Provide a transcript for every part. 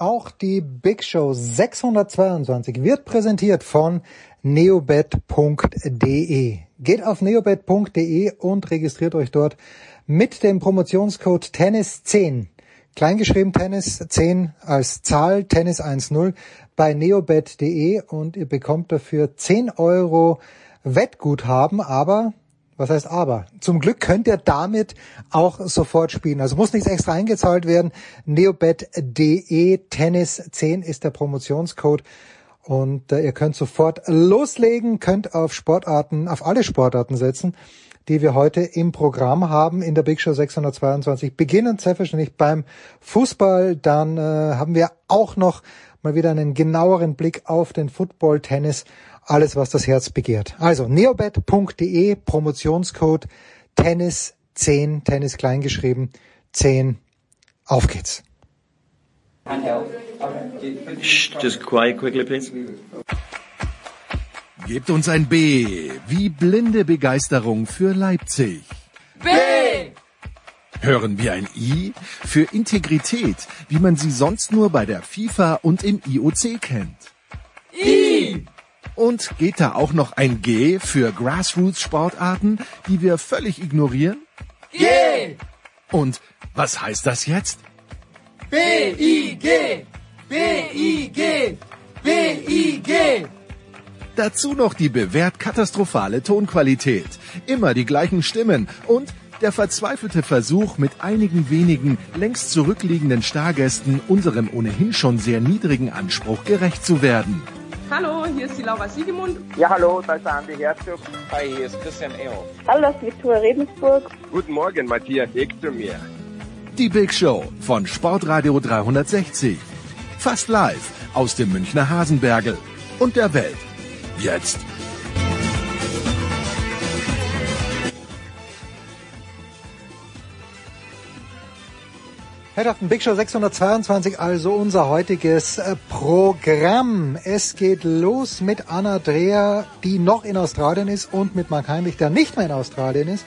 Auch die Big Show 622 wird präsentiert von neobet.de. Geht auf neobet.de und registriert euch dort mit dem Promotionscode Tennis10. Kleingeschrieben Tennis 10 als Zahl, Tennis 10 bei neobet.de und ihr bekommt dafür 10 Euro Wettguthaben, aber was heißt aber? Zum Glück könnt ihr damit auch sofort spielen. Also muss nichts extra eingezahlt werden. Neobet.de Tennis 10 ist der Promotionscode. Und äh, ihr könnt sofort loslegen, könnt auf Sportarten, auf alle Sportarten setzen, die wir heute im Programm haben in der Big Show 622. Beginnend selbstverständlich beim Fußball. Dann äh, haben wir auch noch mal wieder einen genaueren Blick auf den Football, Tennis alles, was das Herz begehrt. Also neobet.de, Promotionscode Tennis 10, Tennis kleingeschrieben 10. Auf geht's. just quiet quickly, please. Gebt uns ein B wie blinde Begeisterung für Leipzig. B! Hören wir ein I für Integrität, wie man sie sonst nur bei der FIFA und im IOC kennt. I! Und geht da auch noch ein G für Grassroots-Sportarten, die wir völlig ignorieren? G! Und was heißt das jetzt? B-I-G! B-I-G! B-I-G! Dazu noch die bewährt katastrophale Tonqualität, immer die gleichen Stimmen und der verzweifelte Versuch, mit einigen wenigen längst zurückliegenden Stargästen unserem ohnehin schon sehr niedrigen Anspruch gerecht zu werden. Hallo, hier ist die Laura Siegemund. Ja, hallo, da ist der Andi Herzog. Hi, hier ist Christian Ehoff. Hallo, das ist Viktoria Redensburg. Guten Morgen, Matthias Ekström Die Big Show von Sportradio 360. Fast live aus dem Münchner Hasenbergel und der Welt. Jetzt Herrschaften, Big Show 622, also unser heutiges äh, Programm. Es geht los mit Anna Dreher, die noch in Australien ist, und mit Mark Heinrich, der nicht mehr in Australien ist,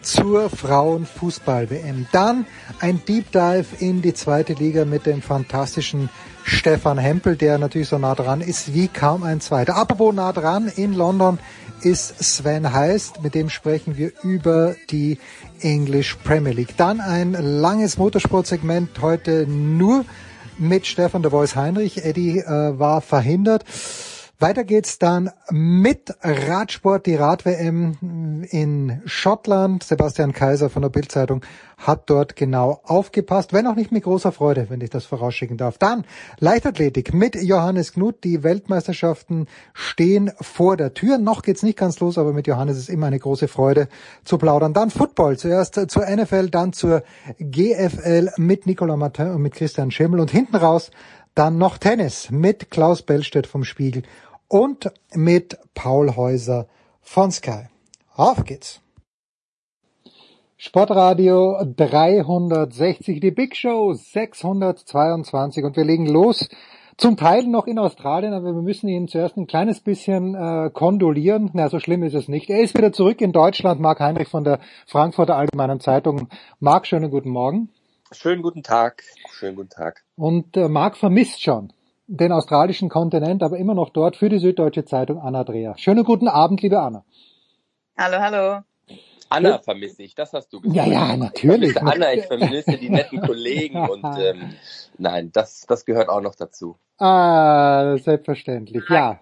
zur Frauenfußball-WM. Dann ein Deep Dive in die zweite Liga mit dem fantastischen Stefan Hempel, der natürlich so nah dran ist wie kaum ein zweiter. Apropos nah dran, in London ist Sven Heist, mit dem sprechen wir über die English Premier League. Dann ein langes Motorsportsegment heute nur mit Stefan de Voice Heinrich. Eddie äh, war verhindert. Weiter geht's dann mit Radsport, die Rad-WM in Schottland. Sebastian Kaiser von der Bildzeitung hat dort genau aufgepasst, wenn auch nicht mit großer Freude, wenn ich das vorausschicken darf. Dann Leichtathletik mit Johannes Knut. Die Weltmeisterschaften stehen vor der Tür. Noch geht's nicht ganz los, aber mit Johannes ist immer eine große Freude zu plaudern. Dann Football. Zuerst zur NFL, dann zur GFL mit Nicolas Martin und mit Christian Schimmel und hinten raus dann noch Tennis mit Klaus Bellstedt vom Spiegel und mit Paul Häuser von Sky. Auf geht's! Sportradio 360, die Big Show 622 und wir legen los. Zum Teil noch in Australien, aber wir müssen ihn zuerst ein kleines bisschen äh, kondolieren. Na, so schlimm ist es nicht. Er ist wieder zurück in Deutschland, Marc Heinrich von der Frankfurter Allgemeinen Zeitung. Marc, schönen guten Morgen. Schönen guten Tag. Schönen guten Tag. Und äh, Marc vermisst schon den australischen Kontinent, aber immer noch dort für die Süddeutsche Zeitung Anna Dreher. Schönen guten Abend, liebe Anna. Hallo, hallo. Anna vermisse ich, das hast du gesagt. Ja, ja, natürlich. Ich vermisse Anna, ich vermisse die netten Kollegen und ähm, nein, das, das gehört auch noch dazu. Ah, selbstverständlich, ja.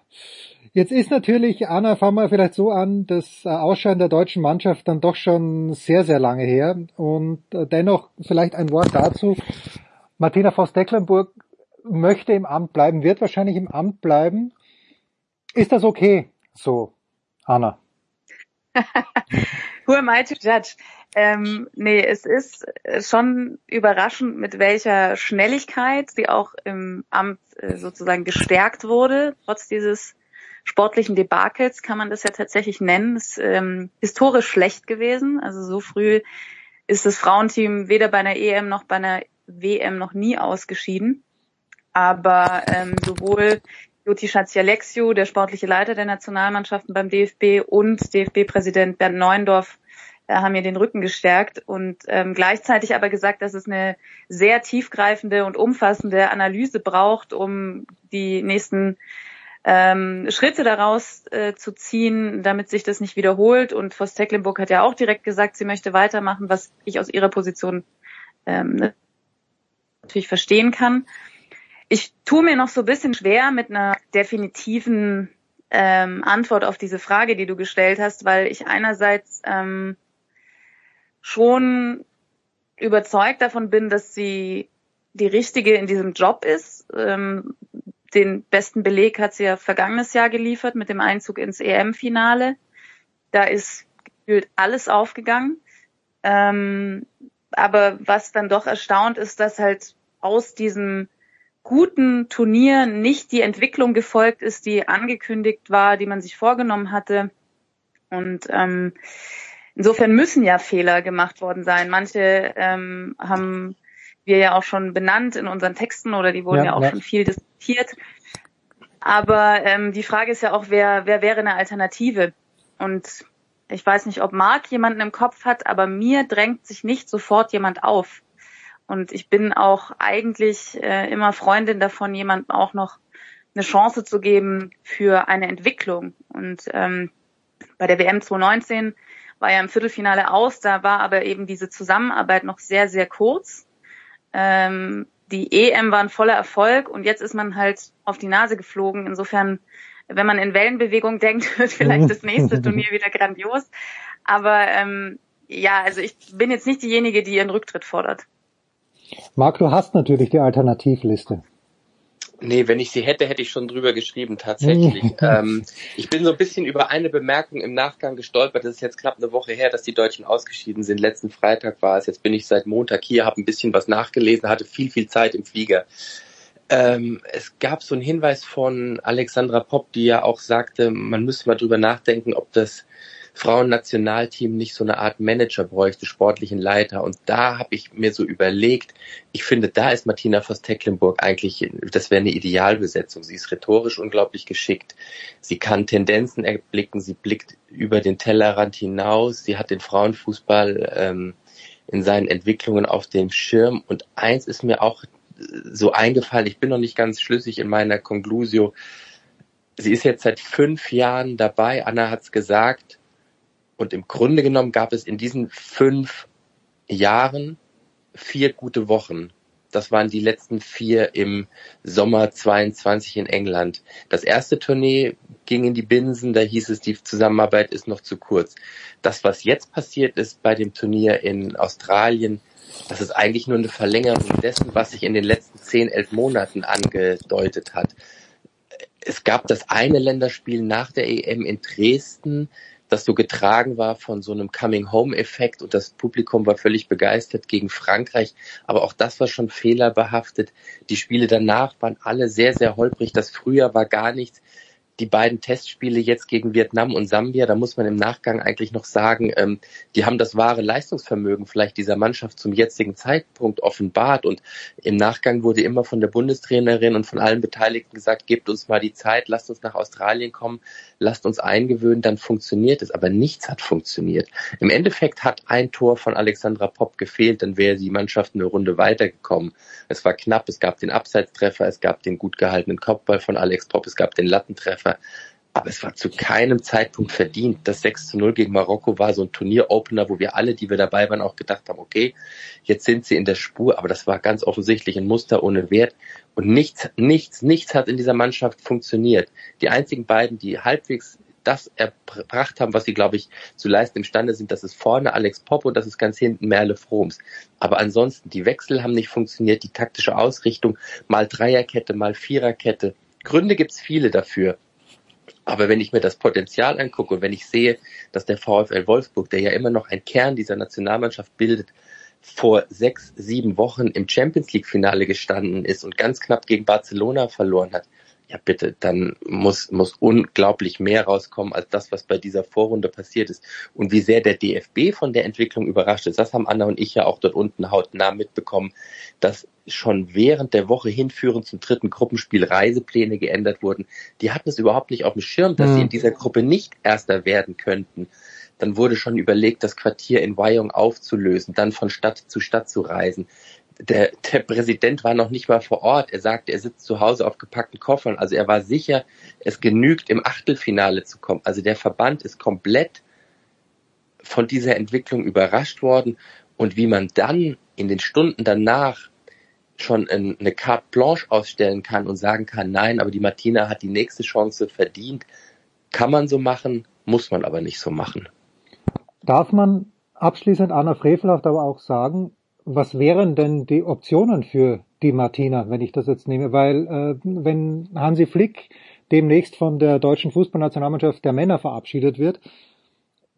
Jetzt ist natürlich, Anna, fangen wir vielleicht so an, das Ausscheiden der deutschen Mannschaft dann doch schon sehr, sehr lange her. Und dennoch vielleicht ein Wort dazu. Martina Voss-Decklenburg möchte im Amt bleiben, wird wahrscheinlich im Amt bleiben. Ist das okay so, Anna? Who am I to judge? Ähm, nee, es ist schon überraschend, mit welcher Schnelligkeit sie auch im Amt äh, sozusagen gestärkt wurde, trotz dieses sportlichen Debakels kann man das ja tatsächlich nennen. Ist ähm, historisch schlecht gewesen. Also so früh ist das Frauenteam weder bei einer EM noch bei einer WM noch nie ausgeschieden. Aber ähm, sowohl Joti Schatzialexiou, der sportliche Leiter der Nationalmannschaften beim DFB und DFB-Präsident Bernd Neuendorf äh, haben mir den Rücken gestärkt und ähm, gleichzeitig aber gesagt, dass es eine sehr tiefgreifende und umfassende Analyse braucht, um die nächsten ähm, Schritte daraus äh, zu ziehen, damit sich das nicht wiederholt. Und Voss Tecklenburg hat ja auch direkt gesagt, sie möchte weitermachen, was ich aus ihrer Position ähm, natürlich verstehen kann. Ich tue mir noch so ein bisschen schwer mit einer definitiven ähm, Antwort auf diese Frage, die du gestellt hast, weil ich einerseits ähm, schon überzeugt davon bin, dass sie die richtige in diesem Job ist. Ähm, den besten Beleg hat sie ja vergangenes Jahr geliefert mit dem Einzug ins EM-Finale. Da ist gefühlt alles aufgegangen. Ähm, aber was dann doch erstaunt ist, dass halt aus diesem guten Turnier nicht die Entwicklung gefolgt ist, die angekündigt war, die man sich vorgenommen hatte. Und ähm, insofern müssen ja Fehler gemacht worden sein. Manche ähm, haben wir ja auch schon benannt in unseren Texten oder die wurden ja, ja auch ja. schon viel diskutiert. Aber ähm, die Frage ist ja auch, wer, wer wäre eine Alternative? Und ich weiß nicht, ob Marc jemanden im Kopf hat, aber mir drängt sich nicht sofort jemand auf. Und ich bin auch eigentlich äh, immer Freundin davon, jemandem auch noch eine Chance zu geben für eine Entwicklung. Und ähm, bei der WM 2019 war ja im Viertelfinale aus, da war aber eben diese Zusammenarbeit noch sehr, sehr kurz. Ähm, die EM war ein voller Erfolg und jetzt ist man halt auf die Nase geflogen. Insofern, wenn man in Wellenbewegung denkt, wird vielleicht das nächste Turnier wieder grandios. Aber ähm, ja, also ich bin jetzt nicht diejenige, die ihren Rücktritt fordert. Marc, du hast natürlich die Alternativliste. Nee, wenn ich sie hätte, hätte ich schon drüber geschrieben, tatsächlich. ähm, ich bin so ein bisschen über eine Bemerkung im Nachgang gestolpert. Das ist jetzt knapp eine Woche her, dass die Deutschen ausgeschieden sind. Letzten Freitag war es. Jetzt bin ich seit Montag hier, habe ein bisschen was nachgelesen, hatte viel, viel Zeit im Flieger. Ähm, es gab so einen Hinweis von Alexandra Popp, die ja auch sagte, man müsste mal drüber nachdenken, ob das Frauennationalteam nicht so eine Art Manager bräuchte, sportlichen Leiter. Und da habe ich mir so überlegt, ich finde, da ist Martina Voss-Tecklenburg eigentlich, das wäre eine Idealbesetzung. Sie ist rhetorisch unglaublich geschickt. Sie kann Tendenzen erblicken, sie blickt über den Tellerrand hinaus, sie hat den Frauenfußball ähm, in seinen Entwicklungen auf dem Schirm. Und eins ist mir auch so eingefallen, ich bin noch nicht ganz schlüssig in meiner Conclusio. Sie ist jetzt seit fünf Jahren dabei. Anna hat es gesagt. Und im Grunde genommen gab es in diesen fünf Jahren vier gute Wochen. Das waren die letzten vier im Sommer 22 in England. Das erste Tournee ging in die Binsen, da hieß es, die Zusammenarbeit ist noch zu kurz. Das, was jetzt passiert ist bei dem Turnier in Australien, das ist eigentlich nur eine Verlängerung dessen, was sich in den letzten zehn, elf Monaten angedeutet hat. Es gab das eine Länderspiel nach der EM in Dresden, das so getragen war von so einem Coming-Home-Effekt und das Publikum war völlig begeistert gegen Frankreich. Aber auch das war schon fehlerbehaftet. Die Spiele danach waren alle sehr, sehr holprig. Das Frühjahr war gar nichts die beiden Testspiele jetzt gegen Vietnam und Sambia, da muss man im Nachgang eigentlich noch sagen, ähm, die haben das wahre Leistungsvermögen vielleicht dieser Mannschaft zum jetzigen Zeitpunkt offenbart. Und im Nachgang wurde immer von der Bundestrainerin und von allen Beteiligten gesagt, gebt uns mal die Zeit, lasst uns nach Australien kommen, lasst uns eingewöhnen, dann funktioniert es. Aber nichts hat funktioniert. Im Endeffekt hat ein Tor von Alexandra Popp gefehlt, dann wäre die Mannschaft eine Runde weitergekommen. Es war knapp, es gab den Abseitstreffer, es gab den gut gehaltenen Kopfball von Alex Popp, es gab den Lattentreffer Treffer. Aber es war zu keinem Zeitpunkt verdient. Das 6 zu 0 gegen Marokko war so ein Turnieropener, wo wir alle, die wir dabei waren, auch gedacht haben, okay, jetzt sind sie in der Spur, aber das war ganz offensichtlich ein Muster ohne Wert. Und nichts, nichts, nichts hat in dieser Mannschaft funktioniert. Die einzigen beiden, die halbwegs das erbracht haben, was sie, glaube ich, zu leisten imstande sind, das ist vorne Alex Popp und das ist ganz hinten Merle Froms. Aber ansonsten, die Wechsel haben nicht funktioniert, die taktische Ausrichtung, mal Dreierkette, mal Viererkette. Gründe gibt's viele dafür. Aber wenn ich mir das Potenzial angucke und wenn ich sehe, dass der VfL Wolfsburg, der ja immer noch ein Kern dieser Nationalmannschaft bildet, vor sechs, sieben Wochen im Champions League Finale gestanden ist und ganz knapp gegen Barcelona verloren hat, ja bitte, dann muss, muss unglaublich mehr rauskommen als das, was bei dieser Vorrunde passiert ist. Und wie sehr der DFB von der Entwicklung überrascht ist, das haben Anna und ich ja auch dort unten hautnah mitbekommen, dass schon während der Woche hinführend zum dritten Gruppenspiel Reisepläne geändert wurden. Die hatten es überhaupt nicht auf dem Schirm, dass mhm. sie in dieser Gruppe nicht Erster werden könnten. dann wurde schon überlegt, das Quartier in Wyong aufzulösen, dann von Stadt zu Stadt zu reisen. Der, der Präsident war noch nicht mal vor Ort. Er sagte, er sitzt zu Hause auf gepackten Koffern. Also er war sicher, es genügt, im Achtelfinale zu kommen. Also der Verband ist komplett von dieser Entwicklung überrascht worden. Und wie man dann in den Stunden danach schon eine Carte Blanche ausstellen kann und sagen kann, nein, aber die Martina hat die nächste Chance verdient, kann man so machen, muss man aber nicht so machen. Darf man abschließend Anna Frevelhaft aber auch sagen, was wären denn die Optionen für die Martina, wenn ich das jetzt nehme? Weil äh, wenn Hansi Flick demnächst von der deutschen Fußballnationalmannschaft der Männer verabschiedet wird,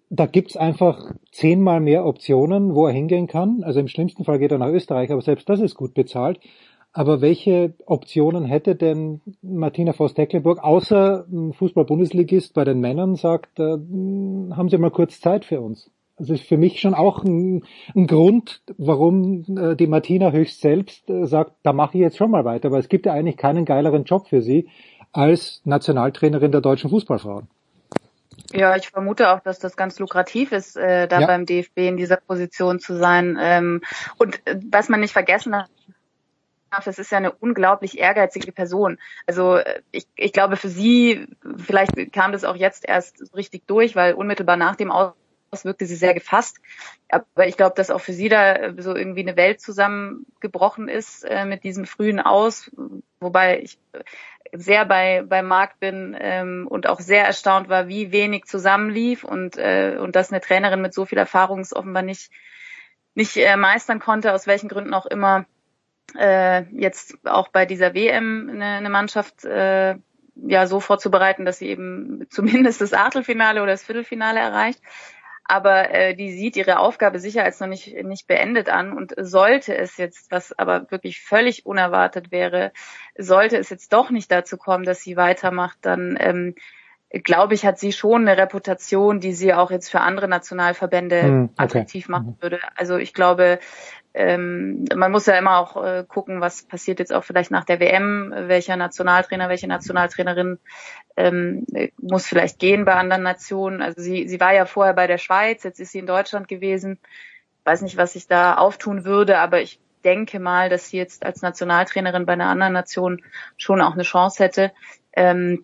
da gibt's einfach zehnmal mehr Optionen, wo er hingehen kann. Also im schlimmsten Fall geht er nach Österreich, aber selbst das ist gut bezahlt. Aber welche Optionen hätte denn Martina Voss-Tecklenburg, außer Fußball-Bundesligist bei den Männern sagt, äh, haben Sie mal kurz Zeit für uns? Also ist für mich schon auch ein, ein Grund, warum äh, die Martina höchst selbst äh, sagt, da mache ich jetzt schon mal weiter, weil es gibt ja eigentlich keinen geileren Job für sie als Nationaltrainerin der deutschen Fußballfrauen. Ja, ich vermute auch, dass das ganz lukrativ ist, äh, da ja. beim DFB in dieser Position zu sein. Ähm, und äh, was man nicht vergessen darf, es ist ja eine unglaublich ehrgeizige Person. Also äh, ich, ich glaube für sie, vielleicht kam das auch jetzt erst richtig durch, weil unmittelbar nach dem Aus wirkte sie sehr gefasst. Aber ich glaube, dass auch für sie da so irgendwie eine Welt zusammengebrochen ist äh, mit diesem frühen Aus, wobei ich sehr bei, bei Marc bin ähm, und auch sehr erstaunt war, wie wenig zusammenlief und, äh, und dass eine Trainerin mit so viel Erfahrung es offenbar nicht, nicht äh, meistern konnte, aus welchen Gründen auch immer, äh, jetzt auch bei dieser WM eine, eine Mannschaft äh, ja so vorzubereiten, dass sie eben zumindest das Achtelfinale oder das Viertelfinale erreicht aber äh, die sieht ihre Aufgabe sicher als noch nicht, nicht beendet an und sollte es jetzt, was aber wirklich völlig unerwartet wäre, sollte es jetzt doch nicht dazu kommen, dass sie weitermacht, dann ähm, glaube ich, hat sie schon eine Reputation, die sie auch jetzt für andere Nationalverbände hm, okay. attraktiv machen würde. Also ich glaube, ähm, man muss ja immer auch äh, gucken, was passiert jetzt auch vielleicht nach der WM, welcher Nationaltrainer, welche Nationaltrainerin ähm, muss vielleicht gehen bei anderen Nationen. Also sie, sie war ja vorher bei der Schweiz, jetzt ist sie in Deutschland gewesen. Weiß nicht, was ich da auftun würde, aber ich denke mal, dass sie jetzt als Nationaltrainerin bei einer anderen Nation schon auch eine Chance hätte. Ähm,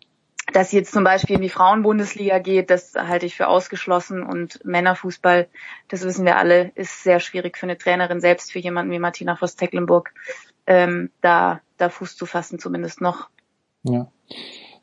dass jetzt zum Beispiel in die Frauenbundesliga geht, das halte ich für ausgeschlossen. Und Männerfußball, das wissen wir alle, ist sehr schwierig für eine Trainerin, selbst für jemanden wie Martina Voss-Tecklenburg, ähm, da, da Fuß zu fassen, zumindest noch. Ja.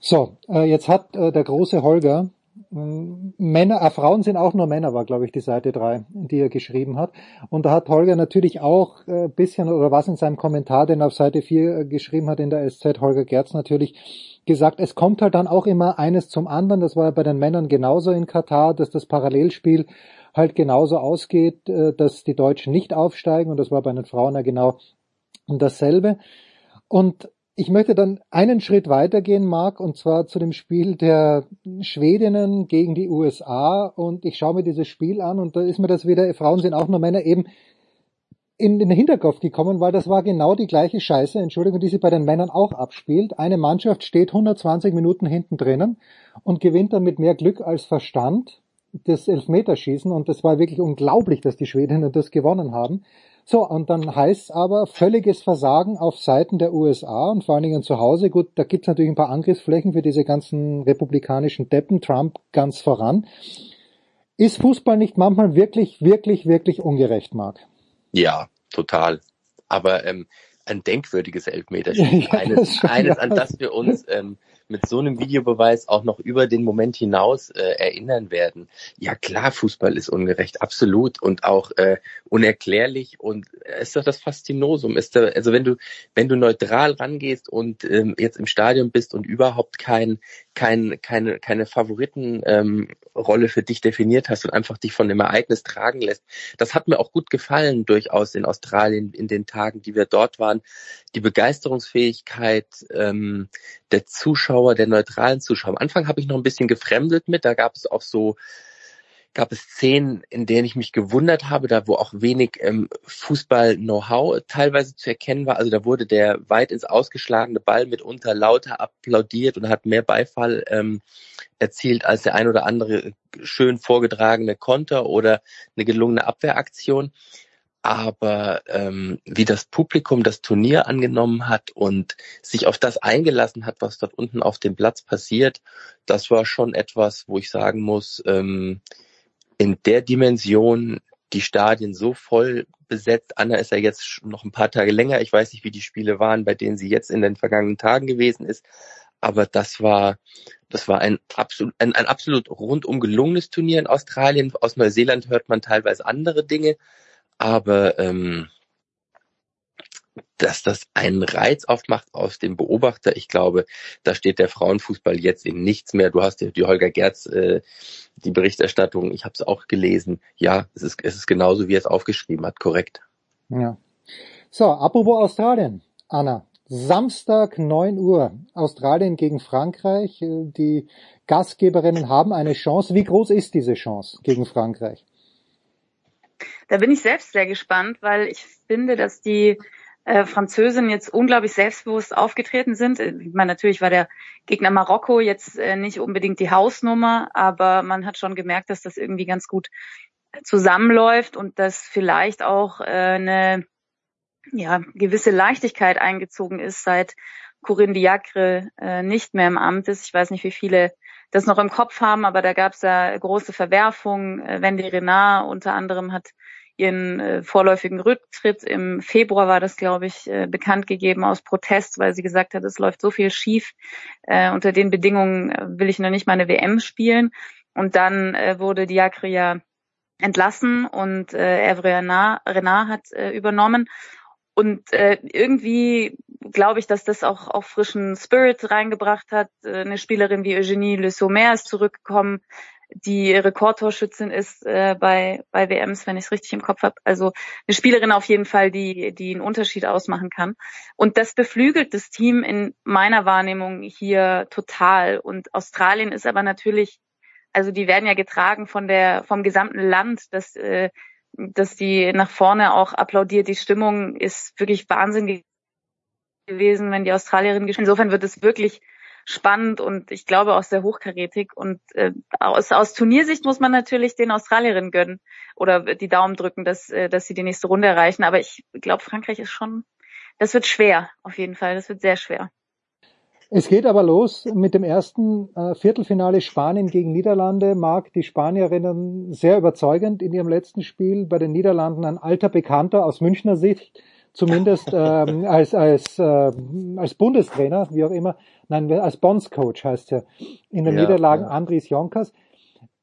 So, äh, jetzt hat äh, der große Holger Männer, äh, Frauen sind auch nur Männer, war glaube ich die Seite 3, die er geschrieben hat. Und da hat Holger natürlich auch äh, bisschen oder was in seinem Kommentar, den er auf Seite 4 äh, geschrieben hat in der SZ, Holger Gerz natürlich gesagt, es kommt halt dann auch immer eines zum anderen. Das war ja bei den Männern genauso in Katar, dass das Parallelspiel halt genauso ausgeht, dass die Deutschen nicht aufsteigen und das war bei den Frauen ja genau dasselbe. Und ich möchte dann einen Schritt weitergehen, Marc, und zwar zu dem Spiel der Schwedinnen gegen die USA. Und ich schaue mir dieses Spiel an und da ist mir das wieder, Frauen sind auch nur Männer, eben in den Hinterkopf gekommen, weil das war genau die gleiche Scheiße, Entschuldigung, die sich bei den Männern auch abspielt. Eine Mannschaft steht 120 Minuten hinten drinnen und gewinnt dann mit mehr Glück als Verstand das Elfmeterschießen und das war wirklich unglaublich, dass die Schwedinnen das gewonnen haben. So, und dann heißt aber völliges Versagen auf Seiten der USA und vor allen Dingen zu Hause. Gut, da gibt's natürlich ein paar Angriffsflächen für diese ganzen republikanischen Deppen, Trump ganz voran. Ist Fußball nicht manchmal wirklich, wirklich, wirklich ungerecht, Marc? Ja, total. Aber ähm, ein denkwürdiges Elfmeterschießen. Ja, eines, schon, eines, an das wir uns ähm, mit so einem Videobeweis auch noch über den Moment hinaus äh, erinnern werden. Ja klar, Fußball ist ungerecht, absolut und auch äh, unerklärlich und äh, ist doch das Faszinosum. Ist da, also wenn du wenn du neutral rangehst und ähm, jetzt im Stadion bist und überhaupt kein kein keine keine Favoritenrolle ähm, für dich definiert hast und einfach dich von dem Ereignis tragen lässt, das hat mir auch gut gefallen durchaus in Australien in den Tagen, die wir dort waren. Die Begeisterungsfähigkeit ähm, der Zuschauer Zuschauer, der neutralen Zuschauer. Am Anfang habe ich noch ein bisschen gefremdet mit, da gab es auch so gab es Szenen, in denen ich mich gewundert habe, da wo auch wenig ähm, Fußball-Know-how teilweise zu erkennen war. Also da wurde der weit ins Ausgeschlagene Ball mitunter lauter applaudiert und hat mehr Beifall ähm, erzielt als der ein oder andere schön vorgetragene Konter oder eine gelungene Abwehraktion aber ähm, wie das Publikum das Turnier angenommen hat und sich auf das eingelassen hat, was dort unten auf dem Platz passiert, das war schon etwas, wo ich sagen muss, ähm, in der Dimension die Stadien so voll besetzt. Anna ist ja jetzt noch ein paar Tage länger. Ich weiß nicht, wie die Spiele waren, bei denen sie jetzt in den vergangenen Tagen gewesen ist. Aber das war, das war ein absolut, ein, ein absolut rundum gelungenes Turnier in Australien. Aus Neuseeland hört man teilweise andere Dinge aber ähm, dass das einen Reiz aufmacht aus dem Beobachter, ich glaube, da steht der Frauenfußball jetzt in nichts mehr. Du hast ja die Holger Gerz, äh, die Berichterstattung, ich habe es auch gelesen. Ja, es ist, es ist genauso, wie er es aufgeschrieben hat, korrekt. Ja. So, apropos Australien, Anna. Samstag 9 Uhr, Australien gegen Frankreich. Die Gastgeberinnen haben eine Chance. Wie groß ist diese Chance gegen Frankreich? Da bin ich selbst sehr gespannt, weil ich finde, dass die äh, Französinnen jetzt unglaublich selbstbewusst aufgetreten sind. Ich meine, natürlich war der Gegner Marokko jetzt äh, nicht unbedingt die Hausnummer, aber man hat schon gemerkt, dass das irgendwie ganz gut zusammenläuft und dass vielleicht auch äh, eine ja, gewisse Leichtigkeit eingezogen ist, seit Corinne Diacre äh, nicht mehr im Amt ist. Ich weiß nicht, wie viele das noch im Kopf haben, aber da gab es ja große Verwerfungen. Äh, Wendy Renard unter anderem hat ihren äh, vorläufigen Rücktritt im Februar war das, glaube ich, äh, bekannt gegeben aus Protest, weil sie gesagt hat, es läuft so viel schief. Äh, unter den Bedingungen äh, will ich noch nicht mal eine WM spielen. Und dann äh, wurde Diacre ja entlassen und äh, Evre Renard hat äh, übernommen. Und äh, irgendwie glaube ich, dass das auch, auch frischen Spirit reingebracht hat. Äh, eine Spielerin wie Eugenie Le Sommer ist zurückgekommen, die Rekordtorschützin ist äh, bei, bei WMs, wenn ich es richtig im Kopf habe. Also eine Spielerin auf jeden Fall, die, die einen Unterschied ausmachen kann. Und das beflügelt das Team in meiner Wahrnehmung hier total. Und Australien ist aber natürlich, also die werden ja getragen von der, vom gesamten Land, das äh, dass die nach vorne auch applaudiert. Die Stimmung ist wirklich Wahnsinn gewesen, wenn die Australierin gespielt. Insofern wird es wirklich spannend und ich glaube auch sehr hochkarätig. Und äh, aus, aus Turniersicht muss man natürlich den Australierinnen gönnen oder die Daumen drücken, dass, äh, dass sie die nächste Runde erreichen. Aber ich glaube, Frankreich ist schon, das wird schwer, auf jeden Fall. Das wird sehr schwer. Es geht aber los mit dem ersten äh, Viertelfinale Spanien gegen Niederlande. Marc, die Spanierinnen sehr überzeugend in ihrem letzten Spiel. Bei den Niederlanden ein alter Bekannter aus Münchner Sicht, zumindest ähm, als, als, äh, als Bundestrainer, wie auch immer. Nein, als Bondscoach heißt er in den ja, Niederlagen ja. Andries Jonkers.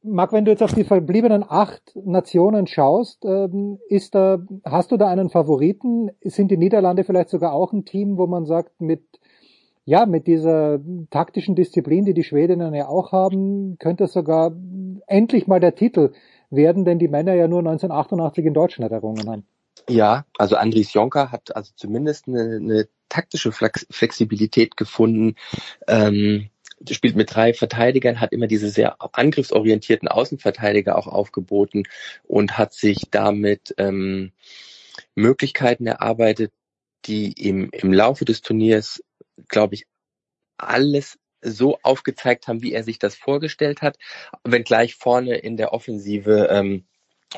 Marc, wenn du jetzt auf die verbliebenen acht Nationen schaust, ähm, ist da, hast du da einen Favoriten? Sind die Niederlande vielleicht sogar auch ein Team, wo man sagt, mit ja, mit dieser taktischen Disziplin, die die Schwedinnen ja auch haben, könnte es sogar endlich mal der Titel werden, denn die Männer ja nur 1988 in Deutschland errungen haben. Ja, also Andries Jonker hat also zumindest eine, eine taktische Flexibilität gefunden. Ähm, spielt mit drei Verteidigern, hat immer diese sehr angriffsorientierten Außenverteidiger auch aufgeboten und hat sich damit ähm, Möglichkeiten erarbeitet, die im, im Laufe des Turniers glaube ich, alles so aufgezeigt haben, wie er sich das vorgestellt hat, wenngleich vorne in der Offensive ähm,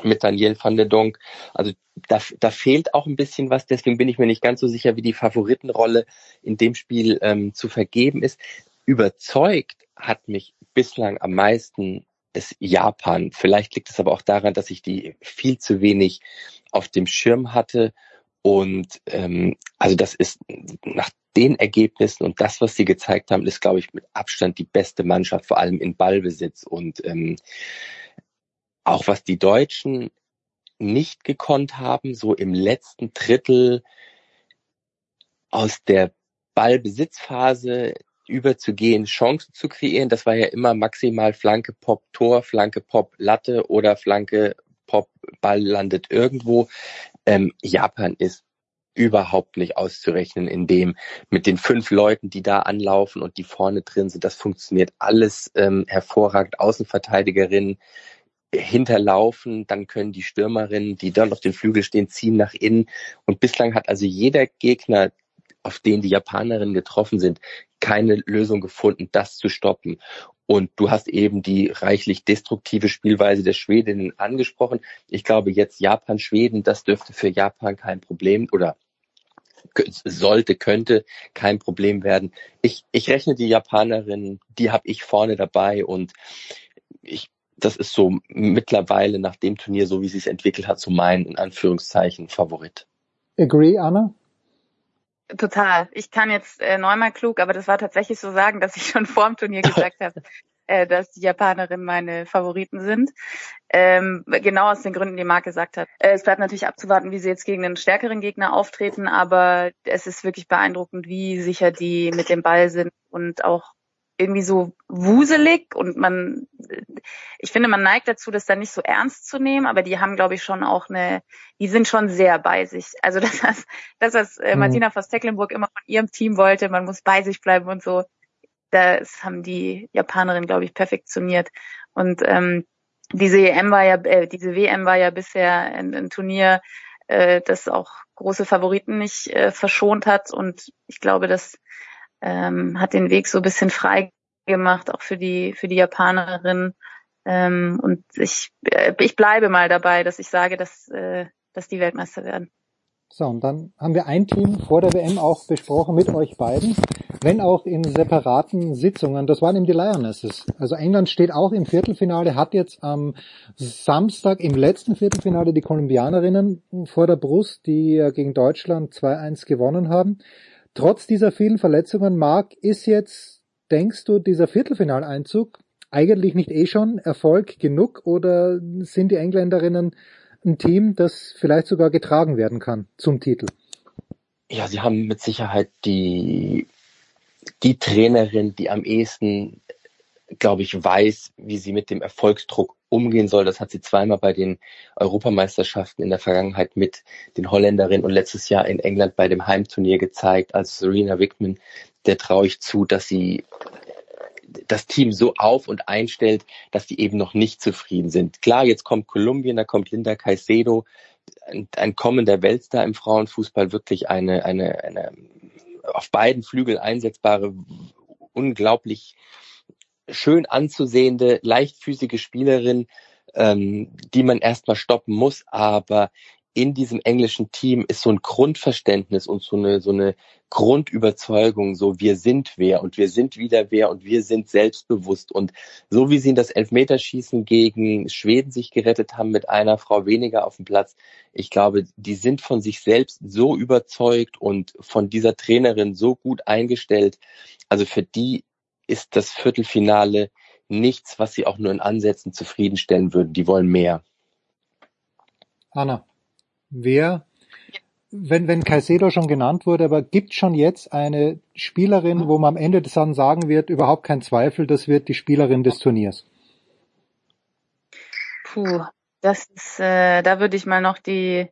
mit Daniel van der Donk. Also da, da fehlt auch ein bisschen was, deswegen bin ich mir nicht ganz so sicher, wie die Favoritenrolle in dem Spiel ähm, zu vergeben ist. Überzeugt hat mich bislang am meisten es Japan. Vielleicht liegt es aber auch daran, dass ich die viel zu wenig auf dem Schirm hatte und ähm, also das ist nach den Ergebnissen und das, was sie gezeigt haben, ist, glaube ich, mit Abstand die beste Mannschaft, vor allem in Ballbesitz. Und ähm, auch was die Deutschen nicht gekonnt haben, so im letzten Drittel aus der Ballbesitzphase überzugehen, Chancen zu kreieren. Das war ja immer maximal Flanke, Pop, Tor, Flanke, Pop, Latte oder Flanke, Pop, Ball landet irgendwo. Ähm, Japan ist überhaupt nicht auszurechnen, in dem mit den fünf Leuten, die da anlaufen und die vorne drin sind, das funktioniert alles ähm, hervorragend. Außenverteidigerinnen hinterlaufen, dann können die Stürmerinnen, die dann auf den Flügel stehen, ziehen nach innen. Und bislang hat also jeder Gegner, auf den die Japanerinnen getroffen sind, keine Lösung gefunden, das zu stoppen. Und du hast eben die reichlich destruktive Spielweise der Schwedinnen angesprochen. Ich glaube jetzt Japan, Schweden, das dürfte für Japan kein Problem oder sollte, könnte kein Problem werden. Ich, ich rechne die Japanerinnen, die habe ich vorne dabei und ich, das ist so mittlerweile nach dem Turnier, so wie es sich entwickelt hat, so mein, in Anführungszeichen, Favorit. Agree, Anna? Total. Ich kann jetzt äh, neunmal klug, aber das war tatsächlich so sagen, dass ich schon vor dem Turnier gesagt habe, äh, dass die Japanerinnen meine Favoriten sind. Ähm, genau aus den Gründen, die Marc gesagt hat. Äh, es bleibt natürlich abzuwarten, wie sie jetzt gegen einen stärkeren Gegner auftreten, aber es ist wirklich beeindruckend, wie sicher die mit dem Ball sind und auch irgendwie so wuselig und man, ich finde, man neigt dazu, das dann nicht so ernst zu nehmen, aber die haben, glaube ich, schon auch eine, die sind schon sehr bei sich. Also das, was, das, was äh, mhm. Martina vos Tecklenburg immer von ihrem Team wollte, man muss bei sich bleiben und so, das haben die Japanerinnen, glaube ich, perfektioniert. Und ähm, diese EM war ja, äh, diese WM war ja bisher ein, ein Turnier, äh, das auch große Favoriten nicht äh, verschont hat. Und ich glaube, das ähm, hat den Weg so ein bisschen frei gemacht, auch für die, für die Japanerin. Ähm, und ich, äh, ich bleibe mal dabei, dass ich sage, dass, äh, dass die Weltmeister werden. So, und dann haben wir ein Team vor der WM auch besprochen mit euch beiden, wenn auch in separaten Sitzungen. Das waren eben die Lionesses. Also England steht auch im Viertelfinale, hat jetzt am Samstag im letzten Viertelfinale die Kolumbianerinnen vor der Brust, die gegen Deutschland 2-1 gewonnen haben. Trotz dieser vielen Verletzungen, Marc, ist jetzt, denkst du, dieser Viertelfinaleinzug eigentlich nicht eh schon Erfolg genug oder sind die Engländerinnen ein Team, das vielleicht sogar getragen werden kann zum Titel? Ja, sie haben mit Sicherheit die, die Trainerin, die am ehesten, glaube ich, weiß, wie sie mit dem Erfolgsdruck umgehen soll. Das hat sie zweimal bei den Europameisterschaften in der Vergangenheit mit den Holländerinnen und letztes Jahr in England bei dem Heimturnier gezeigt. Also Serena Wickman, der traue ich zu, dass sie das Team so auf und einstellt, dass die eben noch nicht zufrieden sind. Klar, jetzt kommt Kolumbien, da kommt Linda Caicedo, ein, ein kommender Weltstar im Frauenfußball, wirklich eine, eine, eine auf beiden Flügeln einsetzbare, unglaublich schön anzusehende, leichtfüßige Spielerin, ähm, die man erstmal stoppen muss, aber in diesem englischen Team ist so ein Grundverständnis und so eine, so eine Grundüberzeugung, so wir sind wer und wir sind wieder wer und wir sind selbstbewusst. Und so wie sie in das Elfmeterschießen gegen Schweden sich gerettet haben mit einer Frau weniger auf dem Platz, ich glaube, die sind von sich selbst so überzeugt und von dieser Trainerin so gut eingestellt. Also für die ist das Viertelfinale nichts, was sie auch nur in Ansätzen zufriedenstellen würden. Die wollen mehr. Anna, wer, wenn, wenn Caicedo schon genannt wurde, aber gibt schon jetzt eine Spielerin, wo man am Ende dann sagen wird, überhaupt kein Zweifel, das wird die Spielerin des Turniers? Puh, das ist, äh, da würde ich mal noch die,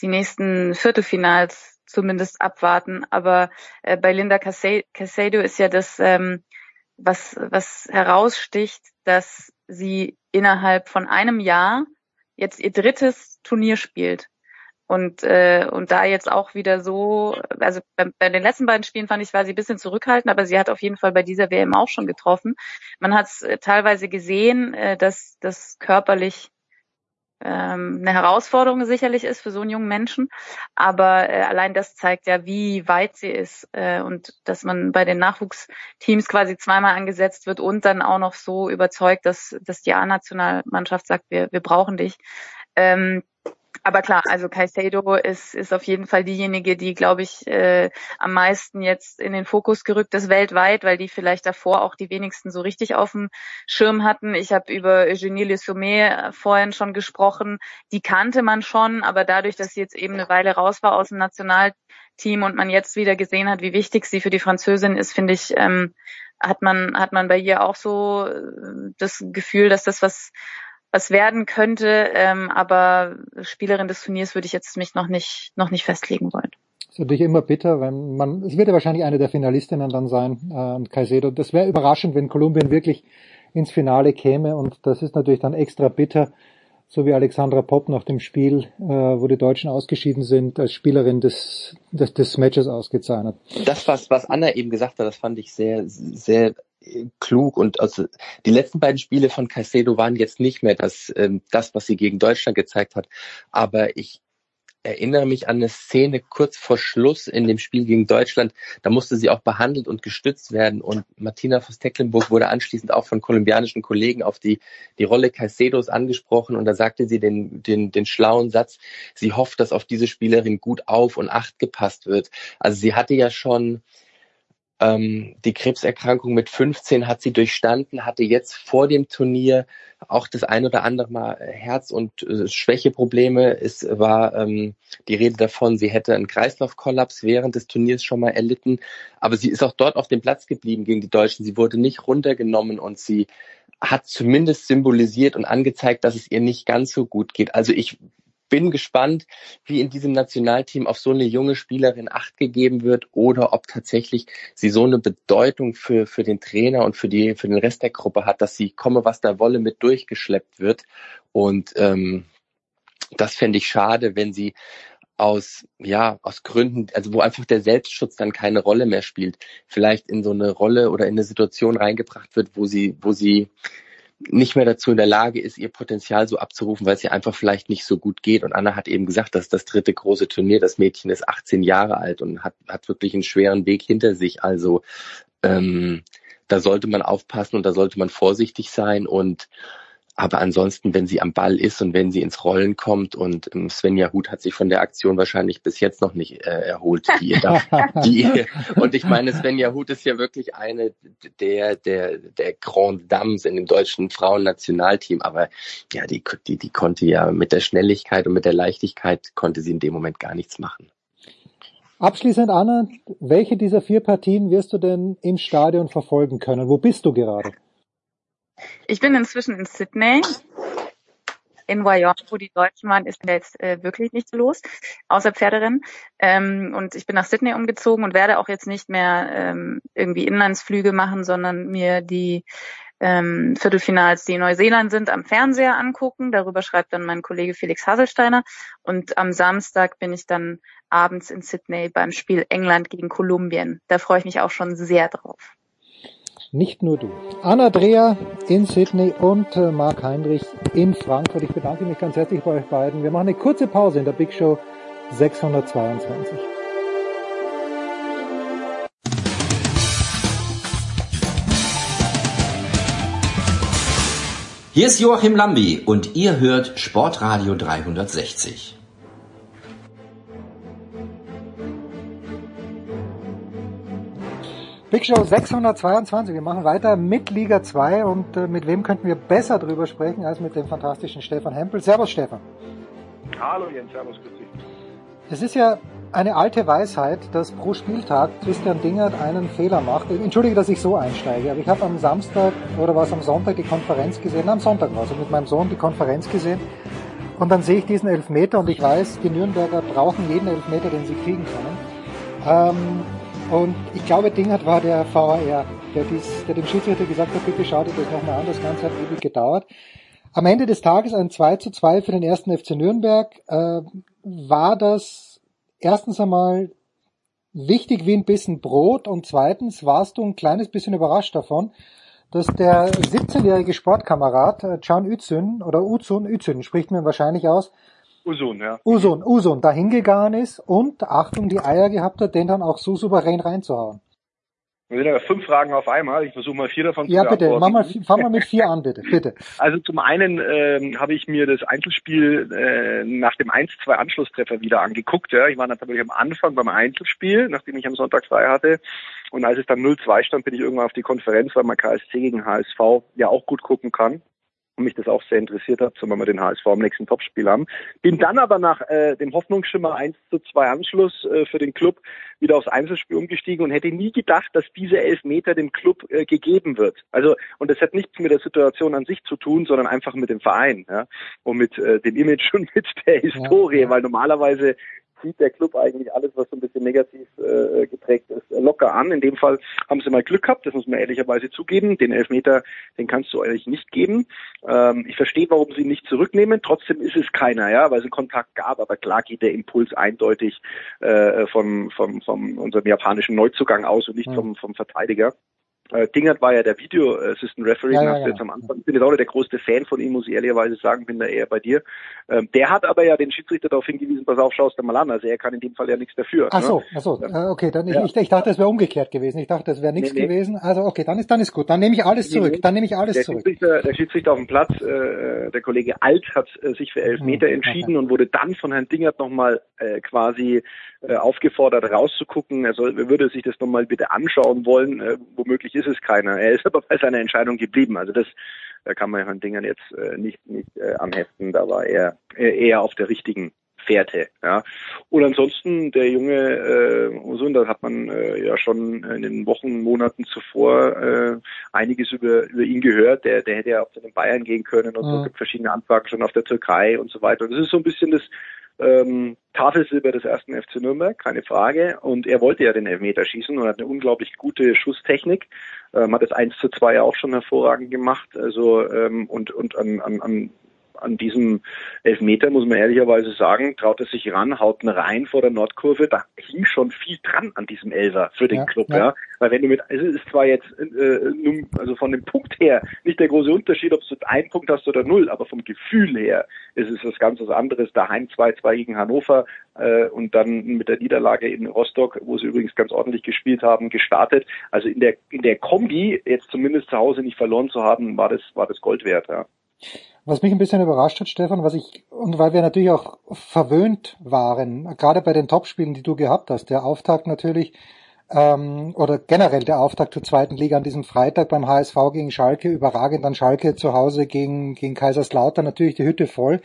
die nächsten Viertelfinals zumindest abwarten. Aber äh, bei Linda Casado ist ja das ähm, was, was heraussticht, dass sie innerhalb von einem Jahr jetzt ihr drittes Turnier spielt. Und, äh, und da jetzt auch wieder so, also bei, bei den letzten beiden Spielen fand ich, war sie ein bisschen zurückhaltend, aber sie hat auf jeden Fall bei dieser WM auch schon getroffen. Man hat es äh, teilweise gesehen, äh, dass das körperlich ähm, eine Herausforderung sicherlich ist für so einen jungen Menschen. Aber äh, allein das zeigt ja, wie weit sie ist äh, und dass man bei den Nachwuchsteams quasi zweimal angesetzt wird und dann auch noch so überzeugt, dass, dass die A-Nationalmannschaft sagt, wir, wir brauchen dich. Ähm, aber klar, also Caicedo ist, ist auf jeden Fall diejenige, die, glaube ich, äh, am meisten jetzt in den Fokus gerückt ist weltweit, weil die vielleicht davor auch die wenigsten so richtig auf dem Schirm hatten. Ich habe über Eugenie Le Sommet vorhin schon gesprochen. Die kannte man schon, aber dadurch, dass sie jetzt eben eine Weile raus war aus dem Nationalteam und man jetzt wieder gesehen hat, wie wichtig sie für die Französin ist, finde ich, ähm, hat man hat man bei ihr auch so äh, das Gefühl, dass das was was werden könnte, ähm, aber Spielerin des Turniers würde ich jetzt mich noch nicht noch nicht festlegen wollen. Das ist natürlich immer bitter, wenn man, es wird ja wahrscheinlich eine der Finalistinnen dann sein, äh, Caicedo. Das wäre überraschend, wenn Kolumbien wirklich ins Finale käme. Und das ist natürlich dann extra bitter, so wie Alexandra Popp nach dem Spiel, äh, wo die Deutschen ausgeschieden sind, als Spielerin des, des, des Matches ausgezeichnet. Das, was, was Anna eben gesagt hat, das fand ich sehr, sehr klug und also die letzten beiden Spiele von Caicedo waren jetzt nicht mehr das, ähm, das, was sie gegen Deutschland gezeigt hat. Aber ich erinnere mich an eine Szene kurz vor Schluss in dem Spiel gegen Deutschland. Da musste sie auch behandelt und gestützt werden. Und Martina Voss-Tecklenburg wurde anschließend auch von kolumbianischen Kollegen auf die, die Rolle Caicedos angesprochen. Und da sagte sie den, den, den schlauen Satz, sie hofft, dass auf diese Spielerin gut auf und acht gepasst wird. Also sie hatte ja schon ähm, die Krebserkrankung mit 15 hat sie durchstanden, hatte jetzt vor dem Turnier auch das ein oder andere Mal Herz- und äh, Schwächeprobleme. Es war ähm, die Rede davon, sie hätte einen Kreislaufkollaps während des Turniers schon mal erlitten. Aber sie ist auch dort auf dem Platz geblieben gegen die Deutschen. Sie wurde nicht runtergenommen und sie hat zumindest symbolisiert und angezeigt, dass es ihr nicht ganz so gut geht. Also ich bin gespannt, wie in diesem Nationalteam auf so eine junge Spielerin Acht gegeben wird oder ob tatsächlich sie so eine Bedeutung für, für den Trainer und für, die, für den Rest der Gruppe hat, dass sie komme, was da wolle, mit durchgeschleppt wird. Und ähm, das fände ich schade, wenn sie aus, ja, aus Gründen, also wo einfach der Selbstschutz dann keine Rolle mehr spielt, vielleicht in so eine Rolle oder in eine Situation reingebracht wird, wo sie, wo sie nicht mehr dazu in der Lage ist, ihr Potenzial so abzurufen, weil es ihr einfach vielleicht nicht so gut geht. Und Anna hat eben gesagt, dass das dritte große Turnier, das Mädchen ist 18 Jahre alt und hat, hat wirklich einen schweren Weg hinter sich. Also ähm, da sollte man aufpassen und da sollte man vorsichtig sein und aber ansonsten, wenn sie am Ball ist und wenn sie ins Rollen kommt und ähm, Svenja Huth hat sich von der Aktion wahrscheinlich bis jetzt noch nicht äh, erholt, die ihr da, die ihr, und ich meine, Svenja Huth ist ja wirklich eine der, der, der Grand Dames in dem deutschen Frauennationalteam, aber ja, die, die, die konnte ja mit der Schnelligkeit und mit der Leichtigkeit konnte sie in dem Moment gar nichts machen. Abschließend, Anna, welche dieser vier Partien wirst du denn im Stadion verfolgen können? Wo bist du gerade? Ich bin inzwischen in Sydney. In Wyoming, wo die Deutschen waren, ist jetzt äh, wirklich nichts los, außer Pferderennen. Ähm, und ich bin nach Sydney umgezogen und werde auch jetzt nicht mehr ähm, irgendwie Inlandsflüge machen, sondern mir die ähm, Viertelfinals, die in Neuseeland sind, am Fernseher angucken. Darüber schreibt dann mein Kollege Felix Haselsteiner. Und am Samstag bin ich dann abends in Sydney beim Spiel England gegen Kolumbien. Da freue ich mich auch schon sehr drauf. Nicht nur du. Anna Dreher in Sydney und äh, Marc Heinrich in Frankfurt. Ich bedanke mich ganz herzlich bei euch beiden. Wir machen eine kurze Pause in der Big Show 622. Hier ist Joachim Lambi und ihr hört Sportradio 360. Big Show 622. Wir machen weiter mit Liga 2 und äh, mit wem könnten wir besser drüber sprechen als mit dem fantastischen Stefan Hempel. Servus Stefan. Hallo Jens, servus, grüß dich. Es ist ja eine alte Weisheit, dass pro Spieltag Christian Dingert einen Fehler macht. Entschuldige, dass ich so einsteige, aber ich habe am Samstag oder was am Sonntag die Konferenz gesehen, am Sonntag war es, mit meinem Sohn die Konferenz gesehen und dann sehe ich diesen Elfmeter und ich weiß, die Nürnberger brauchen jeden Elfmeter, den sie kriegen können. Ähm, und ich glaube, Dingert war der VAR, der, dies, der dem Schiedsrichter gesagt hat, bitte schau dir das nochmal an, das Ganze hat ewig gedauert. Am Ende des Tages ein 2 zu 2 für den ersten FC Nürnberg. Äh, war das erstens einmal wichtig wie ein bisschen Brot und zweitens warst du ein kleines bisschen überrascht davon, dass der 17-jährige Sportkamerad äh, Can Üzün oder Uzun, Üzün spricht mir wahrscheinlich aus, Usun, ja. Usun, Usun da hingegangen ist und, Achtung, die Eier gehabt hat, den dann auch so souverän reinzuhauen. Wir sind ja fünf Fragen auf einmal. Ich versuche mal vier davon ja, zu bitte, beantworten. mach mal, fang mal mit vier an, bitte, bitte. Also zum einen ähm, habe ich mir das Einzelspiel äh, nach dem 1-2 Anschlusstreffer wieder angeguckt. Ja. Ich war natürlich am Anfang beim Einzelspiel, nachdem ich am Sonntag frei hatte. Und als es dann 0-2 stand, bin ich irgendwann auf die Konferenz, weil man KSC gegen HSV ja auch gut gucken kann und mich das auch sehr interessiert hat, zumal wir den HSV am nächsten Topspiel haben. Bin dann aber nach äh, dem Hoffnungsschimmer 1 zu 2 Anschluss äh, für den Club wieder aufs Einzelspiel umgestiegen und hätte nie gedacht, dass diese Elfmeter dem Club äh, gegeben wird. Also und das hat nichts mit der Situation an sich zu tun, sondern einfach mit dem Verein ja? und mit äh, dem Image und mit der Historie, ja, ja. weil normalerweise zieht der Club eigentlich alles, was so ein bisschen negativ äh, geprägt ist, locker an. In dem Fall haben sie mal Glück gehabt, das muss man ehrlicherweise zugeben. Den Elfmeter, den kannst du eigentlich nicht geben. Ähm, ich verstehe, warum sie ihn nicht zurücknehmen. Trotzdem ist es keiner, ja, weil es einen Kontakt gab. Aber klar geht der Impuls eindeutig äh, vom, vom, vom unserem japanischen Neuzugang aus und nicht vom, vom Verteidiger. Äh, Dingert war ja der Video Assistant Referee, Ja, ja, hast du ja. jetzt am Anfang. Ich bin jetzt auch nicht der größte Fan von ihm, muss ich ehrlicherweise sagen, bin da eher bei dir. Ähm, der hat aber ja den Schiedsrichter darauf hingewiesen, pass auf, schaust dir mal an. Also er kann in dem Fall ja nichts dafür. Ach ne? so, ach so, äh, okay, dann Ja. ich, ich dachte, es wäre umgekehrt gewesen. Ich dachte, es wäre nichts Nee, nee. gewesen. Also okay, dann ist dann ist gut. Dann nehme ich alles zurück. Dann nehme ich alles der zurück. Schiedsrichter, der Schiedsrichter auf dem Platz, äh, der Kollege Alt hat äh, sich für Elfmeter Hm, entschieden und wurde dann von Herrn Dingert nochmal äh, quasi äh, aufgefordert rauszugucken. Er er würde sich das nochmal bitte anschauen wollen. Äh, womöglich ist es keiner. Er ist aber bei seiner Entscheidung geblieben. Also das da kann man Herrn Dingert jetzt äh, nicht, nicht äh, anheften. Da war er eher, eher auf der richtigen Fährte. Ja. Und ansonsten der junge äh, Osun, da hat man äh, ja schon in den Wochen, Monaten zuvor äh, einiges über, über ihn gehört. Der, der hätte ja auch zu den Bayern gehen können und so. Mhm. Es gibt verschiedene Anfragen schon auf der Türkei und so weiter. Und das ist so ein bisschen das ähm, Tafelsilber des ersten FC Nürnberg, keine Frage. Und er wollte ja den Elfmeter schießen und hat eine unglaublich gute Schusstechnik. Ähm, hat das 1 zu 2 ja auch schon hervorragend gemacht. Also ähm, und, und an, an, an an diesem Elfmeter, muss man ehrlicherweise sagen, traut er sich ran, haut ihn rein vor der Nordkurve. Da hing schon viel dran an diesem Elfer für den Ja, Club, ja. ja. Weil wenn du mit, es ist zwar jetzt, äh, nun, also von dem Punkt her nicht der große Unterschied, ob du einen Punkt hast oder null, aber vom Gefühl her ist es was ganz was anderes. Daheim 2-2 gegen Hannover äh, und dann mit der Niederlage in Rostock, wo sie übrigens ganz ordentlich gespielt haben, gestartet. Also in der in der Kombi jetzt zumindest zu Hause nicht verloren zu haben, war das war das Gold wert, ja. Was mich ein bisschen überrascht hat, Stefan, was ich, und weil wir natürlich auch verwöhnt waren, gerade bei den Topspielen, die du gehabt hast, der Auftakt natürlich, ähm, oder generell der Auftakt zur zweiten Liga an diesem Freitag beim HSV gegen Schalke, überragend dann Schalke zu Hause gegen, gegen Kaiserslautern, natürlich die Hütte voll.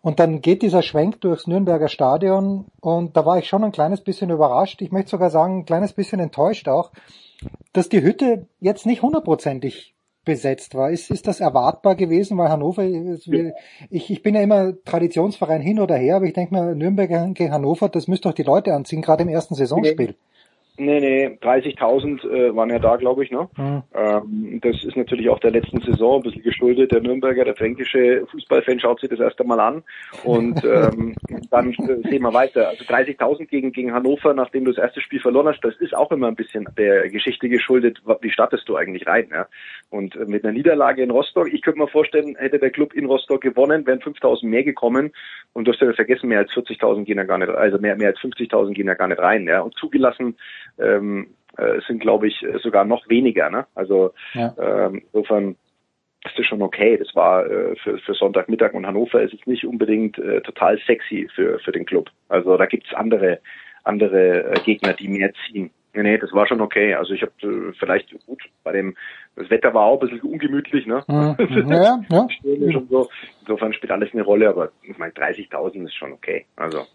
Und dann geht dieser Schwenk durchs Nürnberger Stadion und da war ich schon ein kleines bisschen überrascht. Ich möchte sogar sagen, ein kleines bisschen enttäuscht auch, dass die Hütte jetzt nicht hundertprozentig besetzt war. Ist, ist das erwartbar gewesen, weil Hannover, ich, ich bin ja immer Traditionsverein hin oder her, aber ich denke mir, Nürnberg gegen Hannover, das müsste doch die Leute anziehen, gerade im ersten Saisonspiel. Nee, nee, 30.000 äh, waren ja da, glaube ich, ne? Hm. Ähm, das ist natürlich auch der letzten Saison ein bisschen geschuldet. Der Nürnberger, der fränkische Fußballfan schaut sich das erst einmal an und ähm, dann äh, sehen wir weiter. Also 30.000 gegen, gegen Hannover, nachdem du das erste Spiel verloren hast, das ist auch immer ein bisschen der Geschichte geschuldet. Wie startest du eigentlich rein? Ja? Und äh, mit einer Niederlage in Rostock, ich könnte mir vorstellen, hätte der Club in Rostock gewonnen, wären 5.000 mehr gekommen und du hast ja vergessen, mehr als 40.000 gehen ja gar nicht, also mehr, mehr als 50.000 gehen ja gar nicht rein. Ja? Und zugelassen ähm, äh, sind, glaube ich, sogar noch weniger. Ne? Also Ja. ähm, insofern ist das schon okay. Das war äh, für, für Sonntagmittag und Hannover ist es nicht unbedingt äh, total sexy für, für den Club. Also da gibt's andere, andere äh, Gegner, die mehr ziehen. Nee, nee, das war schon okay. Also ich habe äh, vielleicht gut bei dem, das Wetter war auch ein bisschen ungemütlich, ne? Ja, ja. Und so. Insofern spielt alles eine Rolle, aber ich meine 30.000 ist schon okay. Also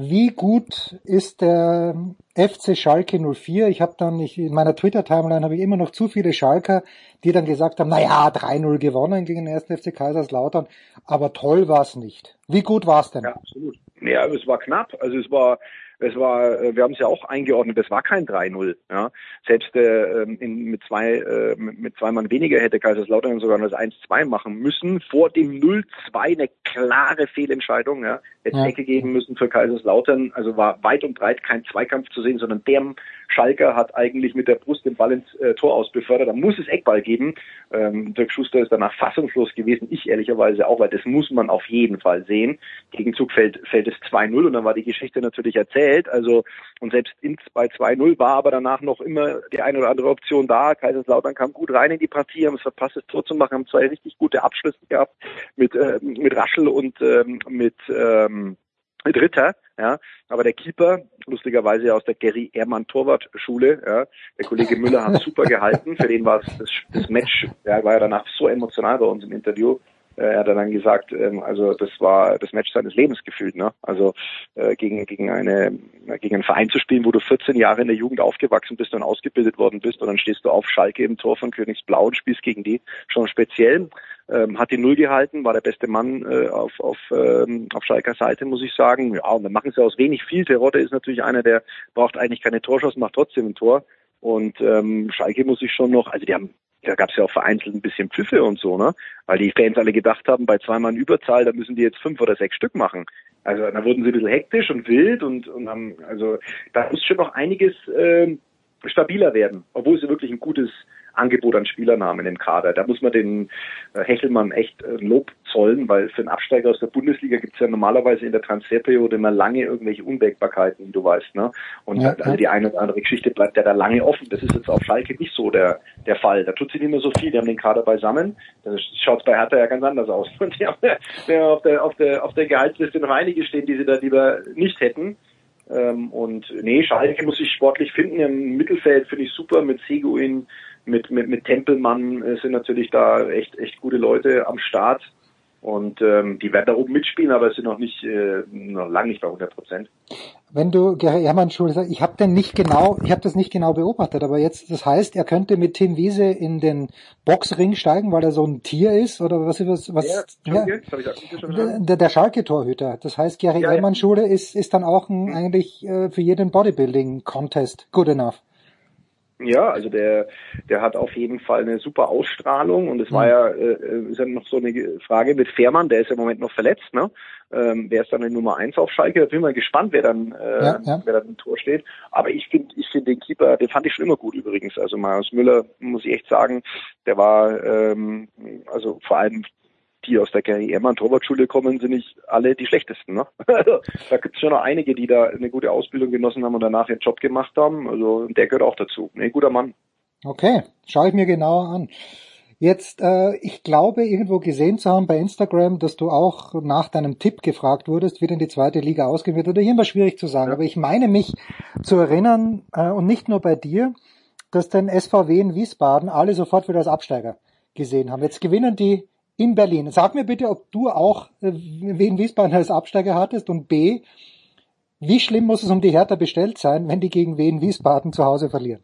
Wie gut ist der FC Schalke 04? Ich habe dann, ich, in meiner Twitter-Timeline habe ich immer noch zu viele Schalker, die dann gesagt haben, na ja, 3-0 gewonnen gegen den ersten FC Kaiserslautern, aber toll war's nicht. Wie gut war's denn? Ja, absolut. Ja, es war knapp. Also es war, es war, äh, wir haben es ja auch eingeordnet, es war kein 3-0. Ja. Selbst äh, ähm, in, mit zwei, äh, mit, zwei Mann weniger hätte Kaiserslautern sogar das 1-2 machen müssen. Vor dem 0-2 eine klare Fehlentscheidung. Ja. Hätte Ja. Ecke geben müssen für Kaiserslautern. Also war weit und breit kein Zweikampf zu sehen, sondern der Schalker hat eigentlich mit der Brust den Ball ins äh, Tor ausbefördert. Da muss es Eckball geben. Ähm, Dirk Schuster ist danach fassungslos gewesen. Ich ehrlicherweise auch, weil das muss man auf jeden Fall sehen. Gegenzug fällt, fällt es 2-0 und dann war die Geschichte natürlich erzählt. Also, und selbst in, bei 2-0 war aber danach noch immer die eine oder andere Option da. Kaiserslautern kam gut rein in die Partie, haben es verpasst, das Tor zu machen, haben zwei richtig gute Abschlüsse gehabt mit, äh, mit Raschel und ähm, mit, ähm, mit Ritter, ja. Aber der Keeper, lustigerweise aus der Gary Ehrmann Torwart Schule, ja, der Kollege Müller hat super gehalten. Für den war es das, das Match, ja, war ja danach so emotional bei uns im Interview. Äh, Er hat dann gesagt, ähm, also das war das Match seines Lebens gefühlt, ne? Also äh, gegen gegen eine gegen einen Verein zu spielen, wo du 14 Jahre in der Jugend aufgewachsen bist und ausgebildet worden bist und dann stehst du auf Schalke im Tor von Königsblau und spielst gegen die schon speziell. Ähm, hat die Null gehalten, war der beste Mann äh, auf, auf, ähm, auf Schalker Seite, muss ich sagen. Ja, und dann machen sie aus wenig viel. Terodde ist natürlich einer, der braucht eigentlich keine Torschuss, macht trotzdem ein Tor. Und ähm, Schalke muss ich schon noch, also die haben da gab es ja auch vereinzelt ein bisschen Pfiffe und so, ne? Weil die Fans alle gedacht haben, bei zweimal Überzahl, da müssen die jetzt fünf oder sechs Stück machen. Also da wurden sie ein bisschen hektisch und wild und, und haben, also da muss schon noch einiges äh, stabiler werden, obwohl sie wirklich ein gutes Angebot an Spielernamen im Kader. Da muss man den äh, Hechelmann echt äh, Lob zollen, weil für einen Absteiger aus der Bundesliga gibt es ja normalerweise in der Transferperiode immer lange irgendwelche Unwägbarkeiten, wie du weißt. Ne? Und ja, also die eine oder andere Geschichte bleibt ja da lange offen. Das ist jetzt auf Schalke nicht so der, der Fall. Da tut sich nicht mehr so viel. Die haben den Kader beisammen. Da schaut bei Hertha ja ganz anders aus. Und die haben ja auf der, auf der, auf der Gehaltsliste noch einige stehen, die sie da lieber nicht hätten. Ähm, und nee, Schalke muss sich sportlich finden. Im Mittelfeld finde ich super mit Seguin, mit, mit, mit Tempelmann äh, sind natürlich da echt, echt gute Leute am Start. Und ähm, die werden da oben mitspielen, aber es sind noch nicht, äh, noch lange nicht bei 100 Prozent. Wenn du Gerhard Hermann Schule sagst, ich habe denn nicht genau, ich habe das nicht genau beobachtet, aber jetzt, das heißt, er könnte mit Tim Wiese in den Boxring steigen, weil er so ein Tier ist, oder was was was? Ja, ja, der, der Schalke-Torhüter. Das heißt, Gerhard ja, Hermann Schule ist ist dann auch ein, eigentlich äh, für jeden Bodybuilding-Contest good enough. Ja, also der, der hat auf jeden Fall eine super Ausstrahlung und es war ja, äh, ist ja noch so eine Frage mit Fährmann, der ist ja im Moment noch verletzt, ne? Ähm, wer ist dann die Nummer eins auf Schalke? Da bin ich mal gespannt, wer dann, äh, ja, ja. wer dann im Tor steht. Aber ich finde, ich finde den Keeper, den fand ich schon immer gut übrigens. Also Marius Müller, muss ich echt sagen, der war, ähm, also vor allem die aus der Gary Ehrmann Torwartschule kommen, sind nicht alle die schlechtesten. Ne? Also, da gibt es schon noch einige, die da eine gute Ausbildung genossen haben und danach ihren Job gemacht haben. Also der gehört auch dazu. Ein guter Mann. Okay, schaue ich mir genauer an. Jetzt, äh, ich glaube, irgendwo gesehen zu haben bei Instagram, dass du auch nach deinem Tipp gefragt wurdest, wie denn die zweite Liga ausgehen wird. Oder hier immer schwierig zu sagen, ja. aber ich meine mich zu erinnern, äh, und nicht nur bei dir, dass den SVW in Wiesbaden alle sofort wieder als Absteiger gesehen haben. Jetzt gewinnen die in Berlin. Sag mir bitte, ob du auch äh, Wien Wiesbaden als Absteiger hattest und B, wie schlimm muss es um die Hertha bestellt sein, wenn die gegen Wien Wiesbaden zu Hause verlieren?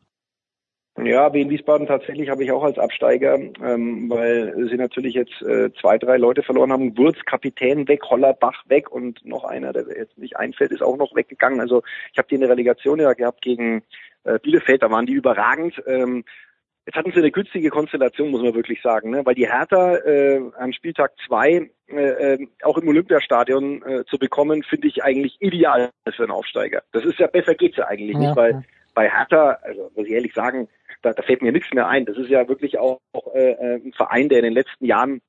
Ja, Wien Wiesbaden tatsächlich habe ich auch als Absteiger, ähm, weil sie natürlich jetzt äh, zwei, drei Leute verloren haben. Wurz, Kapitän weg, Hollerbach weg und noch einer, der jetzt nicht einfällt, ist auch noch weggegangen. Also ich habe die in der Relegation ja gehabt gegen äh, Bielefeld, da waren die überragend. Ähm, Jetzt hatten sie eine günstige Konstellation, muss man wirklich sagen, ne? weil die Hertha äh, am Spieltag zwei äh, äh, auch im Olympiastadion äh, zu bekommen, finde ich eigentlich ideal für einen Aufsteiger. Das ist ja besser geht's ja eigentlich ja. nicht, weil bei Hertha, also muss ich ehrlich sagen, da, da fällt mir nichts mehr ein. Das ist ja wirklich auch, auch äh, äh ein Verein, der in den letzten Jahren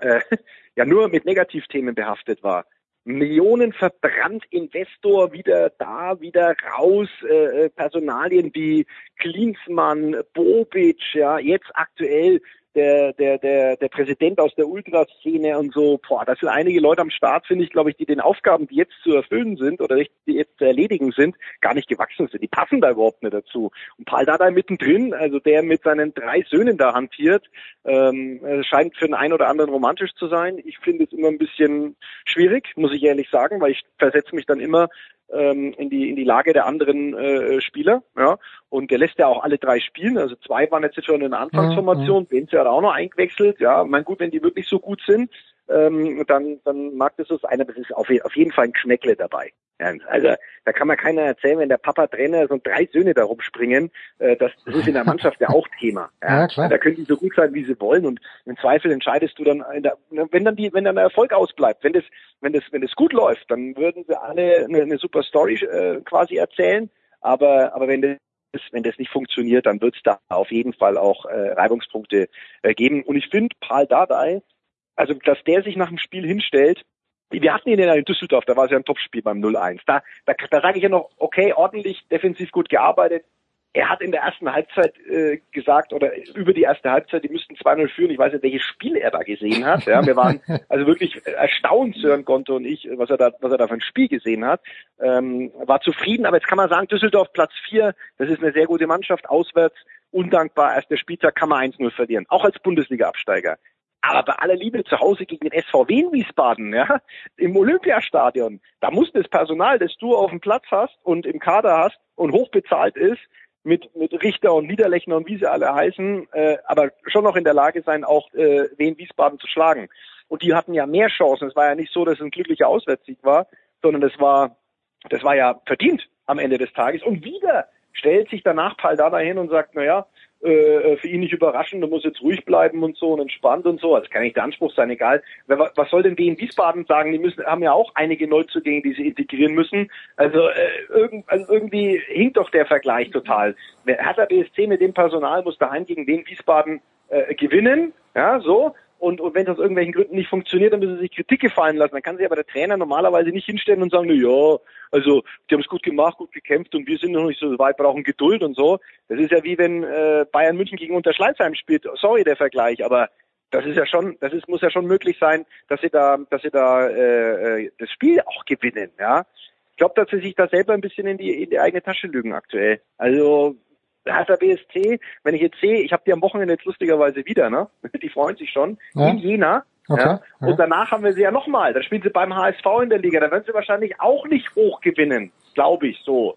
äh, ja nur mit Negativthemen behaftet war. Millionen verbrannt, Investor wieder da, wieder raus, äh, äh Personalien wie Klinsmann, Bobic, ja, jetzt aktuell der, der, der, der Präsident aus der Ultraszene und so, boah, das sind einige Leute am Start, finde ich, glaube ich, die den Aufgaben, die jetzt zu erfüllen sind oder die jetzt zu erledigen sind, gar nicht gewachsen sind. Die passen da überhaupt nicht dazu. Und Paul Dada mittendrin, also der mit seinen drei Söhnen da hantiert, ähm, scheint für den einen oder anderen romantisch zu sein. Ich finde es immer ein bisschen schwierig, muss ich ehrlich sagen, weil ich versetze mich dann immer ähm, in die in die Lage der anderen äh, Spieler. Ja, und der lässt ja auch alle drei spielen. Also zwei waren jetzt schon in der Anfangsformation. Mhm. Benze hat auch noch eingewechselt. Ja, mein gut, wenn die wirklich so gut sind, ähm, dann dann mag das so sein. Aber es ist auf, auf jeden Fall ein Kneckle dabei. Also da kann man keiner erzählen, wenn der Papa Trainer so drei Söhne da rumspringen, äh, das, das ist in der Mannschaft ja auch Thema. Ja, ja klar. Da können die so gut sein, wie sie wollen und im Zweifel entscheidest du dann, der, wenn dann die, wenn dann der Erfolg ausbleibt, wenn das, wenn das, wenn das gut läuft, dann würden sie alle eine, eine super Story äh, quasi erzählen. Aber, aber wenn das wenn das nicht funktioniert, dann wird es da auf jeden Fall auch äh, Reibungspunkte äh, geben. Und ich finde, Paul Dardai, also dass der sich nach dem Spiel hinstellt wir hatten ihn ja in Düsseldorf, da war es ja ein Topspiel beim 0-1. Da, da, da sage ich ja noch, okay, ordentlich, defensiv gut gearbeitet. Er hat in der ersten Halbzeit äh, gesagt, oder über die erste Halbzeit, die müssten 2-0 führen. Ich weiß nicht, welches Spiel er da gesehen hat. Ja, wir waren also wirklich erstaunt, Sören Gonto und ich, was er da, was er da für ein Spiel gesehen hat. Ähm, war zufrieden, aber jetzt kann man sagen, Düsseldorf Platz 4, das ist eine sehr gute Mannschaft, auswärts, undankbar, erst der Spieltag kann man 1-0 verlieren, auch als Bundesliga-Absteiger. Aber bei aller Liebe zu Hause gegen den SVW in Wiesbaden, ja, im Olympiastadion, da muss das Personal, das du auf dem Platz hast und im Kader hast und hochbezahlt ist, mit, mit Richter und Niederlechner und wie sie alle heißen, äh, aber schon noch in der Lage sein, auch äh, Wien Wiesbaden zu schlagen. Und die hatten ja mehr Chancen. Es war ja nicht so, dass es ein glücklicher Auswärtssieg war, sondern das war, das war ja verdient am Ende des Tages. Und wieder stellt sich danach Paldada hin und sagt, naja, äh, für ihn nicht überraschend, er muss jetzt ruhig bleiben und so und entspannt und so. Das kann nicht der Anspruch sein, egal. Was soll denn in Wiesbaden sagen? Die müssen, haben ja auch einige Neuzugänge, die sie integrieren müssen. Also, äh, irgend, also irgendwie hinkt doch der Vergleich total. Hertha BSC mit dem Personal muss daheim gegen den Wiesbaden äh, gewinnen, ja, so. Und, und wenn das aus irgendwelchen Gründen nicht funktioniert, dann müssen sie sich Kritik gefallen lassen. Dann kann sich aber der Trainer normalerweise nicht hinstellen und sagen, na ja, also die haben es gut gemacht, gut gekämpft und wir sind noch nicht so weit, brauchen Geduld und so. Das ist ja wie wenn äh, Bayern München gegen Unterschleißheim spielt. Sorry der Vergleich, aber das ist ja schon, das ist, muss ja schon möglich sein, dass sie da, dass sie da äh, äh das Spiel auch gewinnen. Ja, ich glaube, dass sie sich da selber ein bisschen in die, in die eigene Tasche lügen aktuell. Also Hertha BSC, wenn ich jetzt sehe, ich habe die am Wochenende jetzt lustigerweise wieder, ne? Die freuen sich schon. Ja. In Jena. Okay. Ja. Und danach haben wir sie ja nochmal. Da spielen sie beim HSV in der Liga. Da werden sie wahrscheinlich auch nicht hoch gewinnen glaube ich so.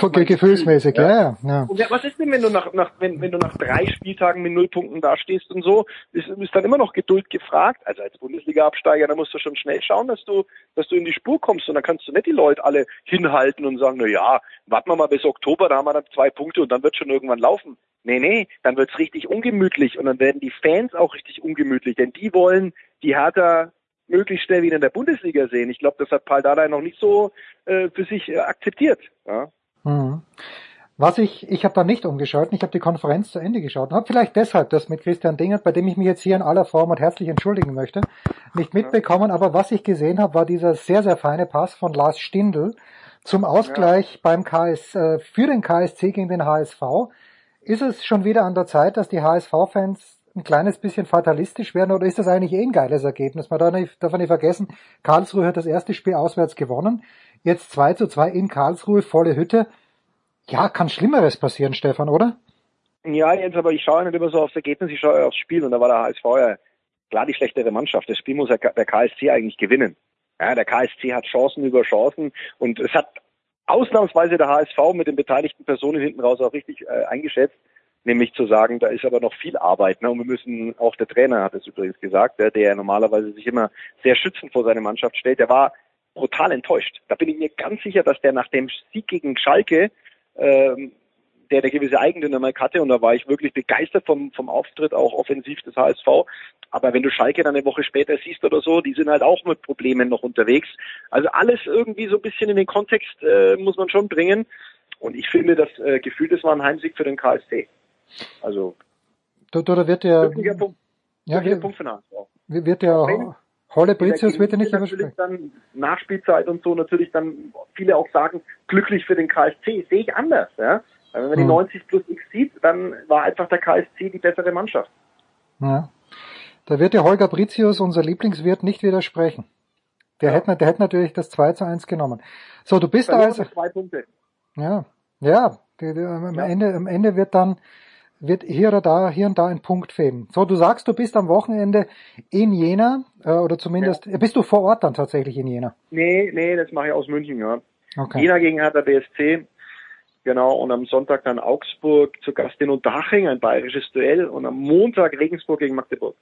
Okay, gefühlsmäßig, ja. ja, ja. Und was ist denn, wenn du nach, nach wenn, wenn du nach drei Spieltagen mit null Punkten dastehst und so, ist, ist dann immer noch Geduld gefragt. Also als Bundesliga-Absteiger, da musst du schon schnell schauen, dass du, dass du in die Spur kommst und dann kannst du nicht die Leute alle hinhalten und sagen, na ja, warten wir mal bis Oktober, da haben wir dann zwei Punkte und dann wird schon irgendwann laufen. Nee, nee, dann wird's richtig ungemütlich und dann werden die Fans auch richtig ungemütlich, denn die wollen die Hertha möglichst schnell wieder in der Bundesliga sehen. Ich glaube, das hat Paul Dardai noch nicht so äh, für sich äh, akzeptiert. Ja. Mhm. Was ich, ich habe da nicht umgeschaut, ich habe die Konferenz zu Ende geschaut und habe vielleicht deshalb das mit Christian Dingert, bei dem ich mich jetzt hier in aller Form und herzlich entschuldigen möchte, nicht mitbekommen, ja. aber was ich gesehen habe, war dieser sehr, sehr feine Pass von Lars Stindl zum Ausgleich ja. beim KS, äh, für den KSC gegen den HSV. Ist es schon wieder an der Zeit, dass die HSV-Fans ein kleines bisschen fatalistisch werden oder ist das eigentlich eh ein geiles Ergebnis? Man darf nicht, darf nicht vergessen, Karlsruhe hat das erste Spiel auswärts gewonnen, jetzt 2 zu 2 in Karlsruhe, volle Hütte. Ja, kann Schlimmeres passieren, Stefan, oder? Ja, jetzt aber ich schaue nicht immer so aufs Ergebnis, ich schaue aufs Spiel und da war der HSV ja klar die schlechtere Mannschaft. Das Spiel muss der KSC eigentlich gewinnen. Ja, der KSC hat Chancen über Chancen und es hat ausnahmsweise der HSV mit den beteiligten Personen hinten raus auch richtig äh, eingeschätzt nämlich zu sagen, da ist aber noch viel Arbeit. Ne? Und wir müssen, auch der Trainer hat es übrigens gesagt, der, der normalerweise sich immer sehr schützend vor seine Mannschaft stellt, der war brutal enttäuscht. Da bin ich mir ganz sicher, dass der nach dem Sieg gegen Schalke, ähm, der der gewisse Eigendynamik hatte, und da war ich wirklich begeistert vom, vom Auftritt, auch offensiv des HSV. Aber wenn du Schalke dann eine Woche später siehst oder so, die sind halt auch mit Problemen noch unterwegs. Also alles irgendwie so ein bisschen in den Kontext äh, muss man schon bringen. Und ich finde, das äh, Gefühl, das war ein Heimsieg für den KSC. Also. Da, da wird der. Punkt. Ja, wird, Punkt für HSV. Wird der Holle Britius wird er nicht natürlich dann Nachspielzeit und so natürlich dann viele auch sagen, glücklich für den KSC. Sehe ich anders, ja. wenn man hm. die 90 plus X sieht, dann war einfach der KSC die bessere Mannschaft. Ja. Da wird der Holger Britius, unser Lieblingswirt, nicht widersprechen. Der, ja. hätte, der hätte natürlich das 2 zu 1 genommen. So, du bist Verloren also. Zwei Punkte. Ja, ja. Am. Ende, am Ende wird dann wird hier oder da, hier und da ein Punkt fehlen. So, du sagst, du bist am Wochenende in Jena, äh, oder zumindest, ja. bist du vor Ort dann tatsächlich in Jena? Nee, nee, das mache ich aus München, ja. Okay. Jena gegen Hertha BSC, genau, und am Sonntag dann Augsburg zu Gast in Unterhaching, ein bayerisches Duell, und am Montag Regensburg gegen Magdeburg.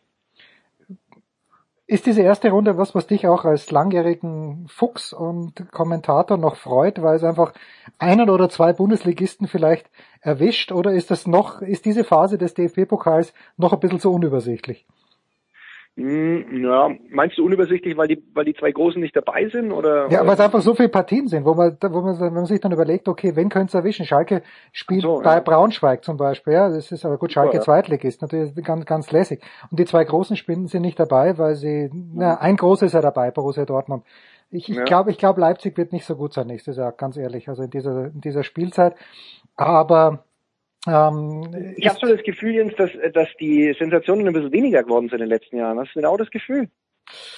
Ist diese erste Runde was, was dich auch als langjährigen Fuchs und Kommentator noch freut, weil es einfach einen oder zwei Bundesligisten vielleicht erwischt, oder ist das noch, ist diese Phase des DFB-Pokals noch ein bisschen zu unübersichtlich? Hm, ja, meinst du unübersichtlich, weil die, weil die zwei Großen nicht dabei sind, oder? Ja, weil es einfach so viele Partien sind, wo man, wo man, wenn man sich dann überlegt, okay, wen könnte es erwischen? Schalke spielt so, bei ja. Braunschweig zum Beispiel, ja, das ist aber gut, Schalke ja, Zweitligist, natürlich ganz, ganz lässig. Und die zwei großen Spinnen sind nicht dabei, weil sie, na, ein großer ist ja dabei, Borussia Dortmund. Ich, ich ja. glaube, ich glaube, Leipzig wird nicht so gut sein nächstes Jahr, ganz ehrlich, also in dieser, in dieser Spielzeit. Aber ähm, ich habe so das Gefühl, Jens, dass, dass die Sensationen ein bisschen weniger geworden sind in den letzten Jahren. Hast du genau das Gefühl?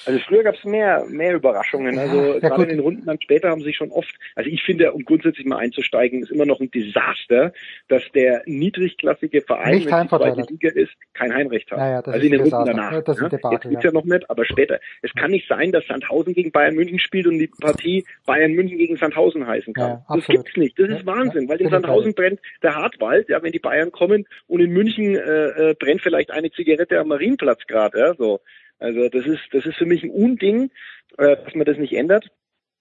Also früher gab es mehr, mehr Überraschungen. Also ja, gerade gut. in den Runden dann später haben sich schon oft, also ich finde, um grundsätzlich mal einzusteigen, ist immer noch ein Desaster, dass der niedrigklassige Verein, Nicht wenn die zweite. Liga ist, kein Heimrecht hat. Ja, also ist in den Runden danach. Das ne? Debakel, Jetzt gibt's ja. ja noch nicht, aber später. Es kann nicht sein, dass Sandhausen gegen Bayern München spielt und die Partie Bayern München gegen Sandhausen heißen kann. Das gibt's nicht. Das ist Wahnsinn, weil in Sandhausen brennt der Hartwald, ja, wenn die Bayern kommen und in München äh, äh, brennt vielleicht eine Zigarette am Marienplatz gerade, ja, so. Also das ist das ist für mich ein Unding, äh, dass man das nicht ändert.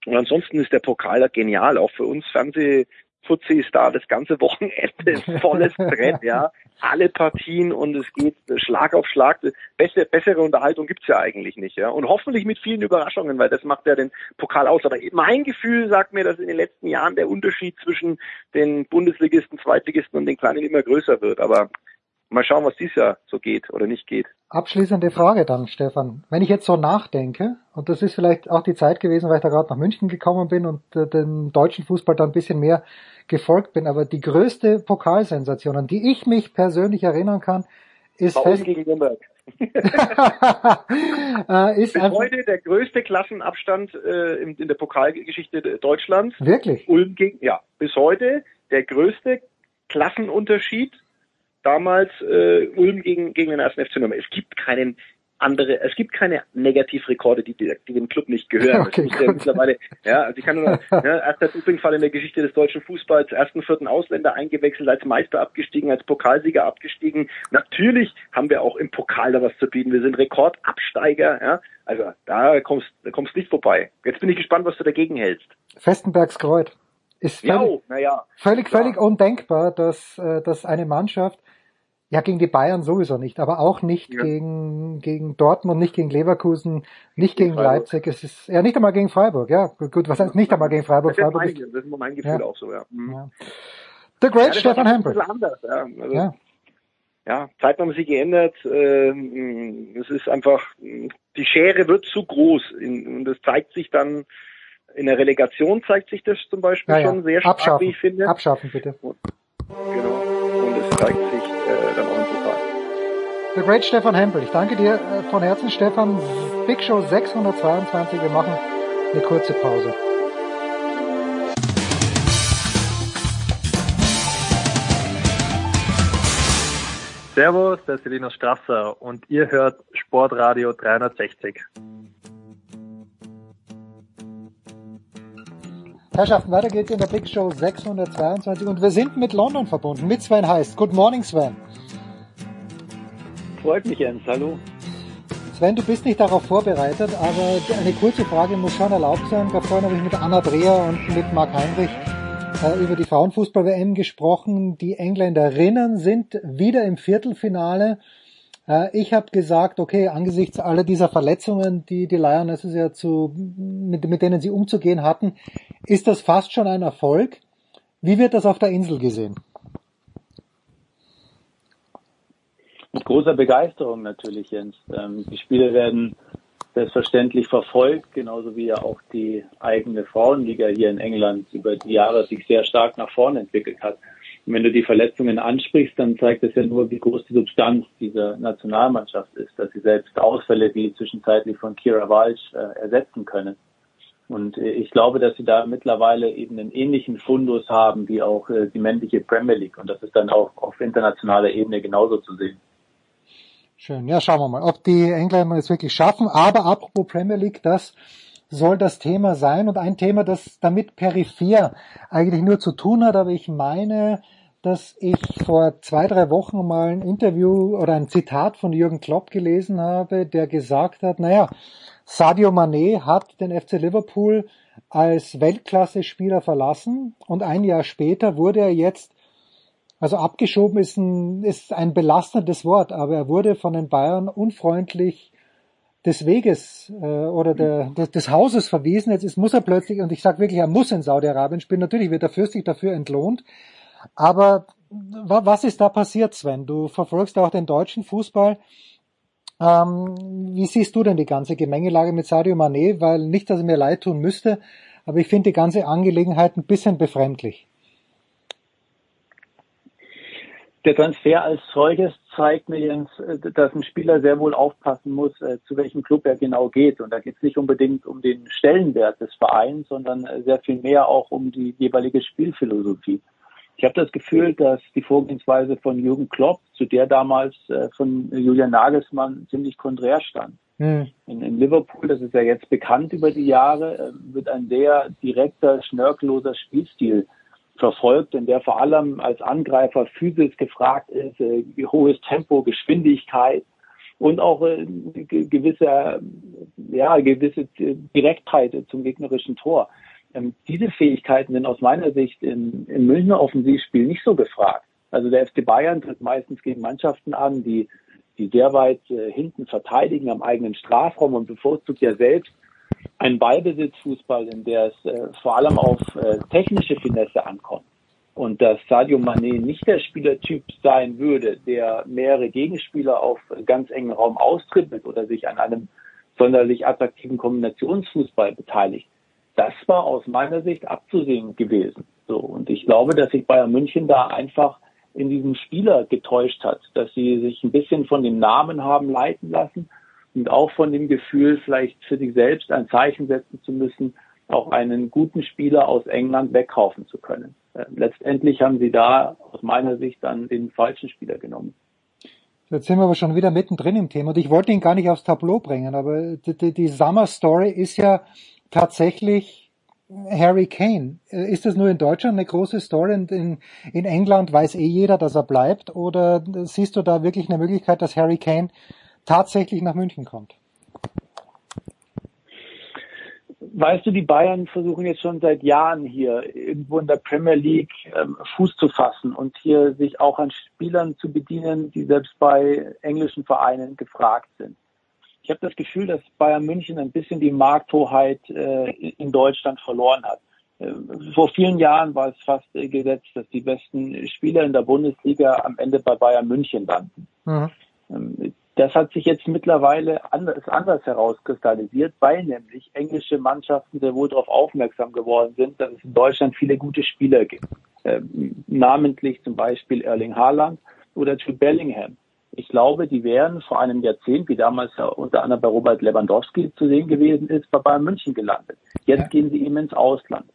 Und ansonsten ist der Pokal ja genial, auch für uns Fernseh Fuzzi ist da das ganze Wochenende volles Brett, ja. Alle Partien und es geht Schlag auf Schlag. Bessere, bessere Unterhaltung gibt's ja eigentlich nicht, ja. Und hoffentlich mit vielen Überraschungen, weil das macht ja den Pokal aus. Aber mein Gefühl sagt mir, dass in den letzten Jahren der Unterschied zwischen den Bundesligisten, Zweitligisten und den Kleinen immer größer wird. Aber mal schauen, was dieses Jahr so geht oder nicht geht. Abschließende Frage dann, Stefan. Wenn ich jetzt so nachdenke, und das ist vielleicht auch die Zeit gewesen, weil ich da gerade nach München gekommen bin und äh, dem deutschen Fußball da ein bisschen mehr gefolgt bin, aber die größte Pokalsensation, an die ich mich persönlich erinnern kann, ist uns fest, gegen Nürnberg. äh, ist Bis heute der größte Klassenabstand äh, in, in der Pokalgeschichte Deutschlands. wirklich. Ulm gegen, ja, bis heute der größte Klassenunterschied damals äh, Ulm gegen, gegen den ersten FC Nürnberg. Es gibt keinen andere, es gibt keine Negativrekorde, die, die, die dem Club nicht gehören. Okay, ja mittlerweile, ja, also ich kann nur, ja, erster Dopingfall in der Geschichte des deutschen Fußballs, ersten vierten Ausländer eingewechselt, als Meister abgestiegen, als Pokalsieger abgestiegen. Natürlich haben wir auch im Pokal da was zu bieten. Wir sind Rekordabsteiger, ja. Also da kommst, da kommst nicht vorbei. Jetzt bin ich gespannt, was du dagegen hältst. Festenbergs Kreuz. Ist Ja, völlig, naja. völlig, völlig undenkbar, dass, äh, dass eine Mannschaft, ja gegen die Bayern sowieso nicht, aber auch nicht Ja. gegen, gegen Dortmund, nicht gegen Leverkusen, nicht gegen Freiburg. Leipzig, es ist, ja nicht einmal gegen Freiburg, ja, gut, was heißt nicht einmal gegen Freiburg, Das ist, Freiburg mein, ist, das ist mein Gefühl Ja. auch so, ja. Mhm. ja. The Great Stefan Hempel. anders, ja. Also, Ja. ja, Zeiten haben sich geändert. Ähm, es ist einfach, die Schere wird zu groß. Und das zeigt sich dann, in der Relegation zeigt sich das zum Beispiel schon sehr stark, Abschaffen. wie ich finde. Abschaffen, bitte. Genau. Und es zeigt sich äh, dann auch im Pokal. The Great Stefan Hempel. Ich danke dir äh, von Herzen, Stefan. Big Show 622. Wir machen eine kurze Pause. Servus, der ist Linus Strasser und ihr hört Sportradio 360. Herrschaften, weiter geht's in der Big Show 622 und wir sind mit London verbunden, mit Sven Heist. Good morning, Sven. Freut mich, Jens. Hallo. Sven, du bist nicht darauf vorbereitet, aber eine kurze Frage muss schon erlaubt sein. Da vorhin habe ich mit Anna Dreher und mit Marc Heinrich äh, über die Frauenfußball-WM gesprochen. Die Engländerinnen sind wieder im Viertelfinale. Äh, ich habe gesagt, okay, angesichts aller dieser Verletzungen, die die Lionesses ja zu, mit, mit denen sie umzugehen hatten, ist das fast schon ein Erfolg. Wie wird das auf der Insel gesehen? Mit großer Begeisterung natürlich, Jens. Ähm, die Spiele werden selbstverständlich verfolgt, genauso wie ja auch die eigene Frauenliga hier in England über die Jahre sich sehr stark nach vorne entwickelt hat. Wenn du die Verletzungen ansprichst, dann zeigt es ja nur, wie groß die Substanz dieser Nationalmannschaft ist, dass sie selbst Ausfälle wie zwischenzeitlich von Kira Walsh äh, ersetzen können. Und äh, ich glaube, dass sie da mittlerweile eben einen ähnlichen Fundus haben wie auch äh, die männliche Premier League. Und das ist dann auch auf internationaler Ebene genauso zu sehen. Schön. Ja, schauen wir mal, ob die Engländer es wirklich schaffen. Aber apropos Premier League, das soll das Thema sein und ein Thema, das damit peripher eigentlich nur zu tun hat, aber ich meine, dass ich vor zwei, drei Wochen mal ein Interview oder ein Zitat von Jürgen Klopp gelesen habe, der gesagt hat, naja, Sadio Mané hat den FC Liverpool als Weltklasse-Spieler verlassen und ein Jahr später wurde er jetzt also abgeschoben ist ein, ist ein belastendes Wort, aber er wurde von den Bayern unfreundlich des Weges äh, oder der, des, des Hauses verwiesen. Jetzt ist, muss er plötzlich, und ich sage wirklich, er muss in Saudi-Arabien spielen. Natürlich wird er fürstlich dafür entlohnt. Aber wa, was ist da passiert, Sven? Du verfolgst auch den deutschen Fußball. Ähm, wie siehst du denn die ganze Gemengelage mit Sadio Mané? Weil nicht, dass er mir leid tun müsste, aber ich finde die ganze Angelegenheit ein bisschen befremdlich. Der Transfer als solches zeigt mir, Jens, äh, dass ein Spieler sehr wohl aufpassen muss, äh, zu welchem Club er genau geht. Und da geht es nicht unbedingt um den Stellenwert des Vereins, sondern äh, sehr viel mehr auch um die jeweilige Spielphilosophie. Ich habe das Gefühl, dass die Vorgehensweise von Jürgen Klopp, zu der damals von Julian Nagelsmann ziemlich konträr stand. Hm. In, in, Liverpool, das ist ja jetzt bekannt über die Jahre, wird ein sehr direkter, schnörkelloser Spielstil verfolgt, in der vor allem als Angreifer physisch gefragt ist, äh, hohes Tempo, Geschwindigkeit und auch äh, gewisse, ja, gewisse Direktheit zum gegnerischen Tor. Ähm, diese Fähigkeiten sind aus meiner Sicht im, im Münchner Offensivspiel nicht so gefragt. Also der FC Bayern tritt meistens gegen Mannschaften an, die, die sehr weit äh, hinten verteidigen am eigenen Strafraum und bevorzugt ja selbst ein Ballbesitzfußball, in der es äh, vor allem auf äh, technische Finesse ankommt. Und dass Sadio Mané nicht der Spielertyp sein würde, der mehrere Gegenspieler auf ganz engen Raum austribbelt oder sich an einem sonderlich attraktiven Kombinationsfußball beteiligt, das war aus meiner Sicht abzusehen gewesen. So. Und ich glaube, dass sich Bayern München da einfach in diesem Spieler getäuscht hat, dass sie sich ein bisschen von dem Namen haben leiten lassen und auch von dem Gefühl, vielleicht für sich selbst ein Zeichen setzen zu müssen, auch einen guten Spieler aus England wegkaufen zu können. Äh, letztendlich haben sie da aus meiner Sicht dann den falschen Spieler genommen. Jetzt sind wir aber schon wieder mittendrin im Thema und ich wollte ihn gar nicht aufs Tableau bringen, aber die, die Summer Story ist ja tatsächlich Harry Kane. Äh, ist das nur in Deutschland eine große Story und in, in England weiß eh jeder, dass er bleibt oder siehst du da wirklich eine Möglichkeit, dass Harry Kane tatsächlich nach München kommt? Weißt du, die Bayern versuchen jetzt schon seit Jahren hier irgendwo in der Premier League ähm, Fuß zu fassen und hier sich auch an Spielern zu bedienen, die selbst bei englischen Vereinen gefragt sind. Ich habe das Gefühl, dass Bayern München ein bisschen die Markthoheit äh, in Deutschland verloren hat. Äh, vor vielen Jahren war es fast gesetzt, dass die besten Spieler in der Bundesliga am Ende bei Bayern München landen. Mhm. Das hat sich jetzt mittlerweile anders, anders herauskristallisiert, weil nämlich englische Mannschaften sehr wohl darauf aufmerksam geworden sind, dass es in Deutschland viele gute Spieler gibt. Ähm, namentlich zum Beispiel Erling Haaland oder Jude Bellingham. Ich glaube, die wären vor einem Jahrzehnt, wie damals unter anderem bei Robert Lewandowski zu sehen gewesen ist, bei Bayern München gelandet. Jetzt ja. gehen sie eben ins Ausland.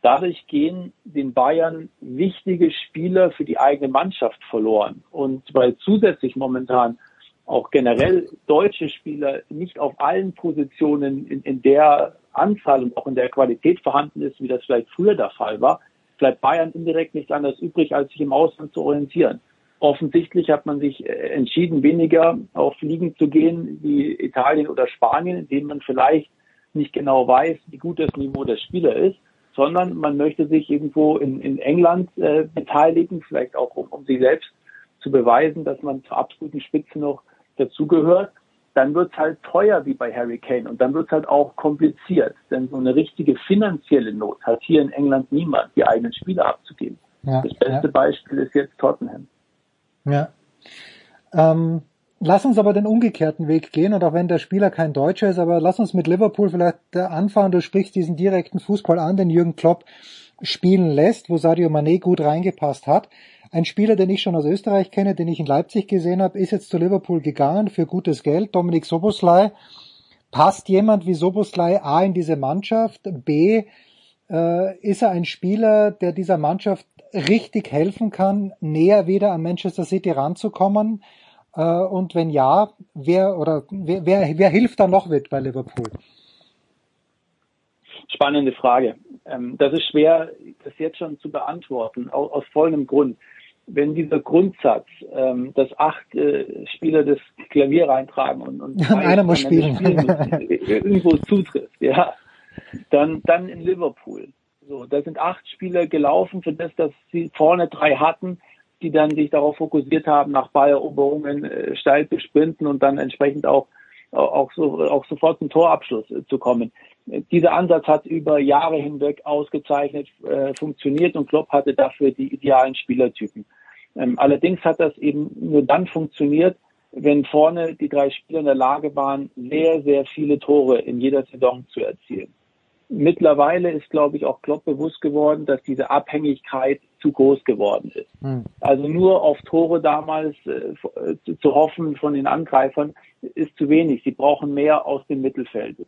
Dadurch gehen den Bayern wichtige Spieler für die eigene Mannschaft verloren. Und weil zusätzlich momentan auch generell deutsche Spieler nicht auf allen Positionen in, in der Anzahl und auch in der Qualität vorhanden ist, wie das vielleicht früher der Fall war, bleibt Bayern indirekt nichts anderes übrig, als sich im Ausland zu orientieren. Offensichtlich hat man sich äh, entschieden, weniger auf Ligen zu gehen wie Italien oder Spanien, in denen man vielleicht nicht genau weiß, wie gut das Niveau der Spieler ist, sondern man möchte sich irgendwo in, in England äh, beteiligen, vielleicht auch um, um sich selbst zu beweisen, dass man zur absoluten Spitze noch dazugehört, dann wird es halt teuer wie bei Harry Kane und dann wird es halt auch kompliziert. Denn so eine richtige finanzielle Not hat hier in England niemand, die eigenen Spieler abzugeben. Ja, das beste ja. Beispiel ist jetzt Tottenham. Ja. Ähm, lass uns aber den umgekehrten Weg gehen und auch wenn der Spieler kein Deutscher ist, aber lass uns mit Liverpool vielleicht anfangen. Du sprichst diesen direkten Fußball an, den Jürgen Klopp spielen lässt, wo Sadio Mané gut reingepasst hat. Ein Spieler, den ich schon aus Österreich kenne, den ich in Leipzig gesehen habe, ist jetzt zu Liverpool gegangen für gutes Geld. Dominik Soboslai. Passt jemand wie Soboslai A in diese Mannschaft? B, äh, ist er ein Spieler, der dieser Mannschaft richtig helfen kann, näher wieder an Manchester City ranzukommen? Äh, und wenn ja, wer oder wer, wer, wer hilft da noch mit bei Liverpool? Spannende Frage. Ähm, das ist schwer, das jetzt schon zu beantworten, aus folgendem Grund wenn dieser Grundsatz, ähm, dass acht äh, Spieler das Klavier reintragen und, und einer muss spielen, spielen müssen, irgendwo zutrifft, ja, dann dann in Liverpool. So, da sind acht Spieler gelaufen für das, dass sie vorne drei hatten, die dann sich darauf fokussiert haben, nach Balleroberungen äh, steil zu sprinten und dann entsprechend auch auch, so, auch sofort zum Torabschluss äh, zu kommen. Dieser Ansatz hat über Jahre hinweg ausgezeichnet äh, funktioniert und Klopp hatte dafür die idealen Spielertypen. Ähm, allerdings hat das eben nur dann funktioniert, wenn vorne die drei Spieler in der Lage waren, sehr, sehr viele Tore in jeder Saison zu erzielen. Mittlerweile ist, glaube ich, auch Klopp bewusst geworden, dass diese Abhängigkeit zu groß geworden ist. Hm. Also nur auf Tore damals äh, zu, zu hoffen von den Angreifern ist zu wenig. Sie brauchen mehr aus dem Mittelfeld.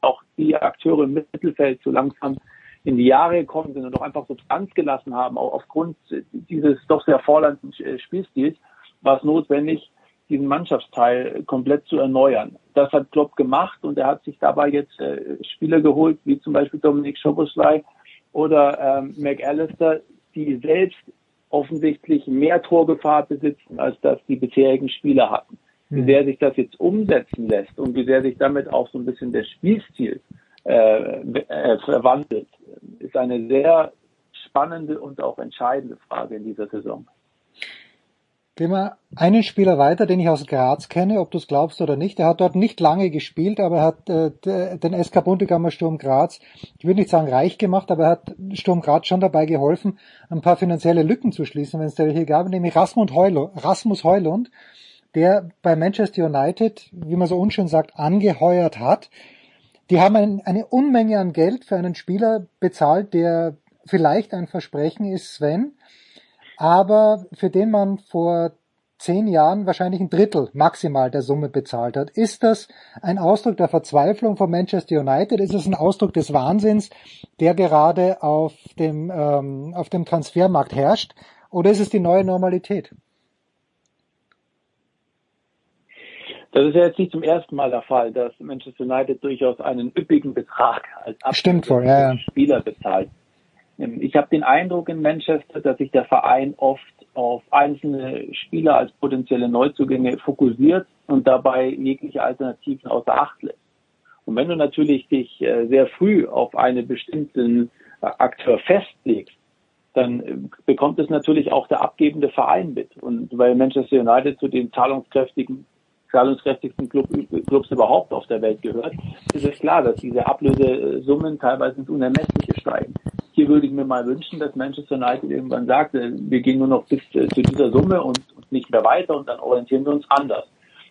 Auch die Akteure im Mittelfeld so langsam in die Jahre gekommen sind und auch einfach Substanz gelassen haben, auch aufgrund dieses doch sehr fordernden Spielstils, war es notwendig, diesen Mannschaftsteil komplett zu erneuern. Das hat Klopp gemacht und er hat sich dabei jetzt äh, Spieler geholt, wie zum Beispiel Dominik Schoboslai oder ähm, McAllister, die selbst offensichtlich mehr Torgefahr besitzen, als das die bisherigen Spieler hatten. Wie hm. sehr sich das jetzt umsetzen lässt und wie sehr sich damit auch so ein bisschen der Spielstil äh, äh, verwandelt, ist eine sehr spannende und auch entscheidende Frage in dieser Saison. Gehen wir einen Spieler weiter, den ich aus Graz kenne, ob du es glaubst oder nicht. Er hat dort nicht lange gespielt, aber er hat äh, den SK Bundegammer Sturm Graz, ich würde nicht sagen reich gemacht, aber er hat Sturm Graz schon dabei geholfen, ein paar finanzielle Lücken zu schließen, wenn es da welche gab, nämlich Rasmus Heulund, Rasmus Heulund, der bei Manchester United, wie man so unschön sagt, angeheuert hat. Die haben ein, eine Unmenge an Geld für einen Spieler bezahlt, der vielleicht ein Versprechen ist, Sven, aber für den man vor zehn Jahren wahrscheinlich ein Drittel maximal der Summe bezahlt hat. Ist das ein Ausdruck der Verzweiflung von Manchester United? Ist es ein Ausdruck des Wahnsinns, der gerade auf dem, ähm, auf dem Transfermarkt herrscht? Oder ist es die neue Normalität? Das ist ja jetzt nicht zum ersten Mal der Fall, dass Manchester United durchaus einen üppigen Betrag als wohl, ja, ja. Spieler bezahlt. Ähm, ich habe den Eindruck in Manchester, dass sich der Verein oft auf einzelne Spieler als potenzielle Neuzugänge fokussiert und dabei jegliche Alternativen außer Acht lässt. Und wenn du natürlich dich äh, sehr früh auf einen bestimmten äh, Akteur festlegst, dann äh, bekommt es natürlich auch der abgebende Verein mit. Und weil Manchester United zu den zahlungskräftigen zahlungskräftigsten Club, Clubs überhaupt auf der Welt gehört, ist es klar, dass diese Ablösesummen teilweise ins Unermessliche steigen. Hier würde ich mir mal wünschen, dass Manchester United irgendwann sagt, äh, wir gehen nur noch bis äh, zu dieser Summe und nicht mehr weiter und dann orientieren wir uns anders.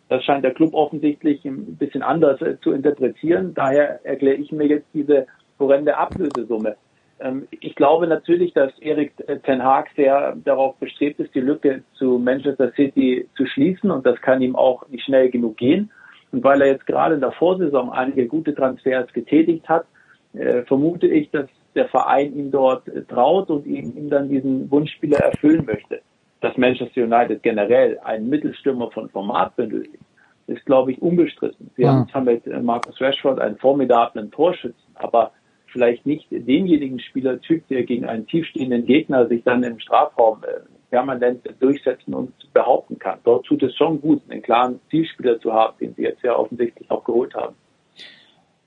Das scheint der Club offensichtlich ein bisschen anders äh, zu interpretieren. Daher erkläre ich mir jetzt diese horrende Ablösesumme. Ähm, ich glaube natürlich, dass Erik Ten Haag sehr darauf bestrebt ist, die Lücke zu Manchester City zu schließen und das kann ihm auch nicht schnell genug gehen. Und weil er jetzt gerade in der Vorsaison einige gute Transfers getätigt hat, äh, vermute ich, dass der Verein ihm dort traut und ihm, ihm dann diesen Wunschspieler erfüllen möchte. Dass Manchester United generell einen Mittelstürmer von Format benötigt, ist, glaube ich, unbestritten. Sie ja. haben zwar mit Marcus Rashford einen formidablen Torschützen, aber vielleicht nicht denjenigen Spielertyp, der gegen einen tiefstehenden Gegner sich dann im Strafraum äh, permanent durchsetzen und behaupten kann. Dort tut es schon gut, einen klaren Zielspieler zu haben, den sie jetzt ja offensichtlich auch geholt haben.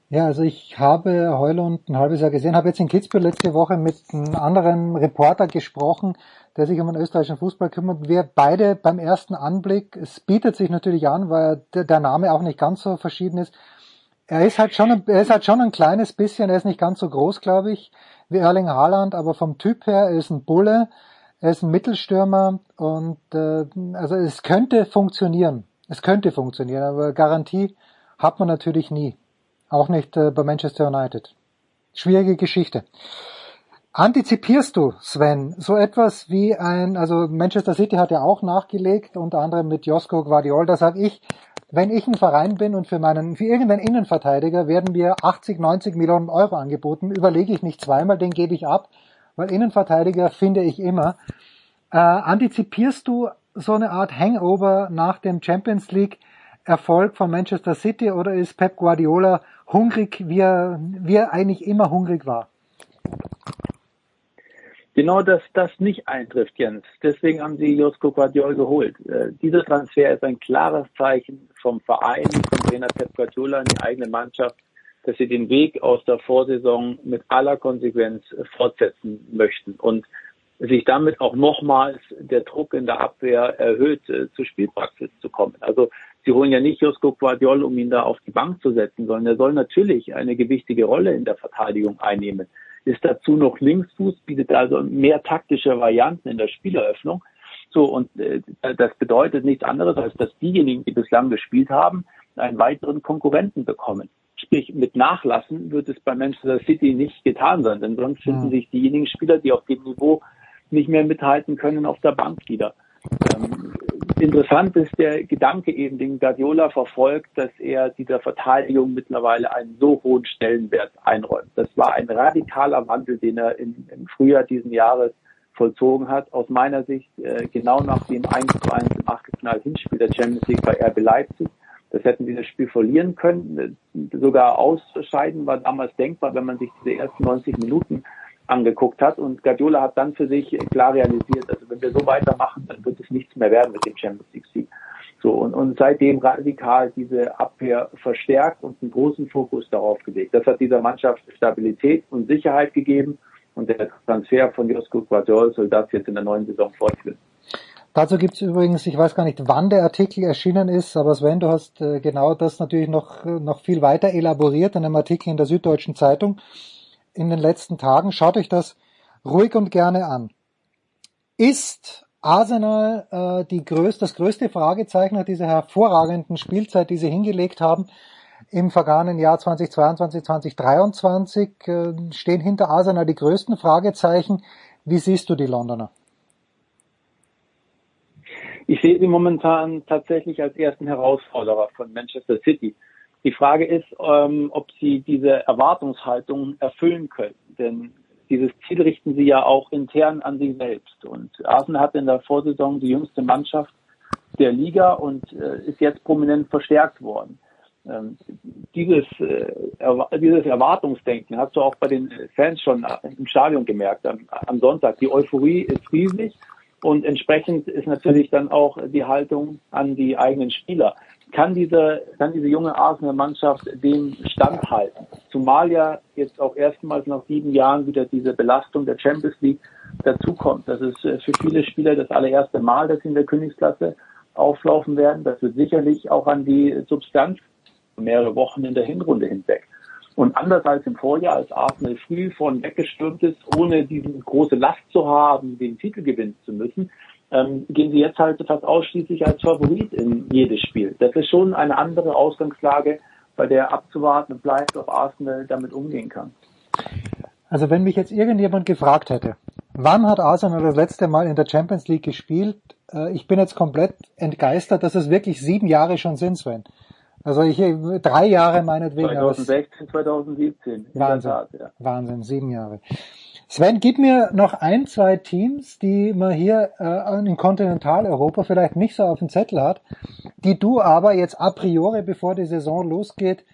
Ja, also ich habe Heulund ein halbes Jahr gesehen, habe jetzt in Kitzbühel letzte Woche mit einem anderen Reporter gesprochen, der sich um den österreichischen Fußball kümmert. Wir beide beim ersten Anblick, es bietet sich natürlich an, weil der Name auch nicht ganz so verschieden ist, er ist halt schon, er ist halt schon ein kleines bisschen, er ist nicht ganz so groß, glaube ich, wie Erling Haaland, aber vom Typ her, er ist ein Bulle, er ist ein Mittelstürmer und äh, also es könnte funktionieren. Es könnte funktionieren, aber Garantie hat man natürlich nie. Auch nicht äh, bei Manchester United. Schwierige Geschichte. Antizipierst du, Sven, so etwas wie ein, also Manchester City hat ja auch nachgelegt, unter anderem mit Josko Guardiola, da sage ich, wenn ich ein Verein bin und für meinen, für irgendeinen Innenverteidiger werden mir 80, 90 Millionen Euro angeboten, überlege ich nicht zweimal, den gebe ich ab, weil Innenverteidiger finde ich immer. Äh, antizipierst du so eine Art Hangover nach dem Champions League Erfolg von Manchester City oder ist Pep Guardiola hungrig, wie er, wie er eigentlich immer hungrig war? Genau, dass das nicht eintrifft, Jens. Deswegen haben sie Josko Guardiola geholt. Äh, dieser Transfer ist ein klares Zeichen vom Verein, vom Trainer Pep Guardiola in die eigene Mannschaft, dass sie den Weg aus der Vorsaison mit aller Konsequenz fortsetzen möchten und sich damit auch nochmals der Druck in der Abwehr erhöht, äh, zur Spielpraxis zu kommen. Also sie holen ja nicht Josko Guardiola, um ihn da auf die Bank zu setzen, sondern er soll natürlich eine gewichtige Rolle in der Verteidigung einnehmen ist dazu noch Linksfuß, bietet also mehr taktische Varianten in der Spieleröffnung. So, und äh, das bedeutet nichts anderes, als dass diejenigen, die bislang gespielt haben, einen weiteren Konkurrenten bekommen. Sprich, mit Nachlassen wird es bei Manchester City nicht getan sein, denn sonst finden Mhm. sich diejenigen Spieler, die auf dem Niveau nicht mehr mithalten können, auf der Bank wieder. Ähm, interessant ist der Gedanke eben, den Guardiola verfolgt, dass er dieser Verteidigung mittlerweile einen so hohen Stellenwert einräumt. Das war ein radikaler Wandel, den er im, im Frühjahr diesen Jahres vollzogen hat. Aus meiner Sicht äh, genau nach dem 1 zu 1 im Achtelfinal Hinspiel der Champions League bei RB Leipzig. Das hätten sie das Spiel verlieren können. Sogar ausscheiden war damals denkbar, wenn man sich diese ersten 90 Minuten angeguckt hat. Und Guardiola hat dann für sich klar realisiert, also wenn wir so weitermachen, dann wird es nichts mehr werden mit dem Champions League Sieg. So, und, und seitdem radikal diese Abwehr verstärkt und einen großen Fokus darauf gelegt. Das hat dieser Mannschaft Stabilität und Sicherheit gegeben. Und der Transfer von Josko Guardiola soll das jetzt in der neuen Saison fortführen. Dazu gibt es übrigens, ich weiß gar nicht, wann der Artikel erschienen ist, aber Sven, du hast äh, genau das natürlich noch, äh, noch viel weiter elaboriert in einem Artikel in der Süddeutschen Zeitung in den letzten Tagen. Schaut euch das ruhig und gerne an. Ist Arsenal äh, die größte, das größte Fragezeichen nach dieser hervorragenden Spielzeit, die sie hingelegt haben im vergangenen Jahr 2022, 2023? Äh, stehen hinter Arsenal die größten Fragezeichen. Wie siehst du die Londoner? Ich sehe sie momentan tatsächlich als ersten Herausforderer von Manchester City. Die Frage ist, ähm, ob sie diese Erwartungshaltung erfüllen können. Denn dieses Ziel richten sie ja auch intern an sich selbst. Und Arsenal hat in der Vorsaison die jüngste Mannschaft der Liga und äh, ist jetzt prominent verstärkt worden. Ähm, dieses, äh, er, dieses Erwartungsdenken hast du auch bei den Fans schon im Stadion gemerkt am, am Sonntag. Die Euphorie ist riesig und entsprechend ist natürlich dann auch die Haltung an die eigenen Spieler. Kann diese, kann diese junge Arsenal-Mannschaft dem standhalten? Zumal ja jetzt auch erstmals nach sieben Jahren wieder diese Belastung der Champions League dazukommt. Das ist äh, für viele Spieler das allererste Mal, dass sie in der Königsklasse auflaufen werden. Das wird sicherlich auch an die Substanz mehrere Wochen in der Hinrunde hinweg. Und anders als im Vorjahr, als Arsenal früh von weggestürmt ist, ohne diese große Last zu haben, den Titel gewinnen zu müssen, ähm, gehen sie jetzt halt fast ausschließlich als Favorit in jedes Spiel. Das ist schon eine andere Ausgangslage, bei der abzuwarten bleibt, ob Arsenal damit umgehen kann. Also wenn mich jetzt irgendjemand gefragt hätte, wann hat Arsenal das letzte Mal in der Champions League gespielt? Äh, ich bin jetzt komplett entgeistert, dass es wirklich sieben Jahre schon sind, Sven. Also ich drei Jahre meinetwegen. 2016, 2017. Wahnsinn, Tat, ja. Wahnsinn, sieben Jahre. Sven, gib mir noch ein, zwei Teams, die man hier äh, in Kontinentaleuropa vielleicht nicht so auf dem Zettel hat, die du aber jetzt a priori, bevor die Saison losgeht,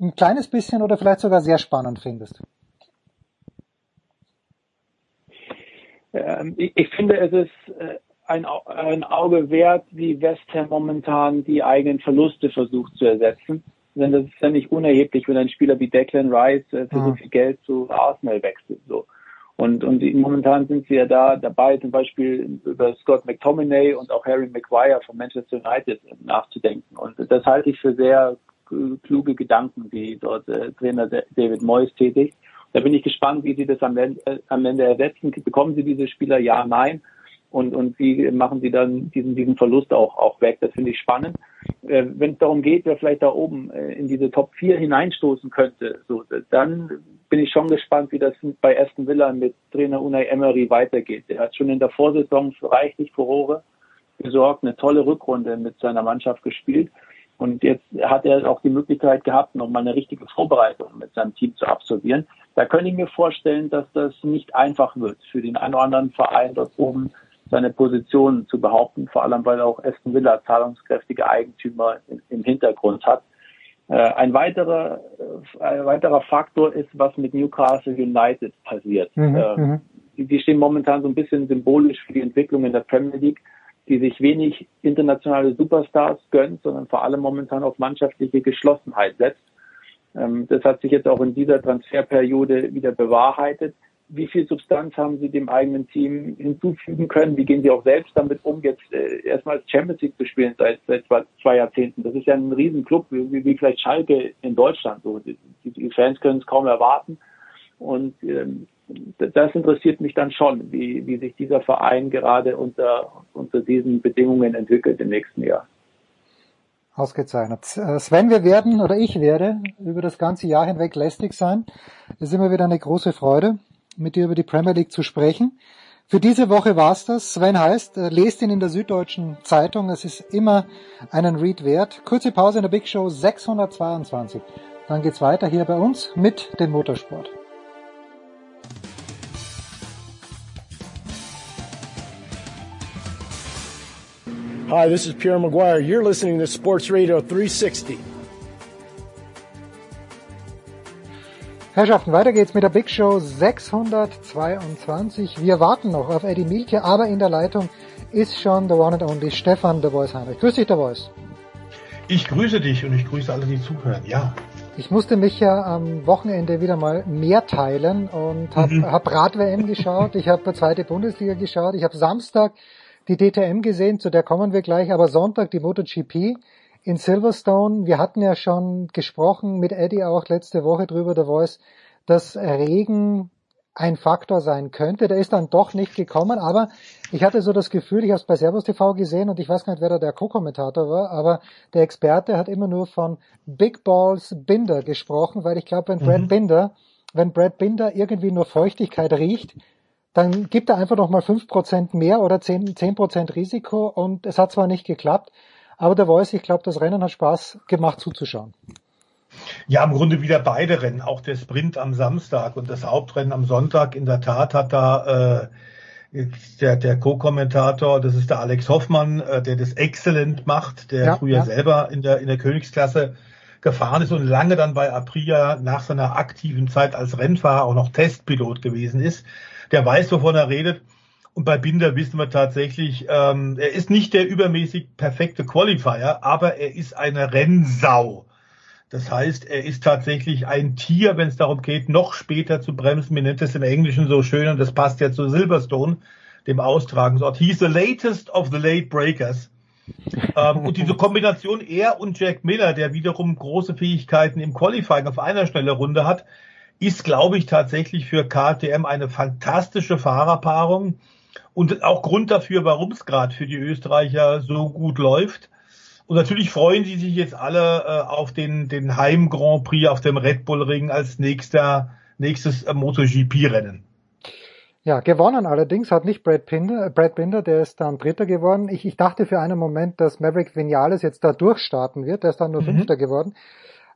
ein kleines bisschen oder vielleicht sogar sehr spannend findest. Ähm, ich, ich finde, es ist äh, ein, ein Auge wert, wie West Ham momentan die eigenen Verluste versucht zu ersetzen. Denn das ist ja nicht unerheblich, wenn ein Spieler wie Declan Rice äh, für Mhm. so viel Geld zu Arsenal wechselt. So. Und, und momentan sind sie ja da dabei, zum Beispiel über Scott McTominay und auch Harry Maguire von Manchester United nachzudenken. Und das halte ich für sehr kluge Gedanken, die dort äh, Trainer David Moyes tätigt. Da bin ich gespannt, wie sie das am Ende, äh, am Ende ersetzen. Bekommen sie diese Spieler? Ja, nein und, und wie machen sie dann diesen, diesen Verlust auch, auch weg. Das finde ich spannend. Äh, Wenn es darum geht, wer vielleicht da oben äh, in diese Top 4 hineinstoßen könnte, so, dann bin ich schon gespannt, wie das bei Aston Villa mit Trainer Unai Emery weitergeht. Er hat schon in der Vorsaison reichlich Furore gesorgt, eine tolle Rückrunde mit seiner Mannschaft gespielt. Und jetzt hat er auch die Möglichkeit gehabt, nochmal eine richtige Vorbereitung mit seinem Team zu absolvieren. Da könnte ich mir vorstellen, dass das nicht einfach wird für den einen oder anderen Verein dort oben seine Position zu behaupten, vor allem weil auch Aston Villa zahlungskräftige Eigentümer im Hintergrund hat. Ein weiterer, ein weiterer Faktor ist, was mit Newcastle United passiert. Mhm, die stehen momentan so ein bisschen symbolisch für die Entwicklung in der Premier League, die sich wenig internationale Superstars gönnt, sondern vor allem momentan auf mannschaftliche Geschlossenheit setzt. Das hat sich jetzt auch in dieser Transferperiode wieder bewahrheitet wie viel Substanz haben Sie dem eigenen Team hinzufügen können? Wie gehen Sie auch selbst damit um, jetzt äh, erstmals Champions League zu spielen seit, seit zwei, zwei Jahrzehnten? Das ist ja ein Riesenclub, wie, wie vielleicht Schalke in Deutschland. So, die, die Fans können es kaum erwarten. Und ähm, das interessiert mich dann schon, wie, wie sich dieser Verein gerade unter, unter diesen Bedingungen entwickelt im nächsten Jahr. Ausgezeichnet. Äh, Sven, wir werden, oder ich werde, über das ganze Jahr hinweg lästig sein. Es ist immer wieder eine große Freude, mit dir über die Premier League zu sprechen. Für diese Woche war's das. Sven heißt, äh, lest ihn in der Süddeutschen Zeitung. Es ist immer einen Read wert. Kurze Pause in der Big Show 622. Dann geht's weiter hier bei uns mit dem Motorsport. Hi, this is Pierre Maguire. You're listening to Sports Radio 360. Herrschaften, weiter geht's mit der Big Show 622. Wir warten noch auf Eddie Mielke, aber in der Leitung ist schon der One and Only Stefan der Voice Heinrich. Grüß dich, der Voice. Ich grüße dich und ich grüße alle, die zuhören, ja. Ich musste mich ja am Wochenende wieder mal mehr teilen und habe mhm. hab Rad-WM geschaut, ich habe zweite Bundesliga geschaut, ich habe Samstag die DTM gesehen, zu der kommen wir gleich, aber Sonntag die MotoGP in Silverstone. Wir hatten ja schon gesprochen mit Eddie auch letzte Woche drüber, der Voice, dass Regen ein Faktor sein könnte. Der ist dann doch nicht gekommen, aber ich hatte so das Gefühl, ich habe es bei Servus TV gesehen und ich weiß gar nicht, wer da der Co-Kommentator war, aber der Experte hat immer nur von Big Balls Binder gesprochen, weil ich glaube, wenn Brad mhm. Binder, wenn Brad Binder irgendwie nur Feuchtigkeit riecht, dann gibt er einfach noch mal fünf Prozent mehr oder zehn Prozent Risiko und es hat zwar nicht geklappt, aber der Voice, ich glaube, das Rennen hat Spaß gemacht zuzuschauen. Ja, im Grunde wieder beide Rennen, auch der Sprint am Samstag und das Hauptrennen am Sonntag. In der Tat hat da äh, der, der Co-Kommentator, das ist der Alex Hoffmann, äh, der das exzellent macht, der ja, früher ja. selber in der, in der Königsklasse gefahren ist und lange dann bei Aprilia nach seiner aktiven Zeit als Rennfahrer auch noch Testpilot gewesen ist der weiß, wovon er redet. Und bei Binder wissen wir tatsächlich, ähm, er ist nicht der übermäßig perfekte Qualifier, aber er ist eine Rennsau. Das heißt, er ist tatsächlich ein Tier, wenn es darum geht, noch später zu bremsen. Man nennt es im Englischen so schön und das passt ja zu Silverstone, dem Austragungsort. He's the latest of the late breakers. ähm, und diese Kombination er und Jack Miller, der wiederum große Fähigkeiten im Qualifying auf einer schnellen Runde hat, ist, glaube ich, tatsächlich für KTM eine fantastische Fahrerpaarung und auch Grund dafür, warum es gerade für die Österreicher so gut läuft. Und natürlich freuen sie sich jetzt alle äh, auf den, den Heim Grand Prix auf dem Red Bull Ring als nächster, nächstes äh, MotoGP-Rennen. Ja, gewonnen allerdings hat nicht Brad Binder, Brad Binder, der ist dann Dritter geworden. Ich, ich dachte für einen Moment, dass Maverick Vinales jetzt da durchstarten wird, der ist dann nur mhm. Fünfter geworden.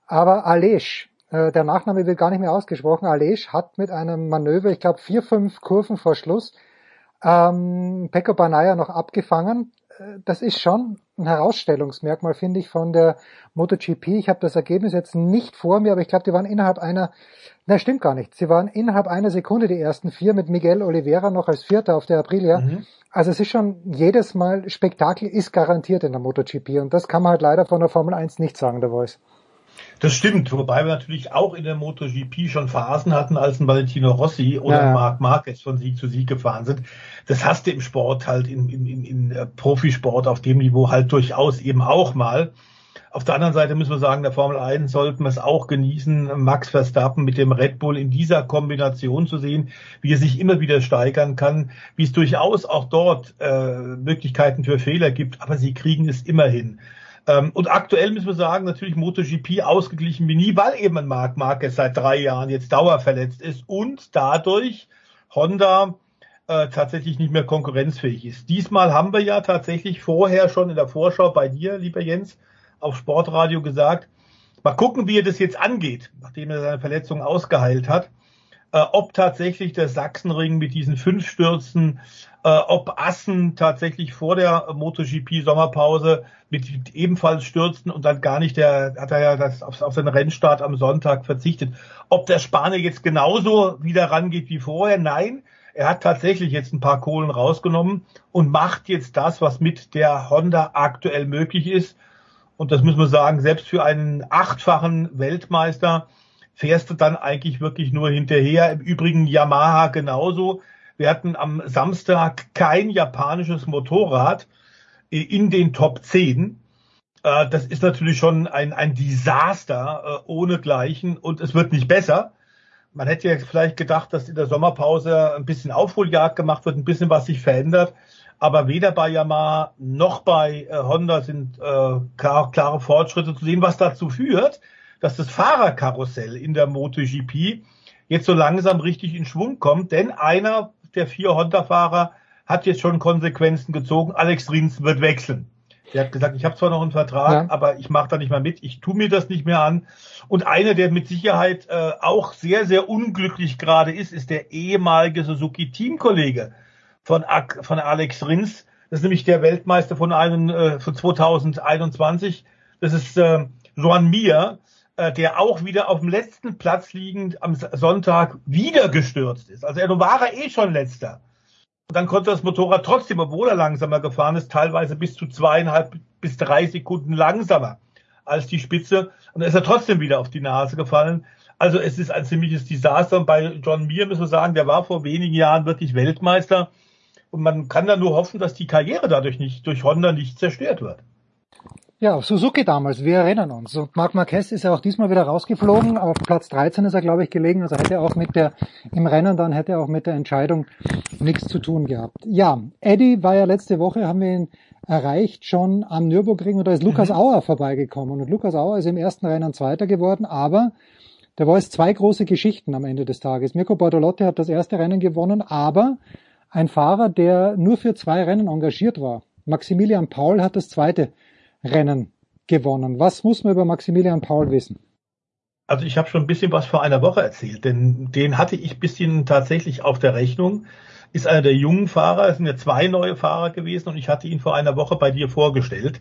Aber Alej, äh, der Nachname wird gar nicht mehr ausgesprochen, Alej hat mit einem Manöver, ich glaube vier, fünf Kurven vor Schluss, ähm, Pecco Banaya noch abgefangen. Äh, das ist schon ein Herausstellungsmerkmal, finde ich, von der MotoGP. Ich habe das Ergebnis jetzt nicht vor mir, aber ich glaube, die waren innerhalb einer, na stimmt gar nicht, sie waren innerhalb einer Sekunde die ersten vier mit Miguel Oliveira noch als Vierter auf der Aprilia. Mhm. Also es ist schon jedes Mal, Spektakel ist garantiert in der MotoGP und das kann man halt leider von der Formel 1 nicht sagen, der Voice. Das stimmt, wobei wir natürlich auch in der MotoGP schon Phasen hatten, als ein Valentino Rossi oder ja. Marc Marquez von Sieg zu Sieg gefahren sind. Das hast du im Sport halt, in, in, in, in äh, Profisport auf dem Niveau halt durchaus eben auch mal. Auf der anderen Seite müssen wir sagen, der Formel 1 sollten wir es auch genießen, Max Verstappen mit dem Red Bull in dieser Kombination zu sehen, wie er sich immer wieder steigern kann, wie es durchaus auch dort äh, Möglichkeiten für Fehler gibt, aber sie kriegen es immer hin. Ähm, und aktuell müssen wir sagen, natürlich MotoGP ausgeglichen wie nie, weil eben ein Marc Marquez seit drei Jahren jetzt dauerverletzt ist und dadurch Honda äh, tatsächlich nicht mehr konkurrenzfähig ist. Diesmal haben wir ja tatsächlich vorher schon in der Vorschau bei dir, lieber Jens, auf Sportradio gesagt, mal gucken, wie er das jetzt angeht, nachdem er seine Verletzung ausgeheilt hat äh, ob tatsächlich der Sachsenring mit diesen fünf Stürzen, ob Assen tatsächlich vor der MotoGP Sommerpause mit ebenfalls Stürzen und dann gar nicht der, hat er ja das auf, auf seinen Rennstart am Sonntag verzichtet. Ob der Spanier jetzt genauso wieder rangeht wie vorher? Nein. Er hat tatsächlich jetzt ein paar Kohlen rausgenommen und macht jetzt das, was mit der Honda aktuell möglich ist. Und das müssen wir sagen, selbst für einen achtfachen Weltmeister fährst du dann eigentlich wirklich nur hinterher. Im Übrigen Yamaha genauso. Wir hatten am Samstag kein japanisches Motorrad in den Top 10. Äh, das ist natürlich schon ein, ein Desaster äh, ohnegleichen und es wird nicht besser. Man hätte ja vielleicht gedacht, dass in der Sommerpause ein bisschen Aufholjagd gemacht wird, ein bisschen was sich verändert. Aber weder bei Yamaha noch bei äh, Honda sind klar, klare Fortschritte zu sehen, was dazu führt, dass das Fahrerkarussell in der MotoGP jetzt so langsam richtig in Schwung kommt. Denn einer der vier Honda-Fahrer hat jetzt schon Konsequenzen gezogen. Alex Rins wird wechseln. Der hat gesagt, ich habe zwar noch einen Vertrag, ja. aber ich mache da nicht mehr mit. Ich tue mir das nicht mehr an. Und einer, der mit Sicherheit äh, auch sehr, sehr unglücklich gerade ist, ist der ehemalige Suzuki-Teamkollege von, von Alex Rins. Das ist nämlich der Weltmeister von, einem, äh, von 2021. Das ist äh, Joan Mir, der auch wieder auf dem letzten Platz liegend am Sonntag wieder gestürzt ist. Also er war eh schon letzter. Und dann konnte das Motorrad trotzdem, obwohl er langsamer gefahren ist, teilweise bis zu zweieinhalb bis drei Sekunden langsamer als die Spitze. Und dann ist er trotzdem wieder auf die Nase gefallen. Also es ist ein ziemliches Desaster. Und bei John Mir müssen wir sagen, der war vor wenigen Jahren wirklich Weltmeister. Und man kann da nur hoffen, dass die Karriere dadurch nicht, durch Honda nicht zerstört wird. Ja, Suzuki damals, wir erinnern uns. Und Marc Marquez ist ja auch diesmal wieder rausgeflogen. Auf Platz 13 ist er, glaube ich, gelegen. Also hätte er auch mit der, im Rennen dann hätte er auch mit der Entscheidung nichts zu tun gehabt. Ja, Eddie war ja letzte Woche, haben wir ihn erreicht, schon am Nürburgring und da ist Lukas mhm. Auer vorbeigekommen. Und Lukas Auer ist im ersten Rennen Zweiter geworden, aber da war es zwei große Geschichten am Ende des Tages. Mirko Bortolotti hat das erste Rennen gewonnen, aber ein Fahrer, der nur für zwei Rennen engagiert war. Maximilian Paul hat das zweite Rennen gewonnen. Was muss man über Maximilian Paul wissen? Also ich habe schon ein bisschen was vor einer Woche erzählt, denn den hatte ich bisschen tatsächlich auf der Rechnung. Ist einer der jungen Fahrer, es sind ja zwei neue Fahrer gewesen und ich hatte ihn vor einer Woche bei dir vorgestellt.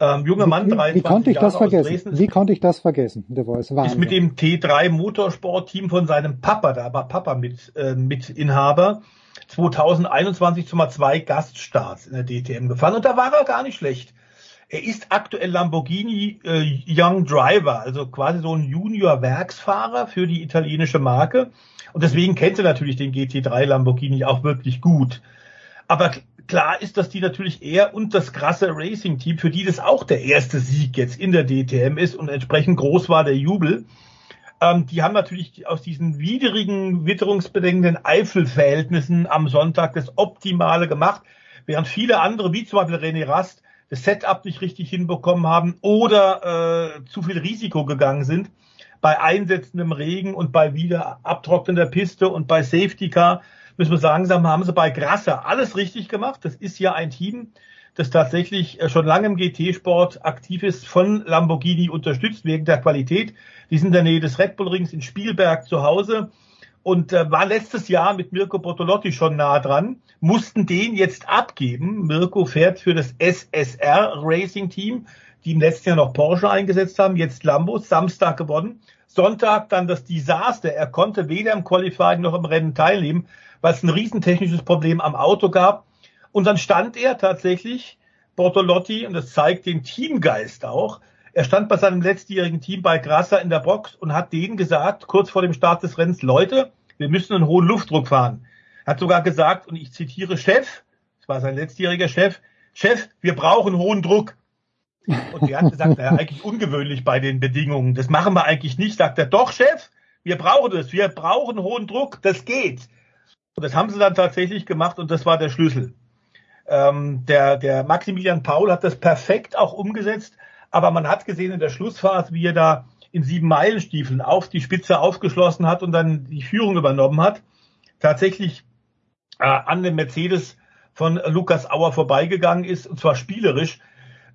Ähm, junger Mann, 23 wie konnte ich Jahre das vergessen? Dresden, wie konnte ich das vergessen? Der Voice ist mit dem T3 Motorsport-Team von seinem Papa, da war Papa mit, äh, mit Inhaber, 2021 zu mal zwei Gaststarts in der DTM gefahren und da war er gar nicht schlecht. Er ist aktuell Lamborghini äh, Young Driver, also quasi so ein Junior-Werksfahrer für die italienische Marke. Und deswegen kennt er natürlich den GT3 Lamborghini auch wirklich gut. Aber klar ist, dass die natürlich er und das krasse Racing-Team, für die das auch der erste Sieg jetzt in der DTM ist und entsprechend groß war der Jubel, ähm, die haben natürlich aus diesen widrigen, witterungsbedingten Eifelverhältnissen am Sonntag das Optimale gemacht, während viele andere, wie zum Beispiel René Rast, das Setup nicht richtig hinbekommen haben oder äh, zu viel Risiko gegangen sind bei einsetzendem Regen und bei wieder abtrocknender Piste und bei Safety Car müssen wir sagen, haben sie bei Grasser alles richtig gemacht. Das ist ja ein Team, das tatsächlich äh, schon lange im GT-Sport aktiv ist, von Lamborghini unterstützt wegen der Qualität. Die sind in der Nähe des Red Bull Rings in Spielberg zu Hause und äh, war letztes Jahr mit Mirko Bortolotti schon nah dran, mussten den jetzt abgeben. Mirko fährt für das SSR Racing Team, die im letzten Jahr noch Porsche eingesetzt haben, jetzt Lambo, Samstag gewonnen. Sonntag dann das Desaster. Er konnte weder im Qualifying noch im Rennen teilnehmen, weil es ein riesentechnisches Problem am Auto gab. Und dann stand er tatsächlich, Bortolotti, und das zeigt den Teamgeist auch, er stand bei seinem letztjährigen Team bei Grasser in der Box und hat denen gesagt, kurz vor dem Start des Rennens, Leute, wir müssen einen hohen Luftdruck fahren. Er hat sogar gesagt, und ich zitiere Chef, das war sein letztjähriger Chef, Chef, wir brauchen hohen Druck. Und der hat gesagt, naja, eigentlich ungewöhnlich bei den Bedingungen. Das machen wir eigentlich nicht. Sagt er, doch, Chef, wir brauchen das. Wir brauchen hohen Druck. Das geht. Und das haben sie dann tatsächlich gemacht und das war der Schlüssel. Ähm, der, der Maximilian Paul hat das perfekt auch umgesetzt. Aber man hat gesehen in der Schlussphase, wie er da in sieben Meilenstiefeln auf die Spitze aufgeschlossen hat und dann die Führung übernommen hat. Tatsächlich äh, an dem Mercedes von Lukas Auer vorbeigegangen ist, und zwar spielerisch.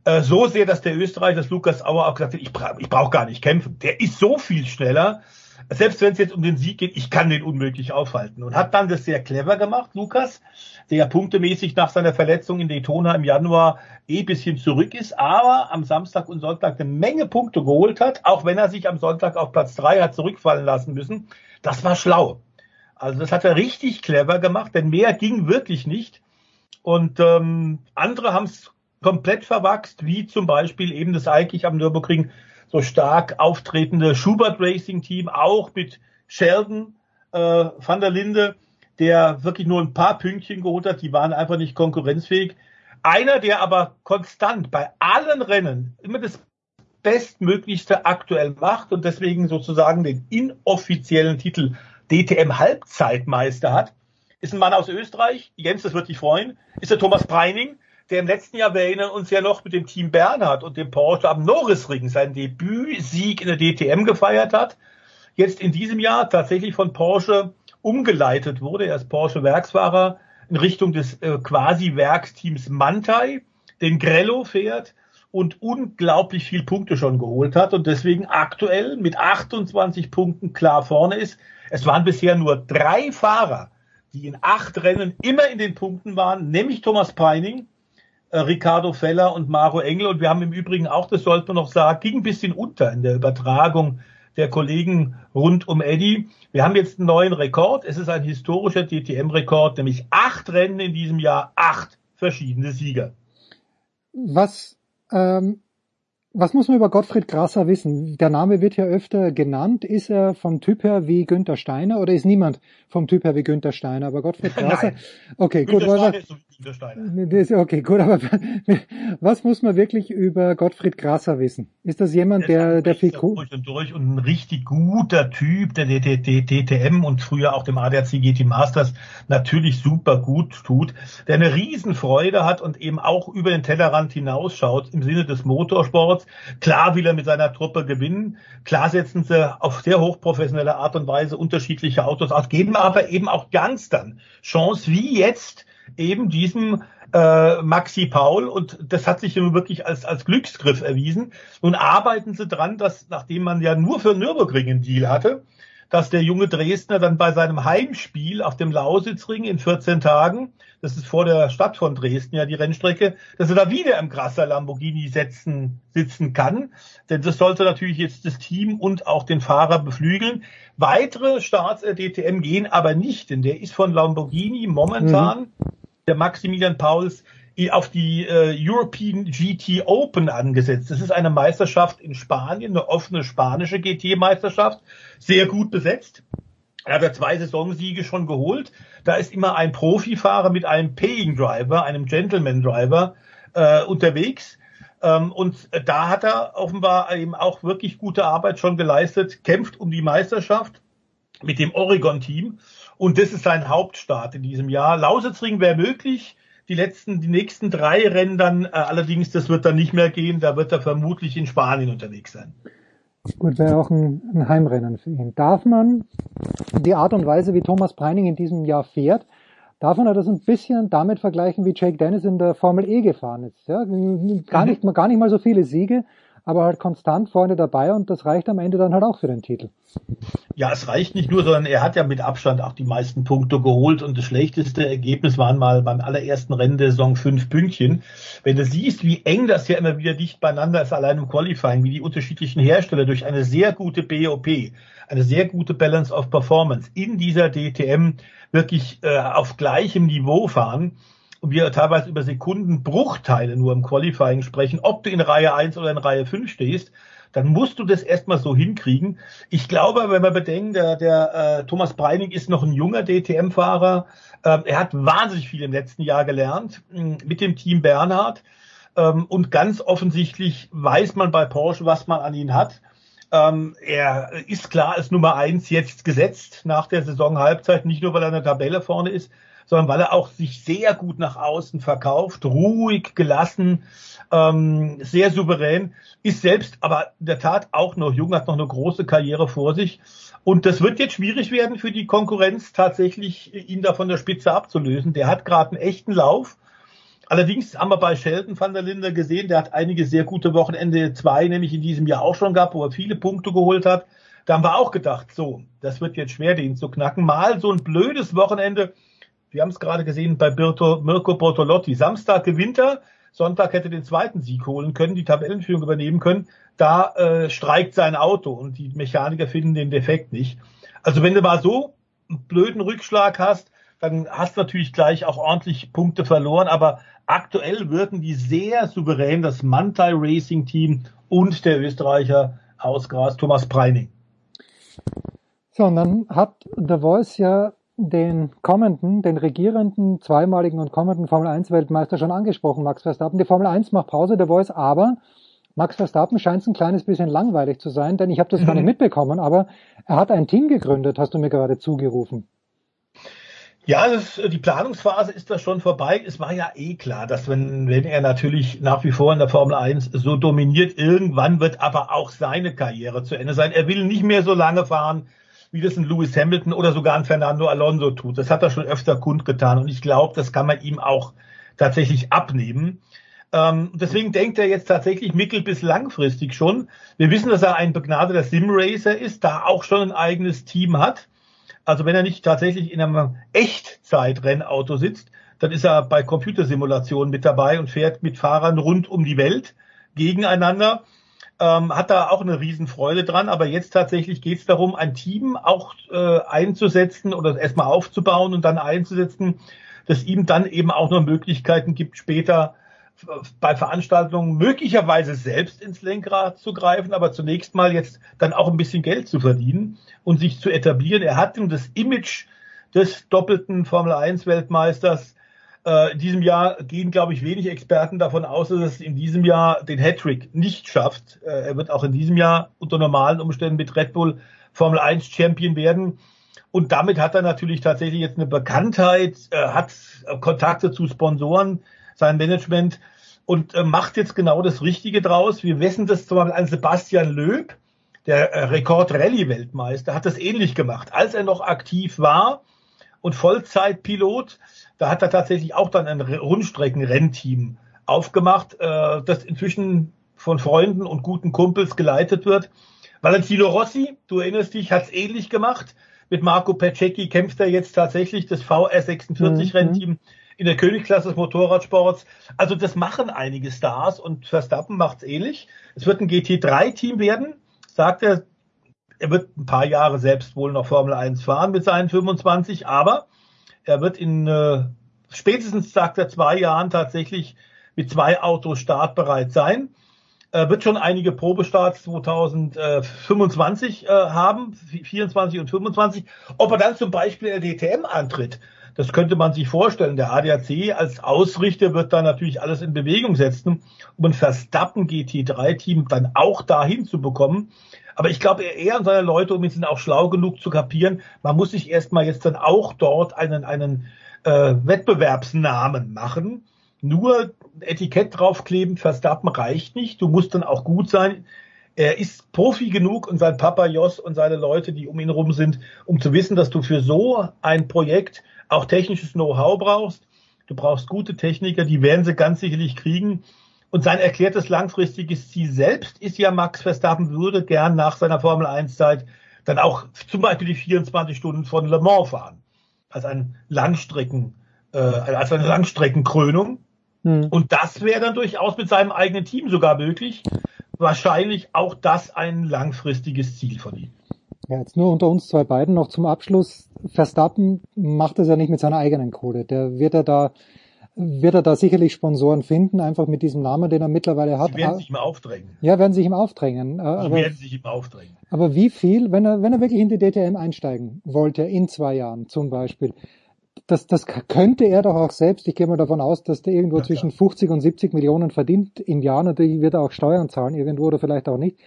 Äh, so sehr, dass der Österreicher, das Lukas Auer auch gesagt hat, ich, bra ich brauche gar nicht kämpfen. Der ist so viel schneller. Selbst wenn es jetzt um den Sieg geht, ich kann den unmöglich aufhalten. Und hat dann das sehr clever gemacht, Lukas der punktemäßig nach seiner Verletzung in Daytona im Januar eh bisschen zurück ist, aber am Samstag und Sonntag eine Menge Punkte geholt hat, auch wenn er sich am Sonntag auf Platz drei hat zurückfallen lassen müssen. Das war schlau. Also das hat er richtig clever gemacht, denn mehr ging wirklich nicht. Und ähm, andere haben es komplett verwachst, wie zum Beispiel eben das eigentlich am Nürburgring so stark auftretende Schubert Racing Team, auch mit Sheldon äh, van der Linde, der wirklich nur ein paar Pünktchen geholt hat, die waren einfach nicht konkurrenzfähig. Einer, der aber konstant bei allen Rennen immer das Bestmöglichste aktuell macht und deswegen sozusagen den inoffiziellen Titel DTM Halbzeitmeister hat, ist ein Mann aus Österreich. Jens, das wird dich freuen. Ist der Thomas Preining, der im letzten Jahr, wir erinnern uns ja noch, mit dem Team Bernhard und dem Porsche am Norrisring seinen Debütsieg in der DTM gefeiert hat. Jetzt in diesem Jahr tatsächlich von Porsche umgeleitet wurde. Er ist Porsche Werksfahrer in Richtung des äh, quasi Werksteams Mantai, den Grello fährt und unglaublich viel Punkte schon geholt hat und deswegen aktuell mit 28 Punkten klar vorne ist. Es waren bisher nur drei Fahrer, die in acht Rennen immer in den Punkten waren, nämlich Thomas Preining, äh, Ricardo Feller und Maro Engel. Und wir haben im Übrigen auch, das sollte man noch sagen, ging ein bisschen unter in der Übertragung der Kollegen rund um Eddie. Wir haben jetzt einen neuen Rekord. Es ist ein historischer DTM-Rekord, nämlich acht Rennen in diesem Jahr, acht verschiedene Sieger. Was ähm, was muss man über Gottfried Grasser wissen? Der Name wird ja öfter genannt. Ist er vom Typ her wie Günther Steiner oder ist niemand vom Typ her wie Günther Steiner? Aber Gottfried Grasser, Nein. okay, Günther gut, Steiner Günther Steiner. das, okay, gut, aber was muss man wirklich über Gottfried Grasser wissen? Ist das jemand, der, der viel cool, durch und durch und ein richtig guter Typ, der DTM und früher auch dem ADAC GT Masters natürlich super gut tut, der eine Riesenfreude hat und eben auch über den Tellerrand hinausschaut im Sinne des Motorsports. Klar will er mit seiner Truppe gewinnen. Klar setzen sie auf sehr hochprofessionelle Art und Weise unterschiedliche Autos aus, geben aber eben auch Youngstern Chance, wie jetzt eben diesem äh, Maxi Paul und das hat sich nun wirklich als, als Glücksgriff erwiesen. Nun arbeiten sie dran, dass nachdem man ja nur für Nürburgring einen Deal hatte, dass der junge Dresdner dann bei seinem Heimspiel auf dem Lausitzring in 14 Tagen, das ist vor der Stadt von Dresden ja die Rennstrecke, dass er da wieder im Grasser Lamborghini setzen, sitzen kann. Denn das sollte natürlich jetzt das Team und auch den Fahrer beflügeln. Weitere Starts der DTM gehen aber nicht, denn der ist von Lamborghini momentan, mhm. der Maximilian Pauls, auf die äh, European GT Open angesetzt. Das ist eine Meisterschaft in Spanien, eine offene spanische GT-Meisterschaft, sehr gut besetzt. Er hat ja zwei Saisonsiege schon geholt. Da ist immer ein Profifahrer mit einem Paying Driver, einem Gentleman Driver äh, unterwegs. Ähm, und da hat er offenbar eben auch wirklich gute Arbeit schon geleistet, kämpft um die Meisterschaft mit dem Oregon-Team. Und das ist sein Hauptstart in diesem Jahr. Lausitzring wäre möglich die letzten, die nächsten drei Rennen dann äh, allerdings, das wird dann nicht mehr gehen, da wird er vermutlich in Spanien unterwegs sein. Gut, wäre auch ein, ein Heimrennen für ihn. Darf man die Art und Weise, wie Thomas Preining in diesem Jahr fährt, darf man das ein bisschen damit vergleichen, wie Jake Dennis in der Formel E gefahren ist. Ja, gar nicht, gar nicht mal so viele Siege, aber halt konstant vorne dabei und das reicht am Ende dann halt auch für den Titel. Ja, es reicht nicht nur, sondern er hat ja mit Abstand auch die meisten Punkte geholt und das schlechteste Ergebnis waren mal beim allerersten Rennen der Saison fünf Pünktchen. Wenn du siehst, wie eng das ja immer wieder dicht beieinander ist, allein im Qualifying, wie die unterschiedlichen Hersteller durch eine sehr gute BOP, eine sehr gute Balance of Performance in dieser DTM wirklich äh, auf gleichem Niveau fahren, wir teilweise über Sekundenbruchteile nur im Qualifying sprechen, ob du in Reihe 1 oder in Reihe 5 stehst, dann musst du das erstmal so hinkriegen. Ich glaube, wenn wir bedenken, der, der äh, Thomas Breining ist noch ein junger DTM-Fahrer. Ähm, er hat wahnsinnig viel im letzten Jahr gelernt mh, mit dem Team Bernhard. Ähm, und ganz offensichtlich weiß man bei Porsche, was man an ihn hat. Ähm, er ist klar als Nummer eins jetzt gesetzt nach der Saisonhalbzeit, nicht nur weil er in der Tabelle vorne ist, sondern weil er auch sich sehr gut nach außen verkauft, ruhig, gelassen, ähm, sehr souverän, ist selbst aber in der Tat auch noch jung, hat noch eine große Karriere vor sich. Und das wird jetzt schwierig werden für die Konkurrenz, tatsächlich ihn da von der Spitze abzulösen. Der hat gerade einen echten Lauf. Allerdings haben wir bei Sheldon van der Linde gesehen, der hat einige sehr gute Wochenende zwei, nämlich in diesem Jahr auch schon gehabt, wo er viele Punkte geholt hat. Da haben wir auch gedacht, so, das wird jetzt schwer, den zu knacken. Mal so ein blödes Wochenende, wir haben es gerade gesehen bei Birto, Mirko Bortolotti. Samstag gewinnt er, Sonntag hätte den zweiten Sieg holen können, die Tabellenführung übernehmen können. Da äh, streikt sein Auto und die Mechaniker finden den Defekt nicht. Also wenn du mal so einen blöden Rückschlag hast, dann hast du natürlich gleich auch ordentlich Punkte verloren. Aber aktuell wirken die sehr souverän, das Mantai Racing Team und der Österreicher Hausgras Thomas Preining. So, und dann hat The Voice ja den kommenden, den regierenden, zweimaligen und kommenden Formel 1 Weltmeister schon angesprochen, Max Verstappen. Die Formel 1 macht Pause, der Voice, aber Max Verstappen scheint es ein kleines bisschen langweilig zu sein, denn ich habe das mhm. gar nicht mitbekommen, aber er hat ein Team gegründet, hast du mir gerade zugerufen. Ja, das, die Planungsphase ist da schon vorbei. Es war ja eh klar, dass wenn, wenn er natürlich nach wie vor in der Formel 1 so dominiert, irgendwann wird aber auch seine Karriere zu Ende sein. Er will nicht mehr so lange fahren, wie das ein Lewis Hamilton oder sogar ein Fernando Alonso tut. Das hat er schon öfter kundgetan und ich glaube, das kann man ihm auch tatsächlich abnehmen. Ähm, deswegen denkt er jetzt tatsächlich mittel- bis langfristig schon. Wir wissen, dass er ein begnadeter Simracer ist, da auch schon ein eigenes Team hat. Also wenn er nicht tatsächlich in einem Echtzeitrennauto sitzt, dann ist er bei Computersimulationen mit dabei und fährt mit Fahrern rund um die Welt gegeneinander. Ähm, hat da auch eine Riesenfreude dran, aber jetzt tatsächlich geht es darum, ein Team auch äh, einzusetzen oder erstmal aufzubauen und dann einzusetzen, das ihm dann eben auch noch Möglichkeiten gibt, später bei Veranstaltungen möglicherweise selbst ins Lenkrad zu greifen, aber zunächst mal jetzt dann auch ein bisschen Geld zu verdienen und sich zu etablieren. Er hat das Image des doppelten Formel 1 Weltmeisters. Äh, in diesem Jahr gehen, glaube ich, wenig Experten davon aus, dass es in diesem Jahr den Hattrick nicht schafft. Äh, er wird auch in diesem Jahr unter normalen Umständen mit Red Bull Formel 1 Champion werden. Und damit hat er natürlich tatsächlich jetzt eine Bekanntheit, äh, hat Kontakte zu Sponsoren, sein Management und macht jetzt genau das Richtige draus. Wir wissen das zum Beispiel an Sebastian Löb, der Rekord-Rallye-Weltmeister, hat das ähnlich gemacht. Als er noch aktiv war und Vollzeitpilot, da hat er tatsächlich auch dann ein Rundstrecken-Rennteam aufgemacht, äh, das inzwischen von Freunden und guten Kumpels geleitet wird. Valentino Rossi, du erinnerst dich, hat es ähnlich gemacht. Mit Marco Pececchi kämpft er jetzt tatsächlich das VR46-Rennteam mhm in der Königsklasse des Motorradsports. Also das machen einige Stars und Verstappen macht's ähnlich. Es wird ein GT3-Team werden, sagt er. Er wird ein paar Jahre selbst wohl noch Formel 1 fahren mit seinen 25, aber er wird in äh, spätestens, sagt er, zwei Jahren tatsächlich mit zwei Autos startbereit sein. Er wird schon einige Probestarts 2025 äh, haben, 24 und 25. Ob er dann zum Beispiel in der DTM antritt, das könnte man sich vorstellen. Der ADAC als Ausrichter wird da natürlich alles in Bewegung setzen, um ein Verstappen GT3-Team dann auch dahin zu bekommen. Aber ich glaube, er und seine Leute um ihn sind auch schlau genug zu kapieren. Man muss sich erstmal jetzt dann auch dort einen, einen äh, Wettbewerbsnamen machen. Nur Etikett draufkleben, Verstappen reicht nicht. Du musst dann auch gut sein. Er ist Profi genug und sein Papa Jos und seine Leute, die um ihn rum sind, um zu wissen, dass du für so ein Projekt auch technisches Know-how brauchst. Du brauchst gute Techniker, die werden sie ganz sicherlich kriegen. Und sein erklärtes langfristiges Ziel selbst ist ja, Max Verstappen würde gern nach seiner Formel 1 Zeit dann auch zum Beispiel die 24 Stunden von Le Mans fahren. Als ein Langstrecken, äh, als eine Langstreckenkrönung. Hm. Und das wäre dann durchaus mit seinem eigenen Team sogar möglich. Wahrscheinlich auch das ein langfristiges Ziel von ihm. Ja, jetzt nur unter uns zwei beiden noch zum Abschluss. Verstappen macht es ja nicht mit seiner eigenen Kohle. Der wird er da, wird er da sicherlich Sponsoren finden, einfach mit diesem Namen, den er mittlerweile hat. Die werden sich ihm aufdrängen. Ja, werden sich ihm aufdrängen. Die aber, werden sich ihm aufdrängen. Aber wie viel, wenn er, wenn er wirklich in die DTM einsteigen wollte, in zwei Jahren zum Beispiel, das, das könnte er doch auch selbst, ich gehe mal davon aus, dass der irgendwo ja, zwischen 50 und 70 Millionen verdient im Jahr. Natürlich wird er auch Steuern zahlen irgendwo oder vielleicht auch nicht.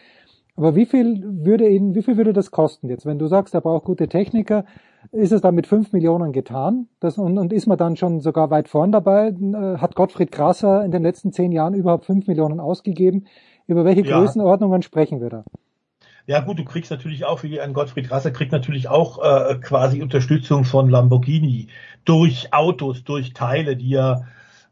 Aber wie viel würde ihn, wie viel würde das kosten jetzt? Wenn du sagst, er braucht gute Techniker, ist es dann mit fünf Millionen getan? Das, und, und ist man dann schon sogar weit vorn dabei? Äh, hat Gottfried Krasser in den letzten zehn Jahren überhaupt fünf Millionen ausgegeben? Über welche ja. Größenordnungen sprechen wir da? Ja gut, du kriegst natürlich auch, wie ein Gottfried Rasser kriegt natürlich auch äh, quasi Unterstützung von Lamborghini durch Autos, durch Teile, die er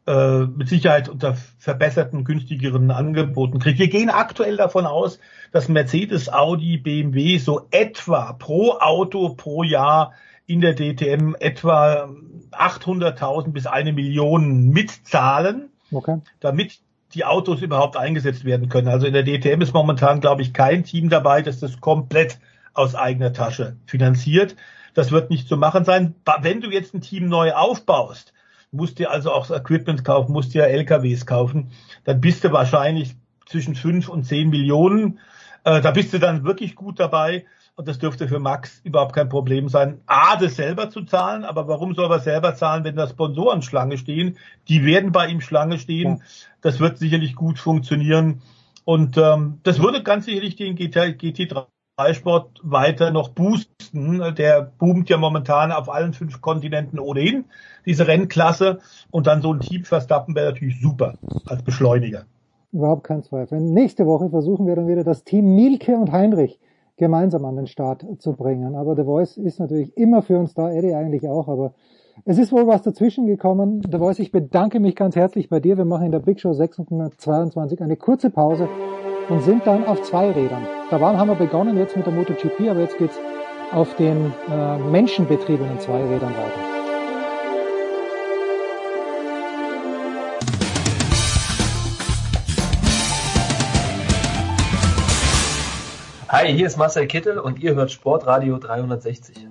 äh, mit Sicherheit unter verbesserten, günstigeren Angeboten kriegt. Wir gehen aktuell davon aus, dass Mercedes, Audi, BMW so etwa pro Auto pro Jahr in der DTM etwa 800.000 bis eine Million mitzahlen, okay. damit die Autos überhaupt eingesetzt werden können. Also in der DTM ist momentan, glaube ich, kein Team dabei, das das komplett aus eigener Tasche finanziert. Das wird nicht zu machen sein. Wenn du jetzt ein Team neu aufbaust, musst dir also auch Equipment kaufen, musst dir LKWs kaufen, dann bist du wahrscheinlich zwischen fünf und zehn Millionen. Äh, da bist du dann wirklich gut dabei. Und das dürfte für Max überhaupt kein Problem sein, A, das selber zu zahlen, aber warum soll er selber zahlen, wenn da Sponsoren Schlange stehen? Die werden bei ihm Schlange stehen. Das wird sicherlich gut funktionieren. Und ähm, das würde ganz sicherlich den GT, GT3 Dreisport weiter noch boosten. Der boomt ja momentan auf allen fünf Kontinenten ohnehin, diese Rennklasse. Und dann so ein Team Verstappen wäre natürlich super als Beschleuniger. Überhaupt kein Zweifel. Nächste Woche versuchen wir dann wieder das Team Mielke und Heinrich gemeinsam an den Start zu bringen. Aber The Voice ist natürlich immer für uns da, Eddie eigentlich auch, aber es ist wohl was dazwischen gekommen. The Voice, ich bedanke mich ganz herzlich bei dir. Wir machen in der Big Show 622 eine kurze Pause und sind dann auf zwei Rädern. Da waren, haben wir begonnen jetzt mit der MotoGP, aber jetzt geht's auf den äh, menschenbetriebenen Zweirädern weiter. Hi, hier ist Marcel Kittel und ihr hört Sportradio 360.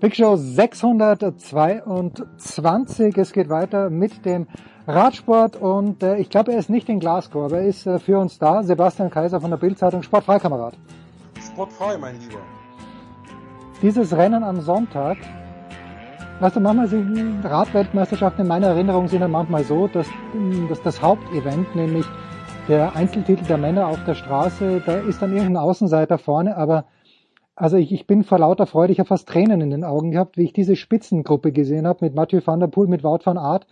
Big Show 622. Es geht weiter mit dem Radsport und äh, ich glaube, er ist nicht in Glasgow, aber er ist äh, für uns da. Sebastian Kaiser von der Bildzeitung Sportfrei, Kamerad. Sportfrei, mein Lieber. Dieses Rennen am Sonntag, weißt du, manchmal sind Radweltmeisterschaften in meiner Erinnerung sind dann manchmal so, dass, dass das Hauptevent, nämlich der Einzeltitel der Männer auf der Straße, da ist dann irgendein Außenseiter vorne, aber also ich, ich bin vor lauter Freude, ich habe fast Tränen in den Augen gehabt, wie ich diese Spitzengruppe gesehen habe mit Mathieu van der Poel, mit Wout van Aert,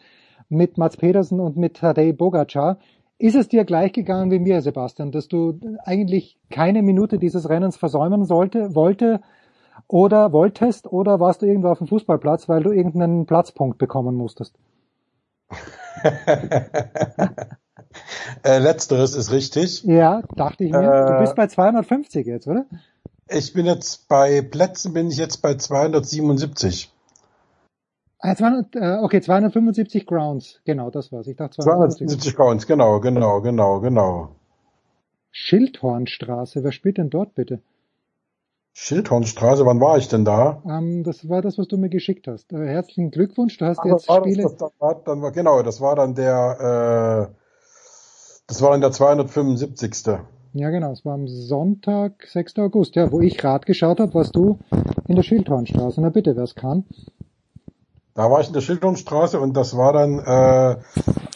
mit Mats Pedersen und mit Tadej Bogacar. Ist es dir gleich gegangen wie mir, Sebastian, dass du eigentlich keine Minute dieses Rennens versäumen sollte, wollte oder wolltest oder warst du irgendwo auf dem Fußballplatz, weil du irgendeinen Platzpunkt bekommen musstest? äh, letzteres ist richtig. Ja, dachte ich mir. Äh, du bist bei 250 jetzt, oder? Ich bin jetzt bei Plätzen bin ich jetzt bei 277. Ah, 200, äh, okay, 275 Grounds, genau, das war's. Ich dachte 275 Grounds, genau, genau, genau, genau. Schildhornstraße, wer spielt denn dort bitte? Schildhornstraße, wann war ich denn da? Ähm, das war das, was du mir geschickt hast. Äh, herzlichen Glückwunsch, du hast Ach, jetzt Spiele. Das, das, war, dann war, genau, das war dann der, äh, das war dann der 275. Ja, genau. Es war am Sonntag, 6. August, ja, wo ich Rad geschaut habe, warst du in der Schildhornstraße. Na bitte, wer es kann. Da war ich in der Schildhornstraße und das war dann äh,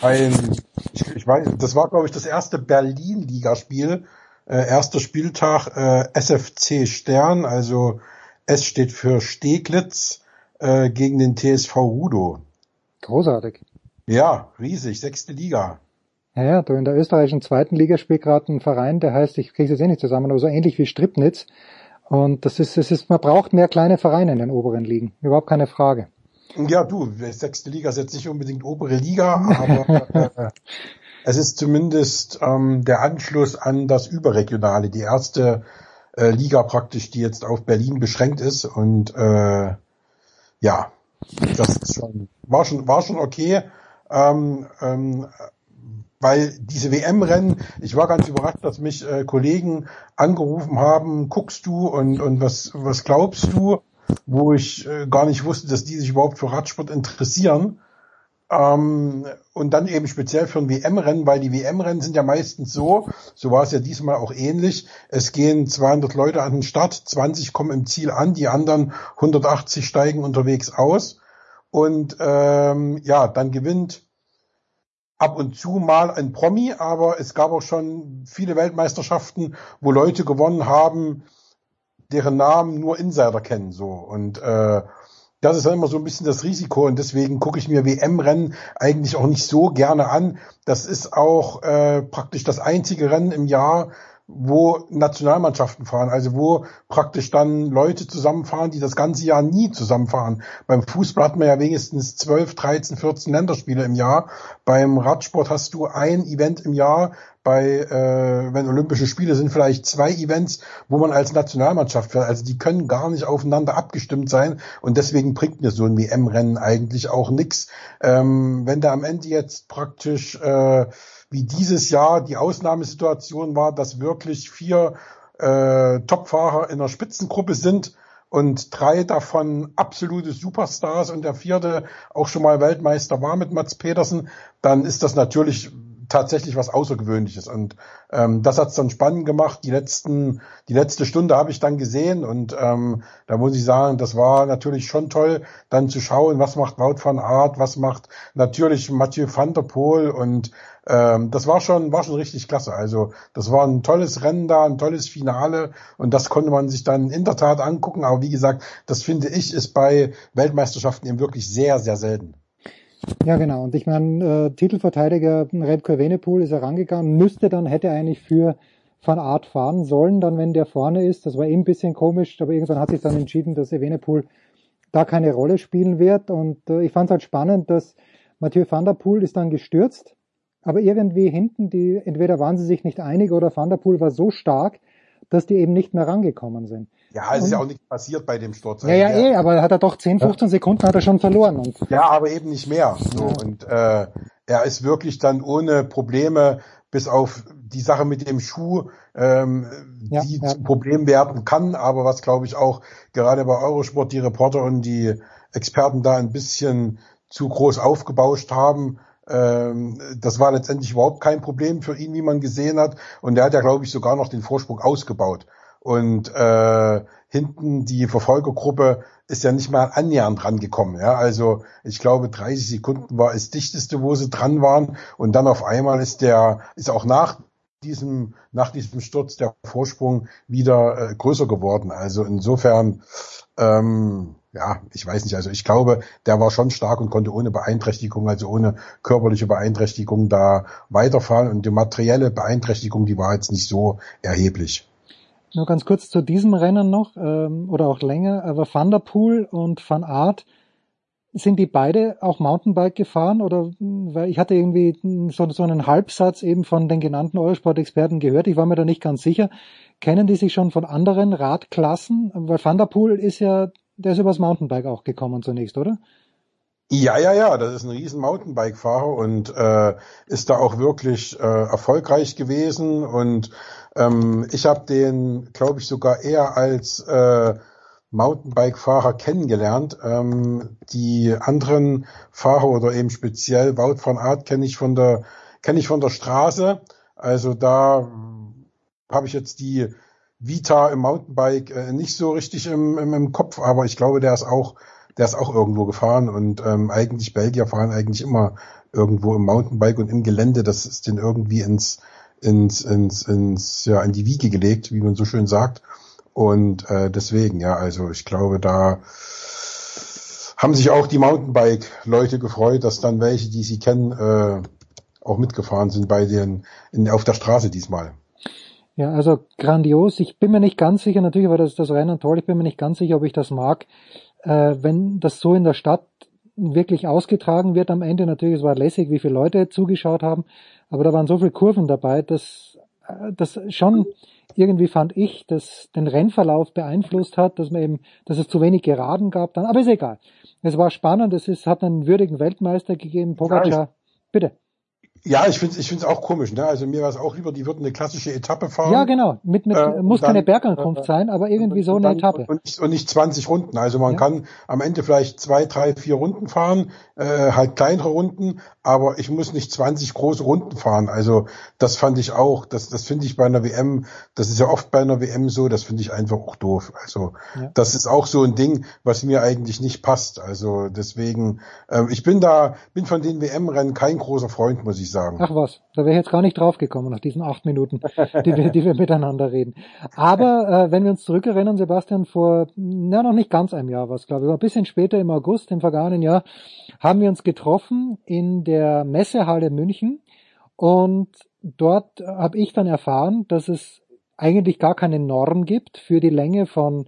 ein, ich, ich weiß, das war glaube ich das erste Berlin-Ligaspiel, äh, erster Spieltag äh, SFC Stern, also S steht für Steglitz äh, gegen den TSV Rudo. Großartig. Ja, riesig, sechste Liga. Ja, ja, du in der österreichischen zweiten Liga spielt gerade ein Verein, der heißt, ich kriege es jetzt eh nicht zusammen, aber so ähnlich wie Stripnitz. Und das ist, das ist, man braucht mehr kleine Vereine in den oberen Ligen. Überhaupt keine Frage. Ja, du, sechste Liga ist jetzt nicht unbedingt obere Liga, aber äh, es ist zumindest ähm, der Anschluss an das Überregionale, die erste äh, Liga praktisch, die jetzt auf Berlin beschränkt ist. Und äh, ja, das ist schon, war schon, war schon okay. Ähm, ähm, weil diese WM-Rennen, ich war ganz überrascht, dass mich äh, Kollegen angerufen haben, guckst du und, und was, was glaubst du, wo ich äh, gar nicht wusste, dass die sich überhaupt für Radsport interessieren. Ähm, und dann eben speziell für ein WM-Rennen, weil die WM-Rennen sind ja meistens so, so war es ja diesmal auch ähnlich, es gehen 200 Leute an den Start, 20 kommen im Ziel an, die anderen 180 steigen unterwegs aus. Und ähm, ja, dann gewinnt ab und zu mal ein Promi, aber es gab auch schon viele Weltmeisterschaften, wo Leute gewonnen haben, deren Namen nur Insider kennen so und äh, das ist dann immer so ein bisschen das Risiko und deswegen gucke ich mir WM-Rennen eigentlich auch nicht so gerne an. Das ist auch äh, praktisch das einzige Rennen im Jahr, wo Nationalmannschaften fahren, also wo praktisch dann Leute zusammenfahren, die das ganze Jahr nie zusammenfahren. Beim Fußball hat man ja wenigstens 12, 13, 14 Länderspiele im Jahr. Beim Radsport hast du ein Event im Jahr. Bei, äh, wenn Olympische Spiele sind, vielleicht zwei Events, wo man als Nationalmannschaft fährt. Also die können gar nicht aufeinander abgestimmt sein und deswegen bringt mir so ein WM-Rennen eigentlich auch nix. Ähm, wenn da am Ende jetzt praktisch äh, wie dieses Jahr die Ausnahmesituation war, dass wirklich vier äh, Topfahrer in der Spitzengruppe sind und drei davon absolute Superstars und der vierte auch schon mal Weltmeister war mit Mats Petersen, dann ist das natürlich tatsächlich was Außergewöhnliches. Und ähm, das hat's dann spannend gemacht. Die letzten, die letzte Stunde habe ich dann gesehen und ähm, da muss ich sagen, das war natürlich schon toll, dann zu schauen, was macht Wout van Aert, was macht natürlich Mathieu van der Poel und ähm, das war schon, war schon richtig klasse. Also das war ein tolles Rennen da, ein tolles Finale und das konnte man sich dann in der Tat angucken. Aber wie gesagt, das finde ich ist bei Weltmeisterschaften eben wirklich sehr, sehr selten. Ja, genau. Und ich meine, äh, Titelverteidiger Remco Evenepoel ist herangegangen, müsste dann, hätte eigentlich für Van Art fahren sollen, dann wenn der vorne ist. Das war eben ein bisschen komisch, aber irgendwann hat sich dann entschieden, dass Evenepoel da keine Rolle spielen wird. Und äh, ich fand es halt spannend, dass Mathieu van der Poel ist dann gestürzt, aber irgendwie hinten, die entweder waren sie sich nicht einig oder Van der Poel war so stark, dass die eben nicht mehr rangekommen sind. Ja, es ist ja auch nichts passiert bei dem Sturz. Ja, ja, eh, aber hat er doch 10, 15 ja. Sekunden hat er schon verloren. Und ja, aber eben nicht mehr. So. Ja. Und äh, er ist wirklich dann ohne Probleme, bis auf die Sache mit dem Schuh, ähm, ja, die ja. zu Problem werden kann, aber was glaube ich auch gerade bei Eurosport die Reporter und die Experten da ein bisschen zu groß aufgebauscht haben, das war letztendlich überhaupt kein Problem für ihn, wie man gesehen hat. Und er hat ja, glaube ich, sogar noch den Vorsprung ausgebaut. Und äh, hinten die Verfolgergruppe ist ja nicht mal annähernd rangekommen. Ja? Also ich glaube, 30 Sekunden war das dichteste, wo sie dran waren. Und dann auf einmal ist der, ist auch nach diesem, nach diesem Sturz der Vorsprung wieder äh, größer geworden. Also insofern, ähm, ja, ich weiß nicht. Also ich glaube, der war schon stark und konnte ohne Beeinträchtigung, also ohne körperliche Beeinträchtigung da weiterfahren. Und die materielle Beeinträchtigung, die war jetzt nicht so erheblich. Nur ganz kurz zu diesem Rennen noch, ähm, oder auch länger, aber Van der Poel und Van Aert, sind die beide auch Mountainbike gefahren oder weil ich hatte irgendwie so, so einen Halbsatz eben von den genannten Eurosport-Experten gehört, ich war mir da nicht ganz sicher. Kennen die sich schon von anderen Radklassen? Weil Van der Poel ist ja, der ist übers Mountainbike auch gekommen zunächst, oder? Ja, ja, ja, das ist ein riesen Mountainbike-Fahrer und äh, ist da auch wirklich äh, erfolgreich gewesen und ähm, ich habe den, glaube ich, sogar eher als äh, Mountainbike-Fahrer kennengelernt. Ähm, die anderen Fahrer oder eben speziell Wout van Art kenne ich von der kenne ich von der Straße. Also da habe ich jetzt die Vita im Mountainbike äh, nicht so richtig im, im, im Kopf, aber ich glaube, der ist auch der ist auch irgendwo gefahren und ähm, eigentlich Belgier fahren eigentlich immer irgendwo im Mountainbike und im Gelände. Das ist den irgendwie ins ins, ins, ins, ja, in die Wiege gelegt, wie man so schön sagt. Und äh, deswegen, ja, also ich glaube, da haben sich auch die Mountainbike-Leute gefreut, dass dann welche, die sie kennen, äh, auch mitgefahren sind bei den in, auf der Straße diesmal. Ja, also grandios. Ich bin mir nicht ganz sicher, natürlich war das, das Rennen toll, ich bin mir nicht ganz sicher, ob ich das mag. Äh, wenn das so in der Stadt wirklich ausgetragen wird am Ende, natürlich, es war lässig, wie viele Leute zugeschaut haben, aber da waren so viele Kurven dabei, dass äh, das schon irgendwie fand ich, dass den Rennverlauf beeinflusst hat, dass man eben, dass es zu wenig Geraden gab dann, aber ist egal. Es war spannend, es ist, hat einen würdigen Weltmeister gegeben, Pogacar. Bitte. Ja, ich finde es ich find's auch komisch. Ne? Also mir war es auch lieber, die würden eine klassische Etappe fahren. Ja, genau. Mit, mit, äh, muss dann, keine Bergankunft äh, sein, aber irgendwie so eine dann, Etappe. Und nicht, und nicht 20 Runden. Also man ja. kann am Ende vielleicht zwei, drei, vier Runden fahren, äh, halt kleinere Runden, aber ich muss nicht 20 große Runden fahren. Also das fand ich auch, das, das finde ich bei einer WM, das ist ja oft bei einer WM so, das finde ich einfach auch doof. Also ja. das ist auch so ein Ding, was mir eigentlich nicht passt. Also deswegen, äh, ich bin da, bin von den WM-Rennen kein großer Freund, muss ich sagen. Ach was, da wäre ich jetzt gar nicht draufgekommen nach diesen acht Minuten, die wir, die wir miteinander reden. Aber äh, wenn wir uns zurückerinnern, Sebastian, vor na noch nicht ganz einem Jahr was, glaube ich, aber ein bisschen später im August im vergangenen Jahr haben wir uns getroffen in der Messehalle München und dort habe ich dann erfahren, dass es eigentlich gar keine Norm gibt für die Länge von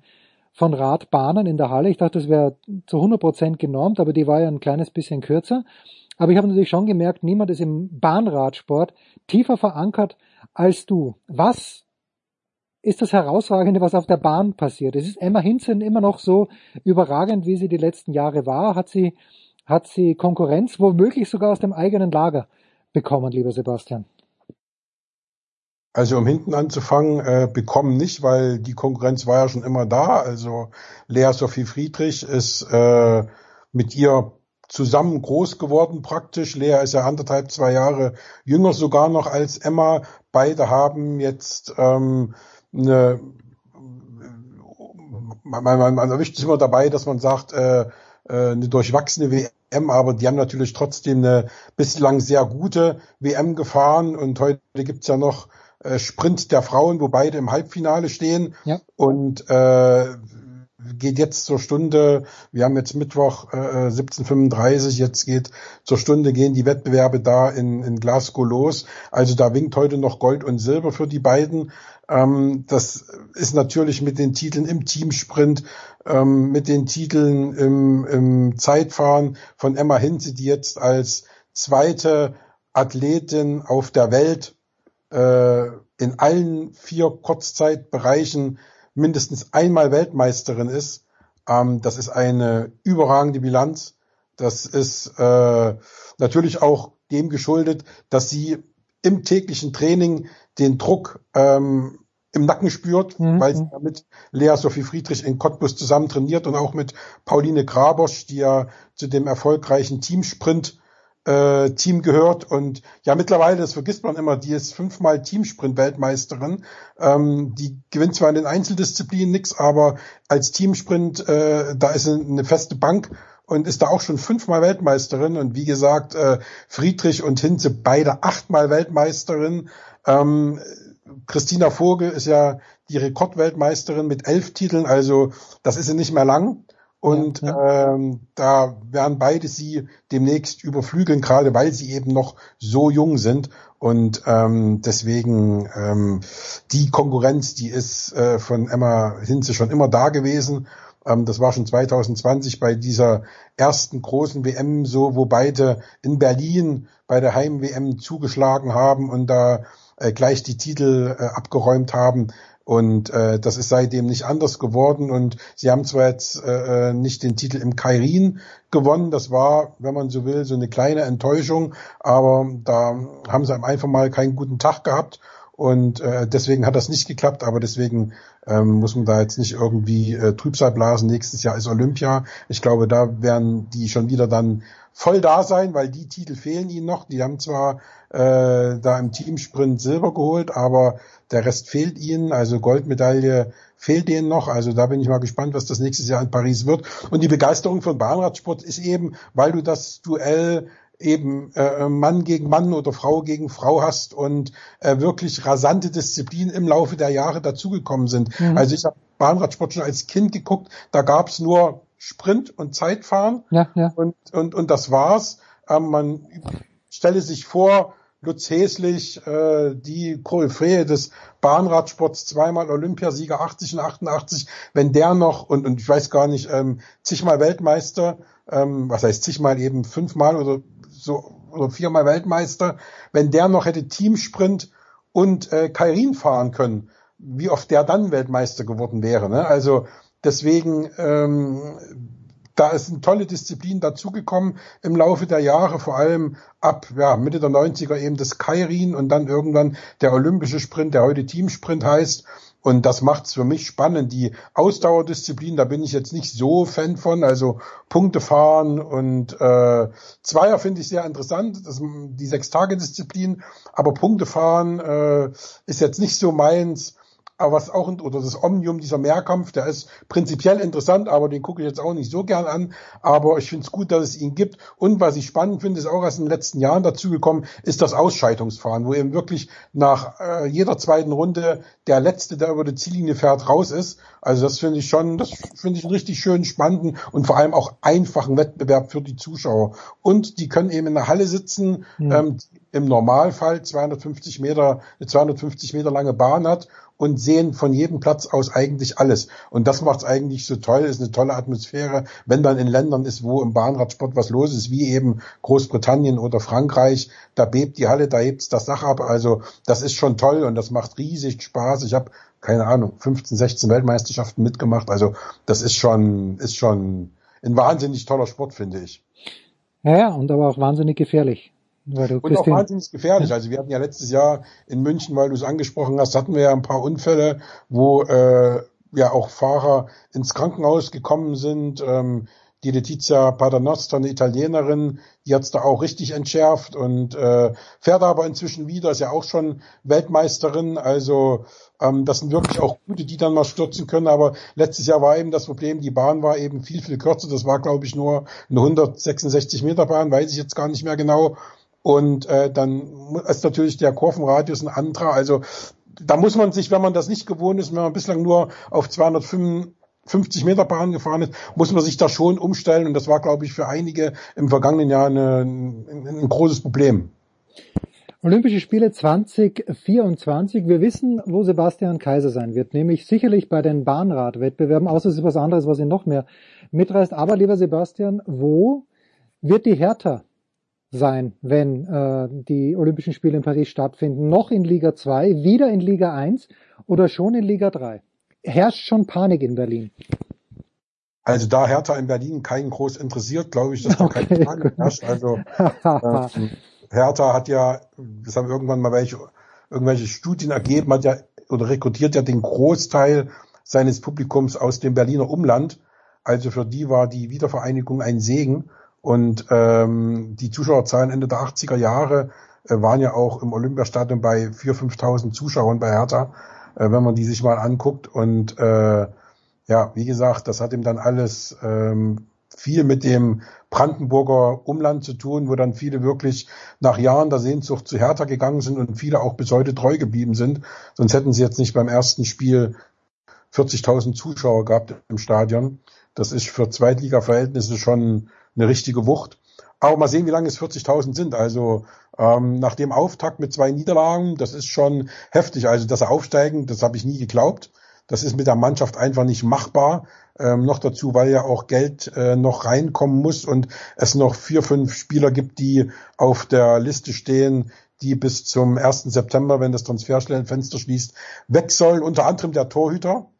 von Radbahnen in der Halle. Ich dachte, das wäre zu 100 Prozent genormt, aber die war ja ein kleines bisschen kürzer. Aber ich habe natürlich schon gemerkt, niemand ist im Bahnradsport tiefer verankert als du. Was ist das Herausragende, was auf der Bahn passiert? Es ist Emma Hinzen immer noch so überragend, wie sie die letzten Jahre war. Hat sie, hat sie Konkurrenz womöglich sogar aus dem eigenen Lager bekommen, lieber Sebastian? Also um hinten anzufangen, äh, bekommen nicht, weil die Konkurrenz war ja schon immer da. Also Lea Sophie Friedrich ist äh, mit ihr zusammen groß geworden praktisch. Lea ist ja anderthalb, zwei Jahre jünger sogar noch als Emma. Beide haben jetzt ähm, eine man, man, man erwischt sich immer dabei, dass man sagt, äh, äh, eine durchwachsene WM, aber die haben natürlich trotzdem eine bislang sehr gute WM gefahren und heute gibt's ja noch äh, Sprint der Frauen, wo beide im Halbfinale stehen. Ja. Und äh, geht jetzt zur Stunde, wir haben jetzt Mittwoch äh, 17.35, jetzt geht zur Stunde gehen die Wettbewerbe da in, in Glasgow los. Also da winkt heute noch Gold und Silber für die beiden. Ähm, das ist natürlich mit den Titeln im Teamsprint, ähm, mit den Titeln im, im Zeitfahren von Emma Hinze, die jetzt als zweite Athletin auf der Welt äh, in allen vier Kurzzeitbereichen mindestens einmal Weltmeisterin ist. Ähm, das ist eine überragende Bilanz. Das ist äh, natürlich auch dem geschuldet, dass sie im täglichen Training den Druck ähm, im Nacken spürt, mhm. weil sie mit Lea Sophie Friedrich in Cottbus zusammen trainiert und auch mit Pauline Grabosch, die ja zu dem erfolgreichen Teamsprint äh, Team gehört und ja mittlerweile, das vergisst man immer, die ist fünfmal Teamsprint-Weltmeisterin. Ähm, die gewinnt zwar in den Einzeldisziplinen nichts, aber als Teamsprint, äh, da ist eine feste Bank und ist da auch schon fünfmal Weltmeisterin. Und wie gesagt, äh, Friedrich und Hinze beide achtmal Weltmeisterin. Ähm, Christina Vogel ist ja die Rekordweltmeisterin mit elf Titeln, also das ist sie nicht mehr lang. Und ja. Ähm, da werden beide sie demnächst überflügeln, gerade weil sie eben noch so jung sind. Und ähm, deswegen ähm, die Konkurrenz, die ist äh, von Emma Hinze schon immer da gewesen. Ähm, das war schon 2020 bei dieser ersten großen WM so, wo beide in Berlin bei der Heim-WM zugeschlagen haben und da äh, gleich die Titel äh, abgeräumt haben. Und äh, das ist seitdem nicht anders geworden. Und sie haben zwar jetzt äh, äh, nicht den Titel im Kairin gewonnen, das war, wenn man so will, so eine kleine Enttäuschung, aber da haben sie einfach mal keinen guten Tag gehabt. Und äh, deswegen hat das nicht geklappt, aber deswegen ähm, muss man da jetzt nicht irgendwie äh, Trübsal blasen. Nächstes Jahr ist Olympia. Ich glaube, da werden die schon wieder dann voll da sein, weil die Titel fehlen ihnen noch. Die haben zwar äh, da im Teamsprint Silber geholt, aber der Rest fehlt ihnen, also Goldmedaille fehlt ihnen noch. Also da bin ich mal gespannt, was das nächstes Jahr in Paris wird. Und die Begeisterung von Bahnradsport ist eben, weil du das Duell eben äh, Mann gegen Mann oder Frau gegen Frau hast und äh, wirklich rasante Disziplinen im Laufe der Jahre dazugekommen sind. Mhm. Also ich habe Bahnradsport schon als Kind geguckt, da gab's nur Sprint und Zeitfahren ja, ja. Und, und, und das war's. Ähm, man stelle sich vor, Lutz Häslich, äh, die Koryphäe des Bahnradsports, zweimal Olympiasieger 80 und 88, wenn der noch, und, und ich weiß gar nicht, ähm, zigmal Weltmeister, ähm, was heißt zigmal eben fünfmal oder so, oder viermal Weltmeister, wenn der noch hätte Teamsprint und äh, Kairin fahren können, wie oft der dann Weltmeister geworden wäre. Ne? Also deswegen ähm, da ist eine tolle Disziplin dazugekommen im Laufe der Jahre, vor allem ab ja, Mitte der 90er eben das Kairin und dann irgendwann der olympische Sprint, der heute Teamsprint heißt. Und das macht's für mich spannend. Die Ausdauerdisziplin, da bin ich jetzt nicht so Fan von. Also Punkte fahren und äh, Zweier finde ich sehr interessant, das, die Sechs-Tage-Disziplin. Aber Punkte fahren äh, ist jetzt nicht so meins aber was auch, oder das Omnium, dieser Mehrkampf, der ist prinzipiell interessant, aber den gucke ich jetzt auch nicht so gern an. Aber ich finde es gut, dass es ihn gibt. Und was ich spannend finde, ist auch erst in den letzten Jahren dazugekommen, ist das Ausscheidungsfahren, wo eben wirklich nach äh, jeder zweiten Runde der Letzte, der über die Ziellinie fährt, raus ist. Also das finde ich schon, das finde ich einen richtig schönen, spannenden und vor allem auch einfachen Wettbewerb für die Zuschauer. Und die können eben in der Halle sitzen, mhm. ähm, im Normalfall 250 Meter, eine 250 Meter lange Bahn hat und sehen von jedem Platz aus eigentlich alles. Und das macht es eigentlich so toll, ist eine tolle Atmosphäre, wenn man in Ländern ist, wo im Bahnradsport was los ist, wie eben Großbritannien oder Frankreich, da bebt die Halle, da hebt's das Dach ab. Also das ist schon toll und das macht riesig Spaß. Ich habe keine Ahnung, 15, 16 Weltmeisterschaften mitgemacht. Also das ist schon, ist schon ein wahnsinnig toller Sport, finde ich. Ja, ja, und aber auch wahnsinnig gefährlich. Und auch wahnsinnig gefährlich. Also wir hatten ja letztes Jahr in München, weil du es angesprochen hast, hatten wir ja ein paar Unfälle, wo äh, ja auch Fahrer ins Krankenhaus gekommen sind. Ähm, die Letizia Paternoster, eine Italienerin, die hat's da auch richtig entschärft und äh, fährt aber inzwischen wieder, ist ja auch schon Weltmeisterin. Also ähm, das sind wirklich auch gute, die dann mal stürzen können. Aber letztes Jahr war eben das Problem, die Bahn war eben viel, viel kürzer. Das war, glaube ich, nur eine 166 Meter Bahn, weiß ich jetzt gar nicht mehr genau. Und äh, dann ist natürlich der Kurvenradius ein anderer. Also da muss man sich, wenn man das nicht gewohnt ist, wenn man bislang nur auf 250 Meter Bahn gefahren ist, muss man sich da schon umstellen. Und das war, glaube ich, für einige im vergangenen Jahr eine, ein, ein großes Problem. Olympische Spiele 2024. Wir wissen, wo Sebastian Kaiser sein wird, nämlich sicherlich bei den Bahnradwettbewerben, außer es ist was anderes, was ihn noch mehr mitreißt. Aber lieber Sebastian, wo wird die Hertha sein, wenn äh, die Olympischen Spiele in Paris stattfinden? Noch in Liga 2, wieder in Liga 1 oder schon in Liga 3? Herrscht schon Panik in Berlin? Also da Hertha in Berlin keinen groß interessiert, glaube ich, dass da okay, keine Panik herrscht. Also äh, Hertha hat ja, das haben irgendwann mal welche, irgendwelche Studien ergeben, hat ja oder rekrutiert ja den Großteil seines Publikums aus dem Berliner Umland. Also für die war die Wiedervereinigung ein Segen. Und ähm, die Zuschauerzahlen Ende der 80er Jahre äh, waren ja auch im Olympiastadion bei 4.000, 5.000 Zuschauern bei Hertha, äh, wenn man die sich mal anguckt. Und äh, ja, wie gesagt, das hat ihm dann alles ähm, viel mit dem Brandenburger Umland zu tun, wo dann viele wirklich nach Jahren der Sehnsucht zu Hertha gegangen sind und viele auch bis heute treu geblieben sind. Sonst hätten sie jetzt nicht beim ersten Spiel 40.000 Zuschauer gehabt im Stadion. Das ist für Zweitliga-Verhältnisse schon eine richtige Wucht. Aber mal sehen, wie lange es 40.000 sind. Also ähm, nach dem Auftakt mit zwei Niederlagen, das ist schon heftig. Also dass er aufsteigen, das habe ich nie geglaubt. Das ist mit der Mannschaft einfach nicht machbar. Ähm, noch dazu, weil ja auch Geld äh, noch reinkommen muss und es noch vier, fünf Spieler gibt, die auf der Liste stehen, die bis zum 1. September, wenn das Transferstellenfenster schließt, weg sollen. Unter anderem der Torhüter,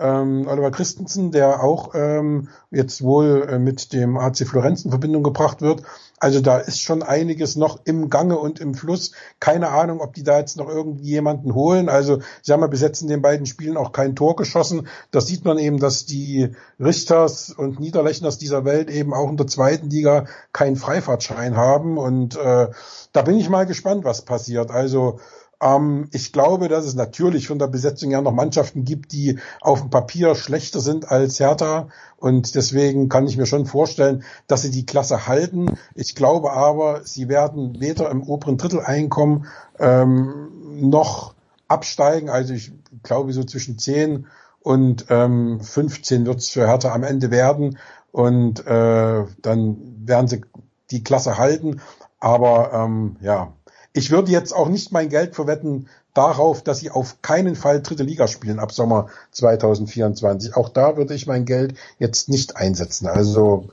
ähm, Oliver Christensen, der auch ähm, jetzt wohl äh, mit dem AC Florenz in Verbindung gebracht wird. Also da ist schon einiges noch im Gange und im Fluss. Keine Ahnung, ob die da jetzt noch irgendwie jemanden holen. Also sie haben ja bis jetzt in den beiden Spielen auch kein Tor geschossen. Da sieht man eben, dass die Richters und Niederlechners dieser Welt eben auch in der zweiten Liga keinen Freifahrtschein haben. Und äh, da bin ich mal gespannt, was passiert. Also ähm, ich glaube, dass es natürlich von der Besetzung her noch Mannschaften gibt, die auf dem Papier schlechter sind als Hertha. Und deswegen kann ich mir schon vorstellen, dass sie die Klasse halten. Ich glaube aber, sie werden weder im oberen Drittel einkommen ähm, noch absteigen. Also ich glaube, so zwischen 10 und ähm, 15 wird es für Hertha am Ende werden. Und äh, dann werden sie die Klasse halten. Aber ähm, ja, ich würde jetzt auch nicht mein Geld verwetten darauf, dass sie auf keinen Fall dritte Liga spielen ab Sommer 2024. Auch da würde ich mein Geld jetzt nicht einsetzen. Also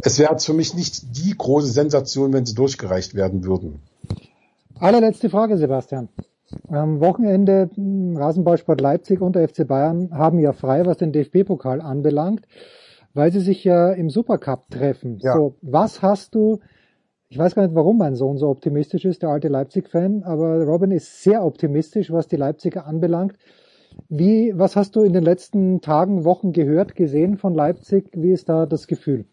es wäre für mich nicht die große Sensation, wenn sie durchgereicht werden würden. Allerletzte Frage, Sebastian. Am Wochenende hm, Rasenballsport Leipzig und der FC Bayern haben ja frei, was den DFB-Pokal anbelangt, weil sie sich ja im Supercup treffen. Ja. So, was hast du ich weiß gar nicht, warum mein Sohn so optimistisch ist, der alte Leipzig-Fan, aber Robin ist sehr optimistisch, was die Leipziger anbelangt. Wie, was hast du in den letzten Tagen, Wochen gehört, gesehen von Leipzig? Wie ist da das Gefühl?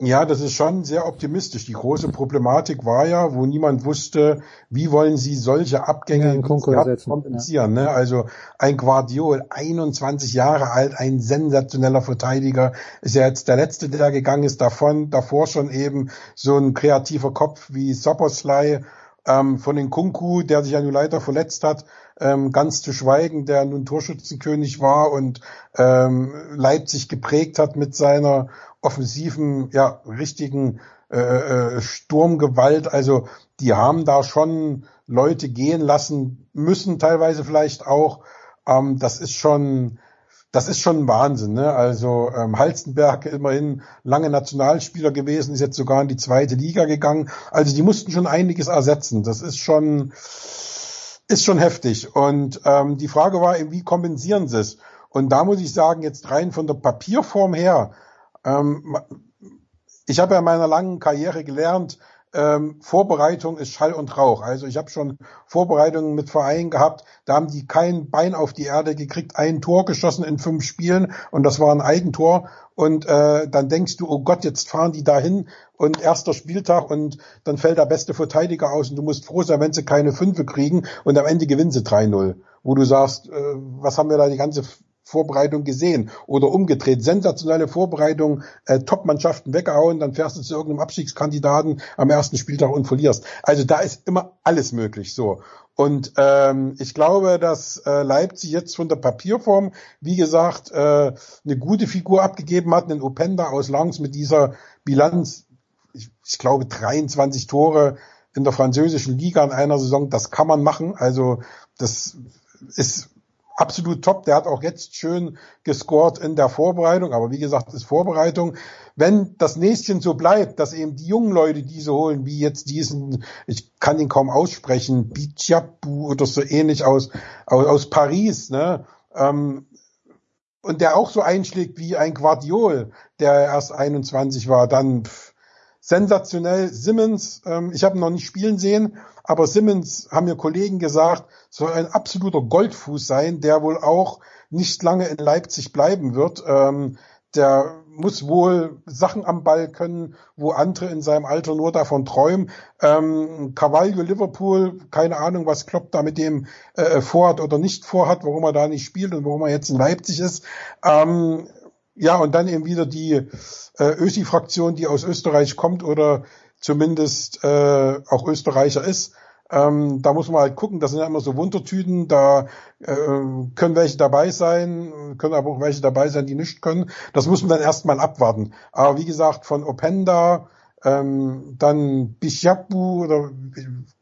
Ja, das ist schon sehr optimistisch. Die große Problematik war ja, wo niemand wusste, wie wollen sie solche Abgänge ja, kompensieren. Ne? Also ein Guardiol, 21 Jahre alt, ein sensationeller Verteidiger, ist ja jetzt der letzte, der gegangen ist davon. Davor schon eben so ein kreativer Kopf wie Soppersley ähm, von den Kunku, der sich ja nun leider verletzt hat, ähm, ganz zu schweigen, der nun Torschützenkönig war und ähm, Leipzig geprägt hat mit seiner offensiven, ja, richtigen äh, äh, Sturmgewalt. Also die haben da schon Leute gehen lassen müssen, teilweise vielleicht auch. Ähm, das ist schon, das ist schon Wahnsinn. Ne? Also ähm, Halstenberg immerhin lange Nationalspieler gewesen, ist jetzt sogar in die zweite Liga gegangen. Also die mussten schon einiges ersetzen. Das ist schon, ist schon heftig. Und ähm, die Frage war, wie kompensieren sie es? Und da muss ich sagen, jetzt rein von der Papierform her, ich habe ja in meiner langen Karriere gelernt, ähm, Vorbereitung ist Schall und Rauch. Also ich habe schon Vorbereitungen mit Vereinen gehabt, da haben die kein Bein auf die Erde gekriegt, ein Tor geschossen in fünf Spielen und das war ein Eigentor. Und äh, dann denkst du, oh Gott, jetzt fahren die dahin und erster Spieltag und dann fällt der beste Verteidiger aus und du musst froh sein, wenn sie keine Fünfe kriegen und am Ende gewinnen sie 3-0. Wo du sagst, äh, was haben wir da die ganze Vorbereitung gesehen oder umgedreht. Sensationelle Vorbereitung, äh, Top-Mannschaften weggehauen, dann fährst du zu irgendeinem Abstiegskandidaten am ersten Spieltag und verlierst. Also da ist immer alles möglich so. Und ähm, ich glaube, dass äh, Leipzig jetzt von der Papierform, wie gesagt, äh, eine gute Figur abgegeben hat, einen Openda aus Langs mit dieser Bilanz, ich, ich glaube 23 Tore in der französischen Liga in einer Saison, das kann man machen. Also das ist absolut top. Der hat auch jetzt schön gescored in der Vorbereitung. Aber wie gesagt, ist Vorbereitung. Wenn das Näschen so bleibt, dass eben die jungen Leute diese holen, wie jetzt diesen, ich kann ihn kaum aussprechen, Bichapu oder so ähnlich aus, aus, aus Paris, ne? Ähm, und der auch so einschlägt wie ein Guardiol, der erst 21 war, dann pff, sensationell. Simmons, ähm, ich habe ihn noch nicht spielen sehen, aber Simmons, haben mir Kollegen gesagt, soll ein absoluter Goldfuß sein, der wohl auch nicht lange in Leipzig bleiben wird. Ähm, der muss wohl Sachen am Ball können, wo andere in seinem Alter nur davon träumen. Ähm, Carvalho Liverpool, keine Ahnung, was Klopp da mit dem äh, vorhat oder nicht vorhat, warum er da nicht spielt und warum er jetzt in Leipzig ist. Ähm, ja, und dann eben wieder die äh, Ösi-Fraktion, die aus Österreich kommt oder zumindest äh, auch Österreicher ist. Ähm, da muss man halt gucken, das sind ja immer so Wundertüten, da äh, können welche dabei sein, können aber auch welche dabei sein, die nicht können. Das muss man dann erstmal abwarten. Aber wie gesagt, von Openda, ähm, dann Bishapu oder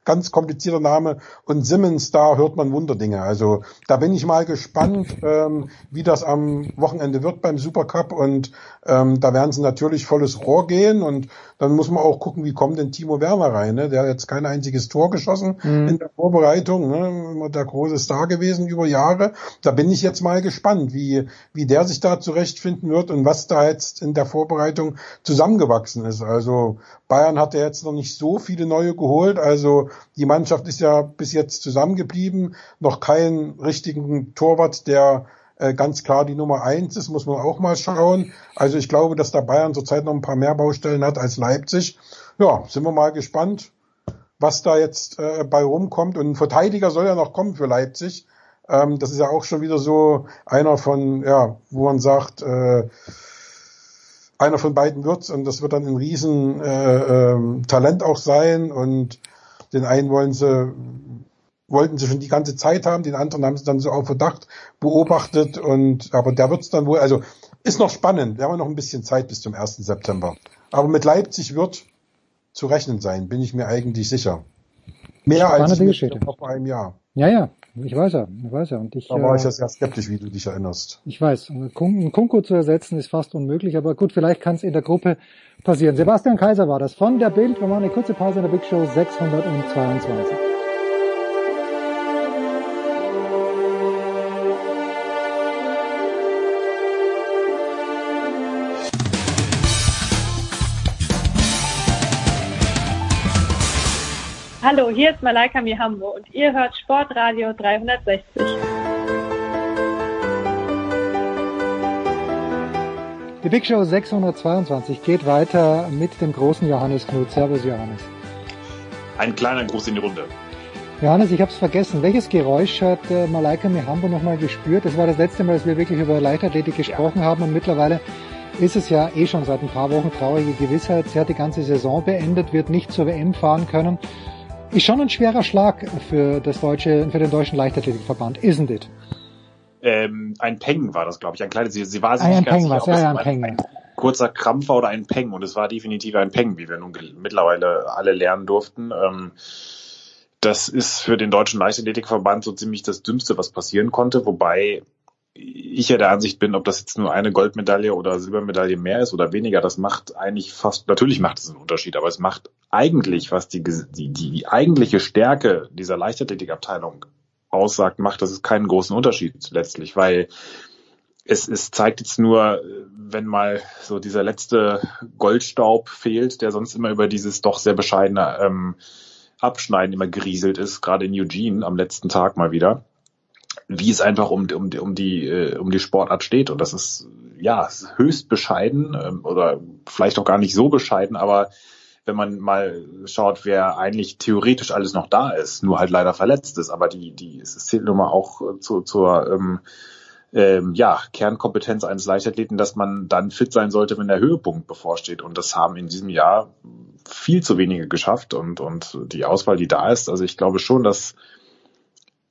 ganz komplizierter Name. Und Simmons, da hört man Wunderdinge. Also da bin ich mal gespannt, ähm, wie das am Wochenende wird beim Supercup. Und ähm, da werden sie natürlich volles Rohr gehen. Und dann muss man auch gucken, wie kommt denn Timo Werner rein. Ne? Der hat jetzt kein einziges Tor geschossen mhm. in der Vorbereitung, ne? immer der große Star gewesen über Jahre. Da bin ich jetzt mal gespannt, wie, wie der sich da zurechtfinden wird und was da jetzt in der Vorbereitung zusammengewachsen ist. Also Bayern hat ja jetzt noch nicht so viele neue geholt, also die Mannschaft ist ja bis jetzt zusammengeblieben, noch keinen richtigen Torwart, der äh, ganz klar die Nummer eins ist, muss man auch mal schauen. Also ich glaube, dass der Bayern zurzeit noch ein paar mehr Baustellen hat als Leipzig. Ja, sind wir mal gespannt, was da jetzt äh, bei rumkommt. Und ein Verteidiger soll ja noch kommen für Leipzig. Ähm, das ist ja auch schon wieder so einer von, ja, wo man sagt, äh, einer von beiden wird's und das wird dann ein riesen äh, äh, Talent auch sein und den einen wollen sie wollten sie schon die ganze Zeit haben, den anderen haben sie dann so auf Verdacht beobachtet und aber der wird's dann wohl, also ist noch spannend, wir haben noch ein bisschen Zeit bis zum 1. September. Aber mit Leipzig wird zu rechnen sein, bin ich mir eigentlich sicher. Mehr als Geschichte. noch vor einem Jahr. Ja, ja, ich weiß ja, ich weiß ja. Und ich, da war äh, ich ja sehr skeptisch, wie du dich erinnerst. Ich weiß, einen Kunko zu ersetzen ist fast unmöglich, aber gut, vielleicht kann es in der Gruppe passieren. Sebastian Kaiser war das von der Bild. Wir machen eine kurze Pause in der Big Show 622. Hallo, hier ist Malaika Mihambo und ihr hört Sportradio 360. Die Big Show 622 geht weiter mit dem großen Johannes Knut. Servus Johannes. Ein kleiner Gruß in die Runde. Johannes, ich habe es vergessen. Welches Geräusch hat äh, Malaika Mihambo nochmal gespürt? Das war das letzte Mal, dass wir wirklich über Leichtathletik gesprochen ja. haben und mittlerweile ist es ja eh schon seit ein paar Wochen traurige Gewissheit. Sie hat die ganze Saison beendet, wird nicht zur WM fahren können. Ist schon ein schwerer Schlag für das deutsche, für den deutschen Leichtathletikverband, isn't it? Ähm, ein Peng war das, glaube ich. Ein kleines, sie, sie war sich ah, nicht ein ganz Peng sicher, was, ja, ja, ein ein, Peng. ein kurzer Krampf war oder ein Peng. Und es war definitiv ein Peng, wie wir nun mittlerweile alle lernen durften. Ähm, das ist für den deutschen Leichtathletikverband so ziemlich das Dümmste, was passieren konnte. Wobei ich ja der Ansicht bin, ob das jetzt nur eine Goldmedaille oder Silbermedaille mehr ist oder weniger, das macht eigentlich fast, natürlich macht es einen Unterschied, aber es macht eigentlich, was die, die, die eigentliche Stärke dieser Leichtathletikabteilung aussagt, macht das ist keinen großen Unterschied letztlich, weil es, es zeigt jetzt nur, wenn mal so dieser letzte Goldstaub fehlt, der sonst immer über dieses doch sehr bescheidene ähm, Abschneiden immer gerieselt ist, gerade in Eugene am letzten Tag mal wieder, wie es einfach um, um, um, die, äh, um die Sportart steht. Und das ist ja höchst bescheiden ähm, oder vielleicht auch gar nicht so bescheiden, aber wenn man mal schaut, wer eigentlich theoretisch alles noch da ist, nur halt leider verletzt ist, aber die, die, es zählt nun mal auch zu, zur ähm, ähm, ja, Kernkompetenz eines Leichtathleten, dass man dann fit sein sollte, wenn der Höhepunkt bevorsteht. Und das haben in diesem Jahr viel zu wenige geschafft und, und die Auswahl, die da ist, also ich glaube schon, dass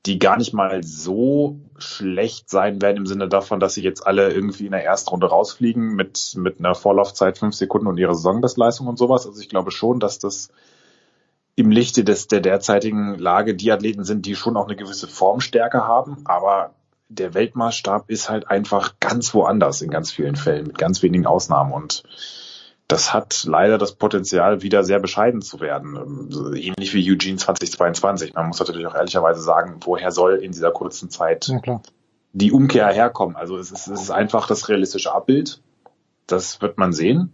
die gar nicht mal so schlecht sein werden im Sinne davon, dass sie jetzt alle irgendwie in der ersten Runde rausfliegen mit, mit einer Vorlaufzeit fünf Sekunden und ihrer Saisonbestleistung und sowas. Also ich glaube schon, dass das im Lichte des, der derzeitigen Lage die Athleten sind, die schon auch eine gewisse Formstärke haben, aber der Weltmaßstab ist halt einfach ganz woanders in ganz vielen Fällen, mit ganz wenigen Ausnahmen und das hat leider das Potenzial, wieder sehr bescheiden zu werden. Ähm, ähnlich wie Eugene 2022. Man muss natürlich auch ehrlicherweise sagen, woher soll in dieser kurzen Zeit ja, die Umkehr herkommen? Also es ist, es ist einfach das realistische Abbild. Das wird man sehen.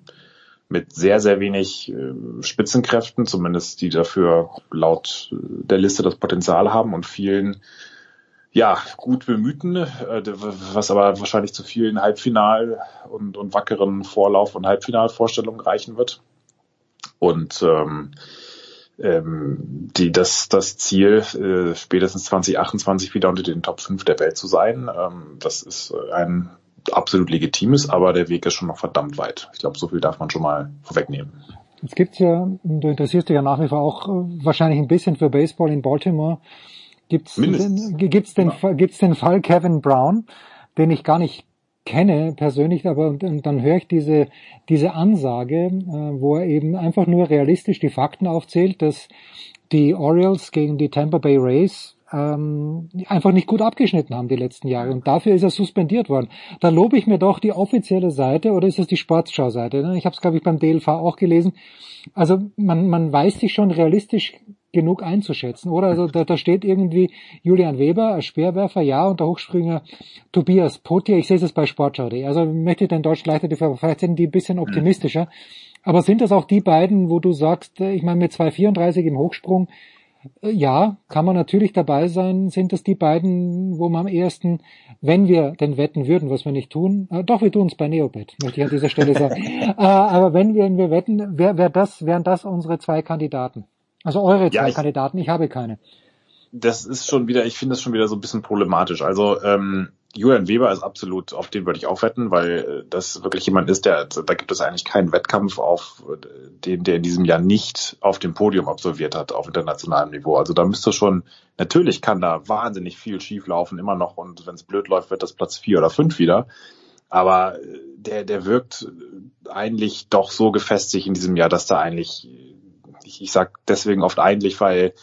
Mit sehr, sehr wenig äh, Spitzenkräften, zumindest die dafür laut äh, der Liste das Potenzial haben und vielen ja, gut bemühten, äh, was aber wahrscheinlich zu vielen Halbfinal- und, und wackeren Vorlauf- und Halbfinalvorstellungen reichen wird. Und ähm, ähm, die, das, das Ziel, äh, spätestens 2028 wieder unter den Top 5 der Welt zu sein, ähm, das ist ein absolut legitimes, aber der Weg ist schon noch verdammt weit. Ich glaube, so viel darf man schon mal vorwegnehmen. Jetzt gibt's ja, du interessierst dich ja nach wie vor auch äh, wahrscheinlich ein bisschen für Baseball in Baltimore. Gibt's den, gibt's den, ja. gibt's den Fall Kevin Brown, den ich gar nicht kenne persönlich, aber und, und dann höre ich diese diese Ansage, äh, wo er eben einfach nur realistisch die Fakten aufzählt, dass die Orioles gegen die Tampa Bay Rays ähm, einfach nicht gut abgeschnitten haben die letzten Jahre und dafür ist er suspendiert worden. Da lobe ich mir doch die offizielle Seite oder ist es die Sportschau-Seite? Ne? Ich habe es glaube ich beim DLV auch gelesen. Also man man weiß sich schon realistisch genug einzuschätzen, oder? Also da, da steht irgendwie Julian Weber als Speerwerfer, ja, und der Hochspringer Tobias Potier, ich sehe es bei Sportschau.de. Also möchte ich den deutschen Leichtathletik, vielleicht sind die ein bisschen optimistischer. Aber sind das auch die beiden, wo du sagst, äh, ich meine mit 2,34 im Hochsprung, äh, ja, kann man natürlich dabei sein. Sind das die beiden, wo man am ehesten, wenn wir denn wetten würden, was wir nicht tun, äh, doch wir tun es bei Neobet, möchte ich an dieser Stelle sagen. äh, aber wenn wir, wenn wir wetten, wär, wär das, wären das unsere zwei Kandidaten? Also eure zwei ja, Kandidaten, ich habe keine. Das ist schon wieder, ich finde das schon wieder so ein bisschen problematisch. Also ähm, Julian Weber ist absolut, auf den würde ich auch wetten, weil äh, das wirklich jemand ist, der, da gibt es eigentlich keinen Wettkampf auf den, der in diesem Jahr nicht auf dem Podium absolviert hat, auf internationalem Niveau. Also da müsste schon, natürlich kann da wahnsinnig viel schief laufen, immer noch, und wenn es blöd läuft, wird das Platz vier oder fünf wieder. Aber äh, der, der wirkt eigentlich doch so gefestigt in diesem Jahr, dass da eigentlich ich, ich sag deswegen oft eigentlich, weil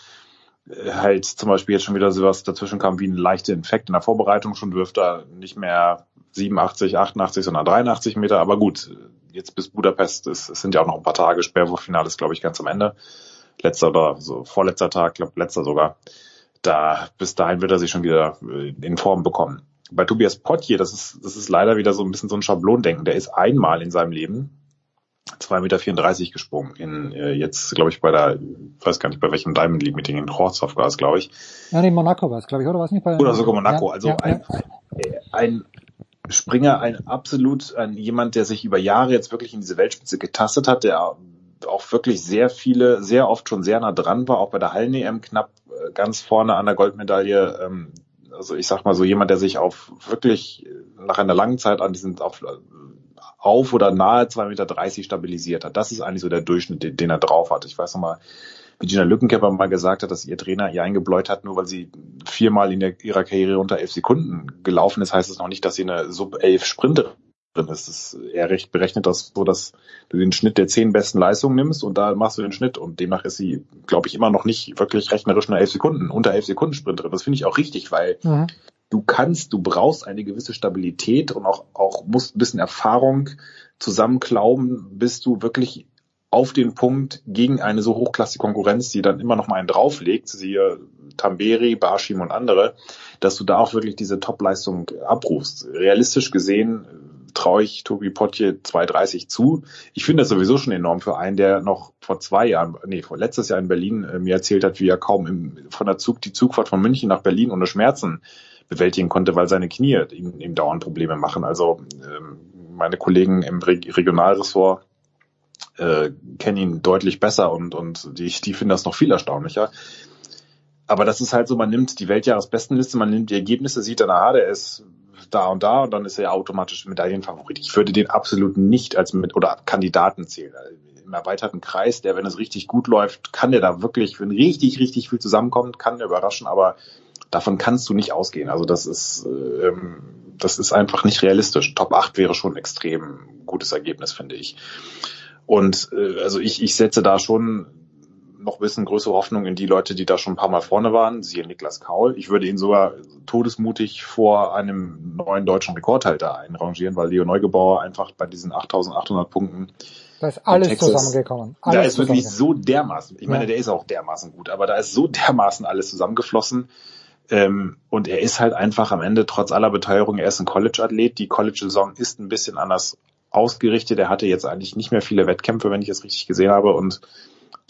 äh, halt zum Beispiel jetzt schon wieder sowas dazwischen kam wie ein leichter Infekt in der Vorbereitung. Schon dürfte er nicht mehr 87, 88, sondern 83 Meter. Aber gut, jetzt bis Budapest, es, es sind ja auch noch ein paar Tage. Sperrwurffinale ist, glaube ich, ganz am Ende. Letzter oder so vorletzter Tag, glaube letzter sogar. Da, bis dahin wird er sich schon wieder äh, in Form bekommen. Bei Tobias Pottier, das ist, das ist leider wieder so ein bisschen so ein Schablondenken. Der ist einmal in seinem Leben 2,34 Meter gesprungen. In, äh, jetzt, glaube ich, bei der, weiß gar nicht, bei welchem Diamond League Meeting in Horzhoff war es, glaube ich. Ja, in Monaco war es, glaube ich, oder was nicht? Bei, oder sogar Monaco. Ja, also ja, ein, ja. ein Springer, ein absolut, ein, jemand, der sich über Jahre jetzt wirklich in diese Weltspitze getastet hat, der auch wirklich sehr viele, sehr oft schon sehr nah dran war, auch bei der Hallen-EM knapp äh, ganz vorne an der Goldmedaille. Ähm, also ich sag mal so jemand, der sich auf wirklich nach einer langen Zeit an diesen auf auf oder nahe 2,30 Meter stabilisiert hat. Das ist eigentlich so der Durchschnitt, den, den er drauf hat. Ich weiß noch mal, wie Gina Lückenkämper mal gesagt hat, dass ihr Trainer ihr eingebläut hat, nur weil sie viermal in der, ihrer Karriere unter elf Sekunden gelaufen ist, heißt es noch nicht, dass sie eine Sub-11 Sprinterin ist. Das, er recht berechnet das so, dass du den Schnitt der zehn besten Leistungen nimmst und da machst du den Schnitt und demnach ist sie, glaube ich, immer noch nicht wirklich rechnerisch eine elf Sekunden, unter elf Sekunden Sprinterin. Das finde ich auch richtig, weil mhm du kannst, du brauchst eine gewisse Stabilität und auch, auch musst ein bisschen Erfahrung zusammenklauben, bis du wirklich auf den Punkt gegen eine so hochklassige Konkurrenz, die dann immer noch mal einen drauflegt, siehe Tamberi, Barschim und andere, dass du da auch wirklich diese Top-Leistung abrufst. Realistisch gesehen traue ich Tobi Potje 2,30 zu. Ich finde das sowieso schon enorm für einen, der noch vor zwei Jahren, nee, vor letztes Jahr in Berlin äh, mir erzählt hat, wie er kaum im, von der Zug, die Zugfahrt von München nach Berlin ohne Schmerzen bewältigen konnte, weil seine Knie ihm, ihm dauernd Probleme machen. Also ähm, meine Kollegen im Re Regionalressort äh, kennen ihn deutlich besser und, und die, die finden das noch viel erstaunlicher. Aber das ist halt so, man nimmt die Weltjahresbestenliste, man nimmt die Ergebnisse, sieht dann, aha, der ist da und da und dann ist er ja automatisch Medaillenfavorit. Ich würde den absolut nicht als mit oder Kandidaten zählen. Im erweiterten Kreis, der, wenn es richtig gut läuft, kann der da wirklich, wenn richtig, richtig viel zusammenkommt, kann der überraschen, aber davon kannst du nicht ausgehen. Also das ist, ähm, das ist einfach nicht realistisch. Top 8 wäre schon ein extrem gutes Ergebnis, finde ich. Und äh, also ich, ich setze da schon noch ein bisschen größere Hoffnung in die Leute, die da schon ein paar Mal vorne waren, siehe Niklas Kaul. Ich würde ihn sogar todesmutig vor einem neuen deutschen Rekordhalter einrangieren, weil Leo Neugebauer einfach bei diesen 8800 Punkten da ist alles Texas, zusammengekommen. Alles da ist wirklich so dermaßen, ich meine, der ist auch dermaßen gut, aber da ist so dermaßen alles zusammengeflossen. Ähm, und er ist halt einfach am Ende, trotz aller Beteuerung, er ist ein College-Athlet. Die College-Saison ist ein bisschen anders ausgerichtet. Er hatte jetzt eigentlich nicht mehr viele Wettkämpfe, wenn ich es richtig gesehen habe. Und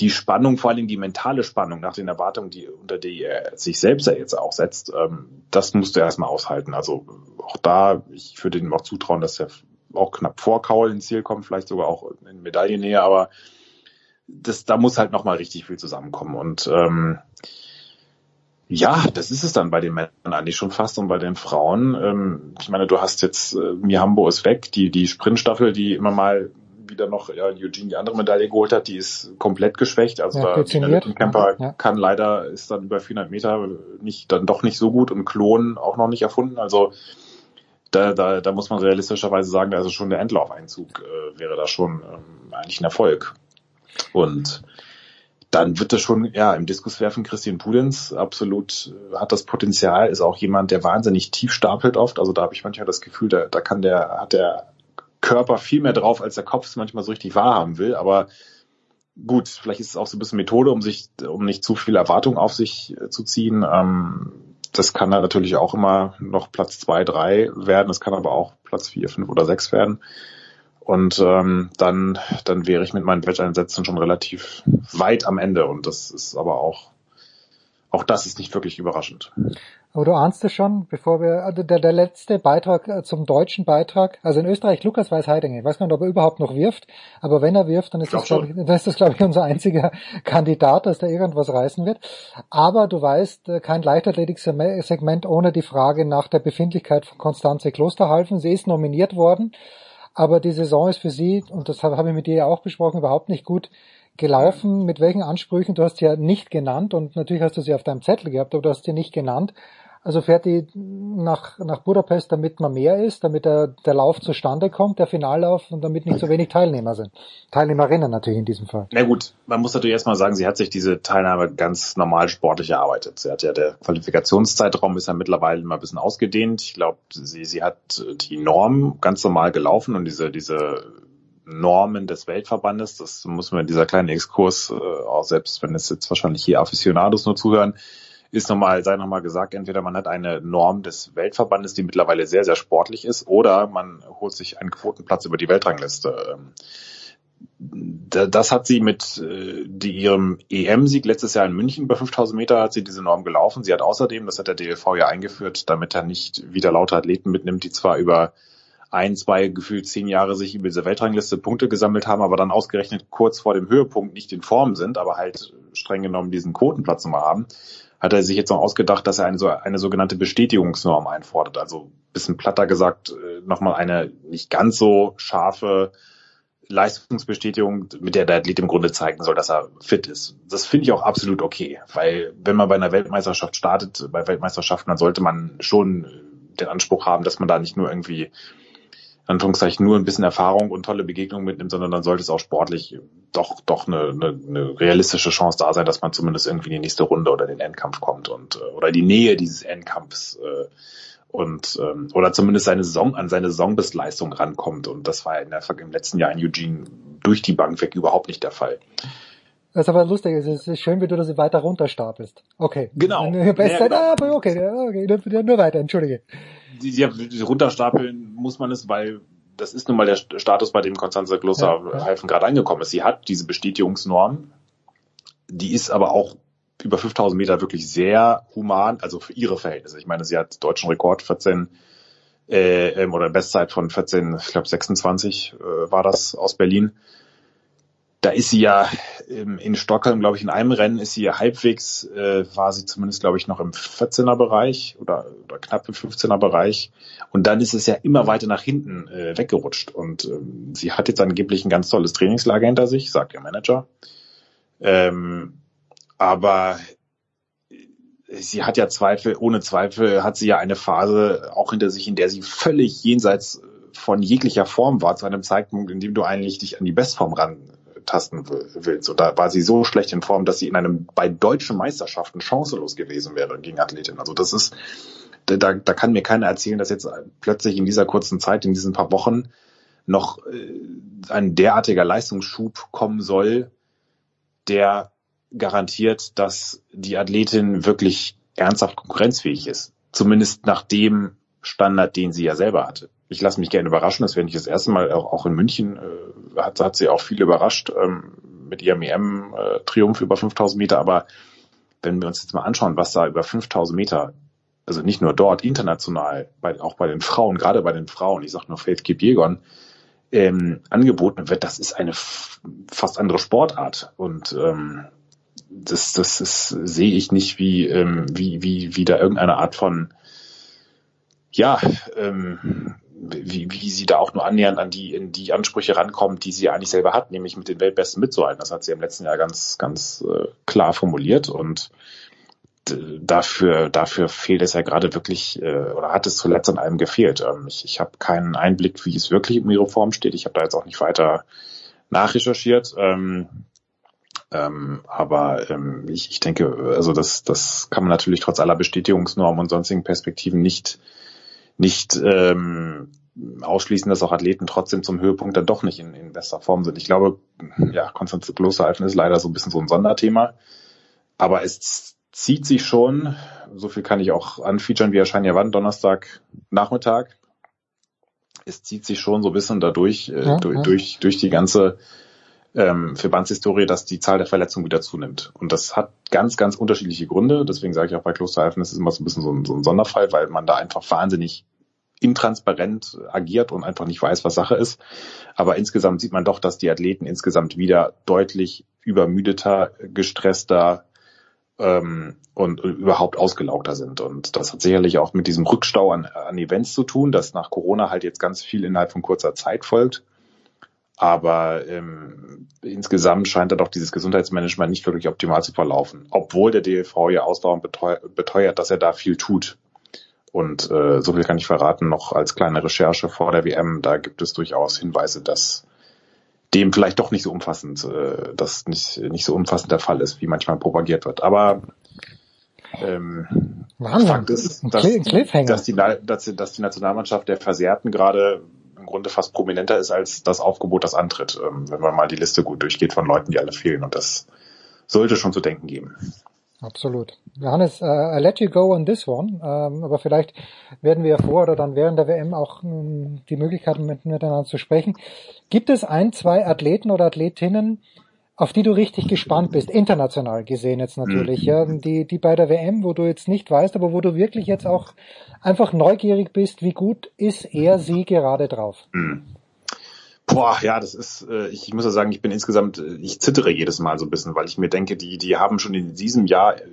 die Spannung, vor allem die mentale Spannung nach den Erwartungen, die unter die er sich selbst ja jetzt auch setzt, ähm, das musst du erstmal aushalten. Also auch da, ich würde ihm auch zutrauen, dass er auch knapp vor Kaul ins Ziel kommt, vielleicht sogar auch in Medaillennähe, aber das, da muss halt nochmal richtig viel zusammenkommen. Und ähm, ja, das ist es dann bei den Männern eigentlich schon fast und bei den Frauen. Ähm, ich meine, du hast jetzt, äh, Mihambo ist weg, die, die Sprintstaffel, die immer mal wieder noch ja, Eugene die andere Medaille geholt hat, die ist komplett geschwächt. Also ja, da Camper ja. kann leider, ist dann über 400 Meter nicht, dann doch nicht so gut und Klon auch noch nicht erfunden. Also da, da, da muss man realistischerweise sagen, also schon der Endlaufeinzug äh, wäre da schon ähm, eigentlich ein Erfolg. Und dann wird das schon, ja, im Diskus werfen Christian Pudenz absolut äh, hat das Potenzial, ist auch jemand, der wahnsinnig tief stapelt oft. Also da habe ich manchmal das Gefühl, da, da kann der, hat der Körper viel mehr drauf, als der Kopf es manchmal so richtig wahrhaben will. Aber gut, vielleicht ist es auch so ein bisschen Methode, um sich, um nicht zu viel Erwartung auf sich äh, zu ziehen. Ähm, das kann dann natürlich auch immer noch Platz zwei, drei werden. Das kann aber auch Platz vier, fünf oder sechs werden. Und ähm, dann, dann wäre ich mit meinen Wetteinsätzen schon relativ weit am Ende. Und das ist aber auch, auch das ist nicht wirklich überraschend. Aber du ahnst es schon, bevor wir, also der, der letzte Beitrag äh, zum deutschen Beitrag, also in Österreich Lukas Weiß-Heidinger, ich weiß gar nicht, ob er überhaupt noch wirft, aber wenn er wirft, dann ist das, glaube ich, dann ist das, glaube ich, unser einziger Kandidat, dass der irgendwas reißen wird. Aber du weißt, äh, kein Leichtathletiksegment ohne die Frage nach der Befindlichkeit von Konstanze Klosterhalfen. Sie ist nominiert worden, aber die Saison ist für sie, und das habe ich mit dir ja auch besprochen, überhaupt nicht gut gelaufen, mit welchen Ansprüchen, du hast sie ja nicht genannt und natürlich hast du sie auf deinem Zettel gehabt, aber du hast sie nicht genannt. Also fährt die nach, nach Budapest, damit man mehr ist, damit der, der Lauf zustande kommt, der Finallauf und damit nicht so wenig Teilnehmer sind. Teilnehmerinnen natürlich in diesem Fall. Na gut, man muss natürlich erstmal sagen, sie hat sich diese Teilnahme ganz normal sportlich erarbeitet. Sie hat ja, der Qualifikationszeitraum ist ja mittlerweile mal ein bisschen ausgedehnt. Ich glaube, sie, sie hat die Norm ganz normal gelaufen und diese, diese Normen des Weltverbandes. Das muss man in dieser kleinen Exkurs, äh, auch selbst wenn es jetzt wahrscheinlich hier Aficionados nur zuhören, ist nochmal, sei nochmal gesagt, entweder man hat eine Norm des Weltverbandes, die mittlerweile sehr, sehr sportlich ist, oder man holt sich einen Quotenplatz über die Weltrangliste. Ähm, das hat sie mit äh, ihrem EM-Sieg letztes Jahr in München über 5000 Meter hat sie diese Norm gelaufen. Sie hat außerdem, das hat der DLV ja eingeführt, damit er nicht wieder lauter Athleten mitnimmt, die zwar über ein, zwei, gefühlt zehn Jahre sich über diese Weltrangliste Punkte gesammelt haben, aber dann ausgerechnet kurz vor dem Höhepunkt nicht in Form sind, aber halt streng genommen diesen Quotenplatz nochmal haben, hat er sich jetzt noch ausgedacht, dass er eine, so, eine sogenannte Bestätigungsnorm einfordert. Also bisschen platter gesagt, äh, nochmal eine nicht ganz so scharfe Leistungsbestätigung, mit der der Athlet im Grunde zeigen soll, dass er fit ist. Das finde ich auch absolut okay, weil wenn man bei einer Weltmeisterschaft startet, bei Weltmeisterschaften, dann sollte man schon den Anspruch haben, dass man da nicht nur irgendwie Anführungszeichen nur ein bisschen Erfahrung und tolle Begegnungen mitnimmt, sondern dann sollte es auch sportlich doch doch eine, eine, eine realistische Chance da sein, dass man zumindest irgendwie in die nächste Runde oder den Endkampf kommt und äh, oder die Nähe dieses Endkampfs äh, und ähm, oder zumindest seine Saison an seine rankommt und das war in der, im letzten Jahr in Eugene durch die Bank weg überhaupt nicht der Fall. Das ist aber lustig, es ist schön, wie du das weiter runterstapelst. Okay. Genau. Bestzeit, ja, genau. ah, okay, okay, nur, nur weiter, entschuldige. Die runterstapeln muss man es, weil das ist nun mal der Status, bei dem Konstanze Gloster ja, ja. gerade angekommen ist. Sie hat diese Bestätigungsnorm, die ist aber auch über 5000 Meter wirklich sehr human, also für ihre Verhältnisse. Ich meine, sie hat deutschen Rekord 14 äh, ähm, oder Bestzeit von 14, ich glaube 26 äh, war das aus Berlin. Da ist sie ja ähm, in Stockholm, glaube ich, in einem Rennen ist sie ja halbwegs, äh, war sie zumindest, glaube ich, noch im 14er Bereich oder, oder knapp im 15er Bereich. Und dann ist es ja immer weiter nach hinten äh, weggerutscht. Und ähm, sie hat jetzt angeblich ein ganz tolles Trainingslager hinter sich, sagt ihr Manager. Ähm, aber sie hat ja Zweifel, ohne Zweifel hat sie ja eine Phase auch hinter sich, in der sie völlig jenseits von jeglicher Form war, zu einem Zeitpunkt, in dem du eigentlich dich an die Bestform rantasten willst. Und da war sie so schlecht in Form, dass sie in einem bei deutschen Meisterschaften chancelos gewesen wäre gegen Athletin. Also das ist, da, da kann mir keiner erzählen, dass jetzt plötzlich in dieser kurzen Zeit, in diesen paar Wochen noch äh, ein derartiger Leistungsschub kommen soll, der garantiert, dass die Athletin wirklich ernsthaft konkurrenzfähig ist. Zumindest nach dem Standard, den sie ja selber hatte. Ich lasse mich gerne überraschen, das wäre nicht das erste Mal, auch, in München äh, hat, hat sie auch viel überrascht ähm, mit ihrem EM-Triumph über 5000 Meter. Aber wenn wir uns jetzt mal anschauen, was da über 5000 Meter, also nicht nur dort, international, bei, auch bei den Frauen, gerade bei den Frauen, ich sage nur Faith Kipiegon, ähm, angeboten wird, das ist eine fast andere Sportart. Und ähm, das, das ist, sehe ich nicht, wie, ähm, wie, wie, wie da irgendeine Art von, ja, ähm, wie, wie sie da auch nur annähernd an die, in die Ansprüche rankommt, die sie eigentlich selber hat, nämlich mit den Weltbesten mitzuhalten. Das hat sie im letzten Jahr ganz, ganz äh, klar formuliert und dafür, dafür fehlt es ja gerade wirklich, äh, oder hat es zuletzt an allem gefehlt. Ähm, ich ich habe keinen Einblick, wie es wirklich um ihre Form steht. Ich habe da jetzt auch nicht weiter nachrecherchiert. Ähm, ähm, aber ähm, ich, ich denke, also das, das kann man natürlich trotz aller Bestätigungsnormen und sonstigen Perspektiven nicht, nicht ähm, ausschließen, dass auch Athleten trotzdem zum Höhepunkt dann doch nicht in, in bester Form sind. Ich glaube, ja, Konstanze Klosterhalfen ist leider so ein bisschen so ein Sonderthema. Aber es zieht sich schon, so viel kann ich auch anfeaturen, wir erscheinen ja wann, Donnerstag Nachmittag. Es zieht sich schon so ein bisschen dadurch, äh, ja, durch, ja. durch, durch die ganze ähm, Verbandshistorie, dass die Zahl der Verletzungen wieder zunimmt. Und das hat ganz, ganz unterschiedliche Gründe. Deswegen sage ich auch bei Klosterhalfen, das ist immer so ein bisschen so ein, so ein Sonderfall, weil man da einfach wahnsinnig intransparent agiert und einfach nicht weiß, was Sache ist. Aber insgesamt sieht man doch, dass die Athleten insgesamt wieder deutlich übermüdeter, gestresster ähm, und überhaupt ausgelaugter sind. Und das hat sicherlich auch mit diesem Rückstau an, an Events zu tun, dass nach Corona halt jetzt ganz viel innerhalb von kurzer Zeit folgt. Aber ähm, insgesamt scheint da doch dieses Gesundheitsmanagement nicht wirklich optimal zu verlaufen, obwohl der DLV ja ausdauernd beteuert, dass er da viel tut. Und äh, so viel kann ich verraten, noch als kleine Recherche vor der WM, da gibt es durchaus Hinweise, dass dem vielleicht doch nicht so umfassend, äh, das nicht, nicht so umfassend der Fall ist, wie manchmal propagiert wird. Aber ähm, Wahnsinn. Fakt ist, dass, dass, die, dass, dass die Nationalmannschaft der Versehrten gerade Grunde fast prominenter ist als das Aufgebot, das antritt, ähm, wenn man mal die Liste gut durchgeht von Leuten, die alle fehlen. Und das sollte schon zu denken geben. Absolut. Johannes, uh, I let you go on this one, ähm, aber vielleicht werden wir vor oder dann während der WM auch ähm, die Möglichkeit mit, miteinander zu sprechen. Gibt es ein, zwei Athleten oder Athletinnen, auf die du richtig gespannt bist, international gesehen jetzt natürlich, mhm. ja, die, die bei der WM, wo du jetzt nicht weißt, aber wo du wirklich jetzt auch einfach neugierig bist, wie gut ist er, sie gerade drauf? Boah, ja, das ist, äh, ich, ich muss ja sagen, ich bin insgesamt, äh, ich zittere jedes Mal so ein bisschen, weil ich mir denke, die, die haben schon in diesem Jahr äh,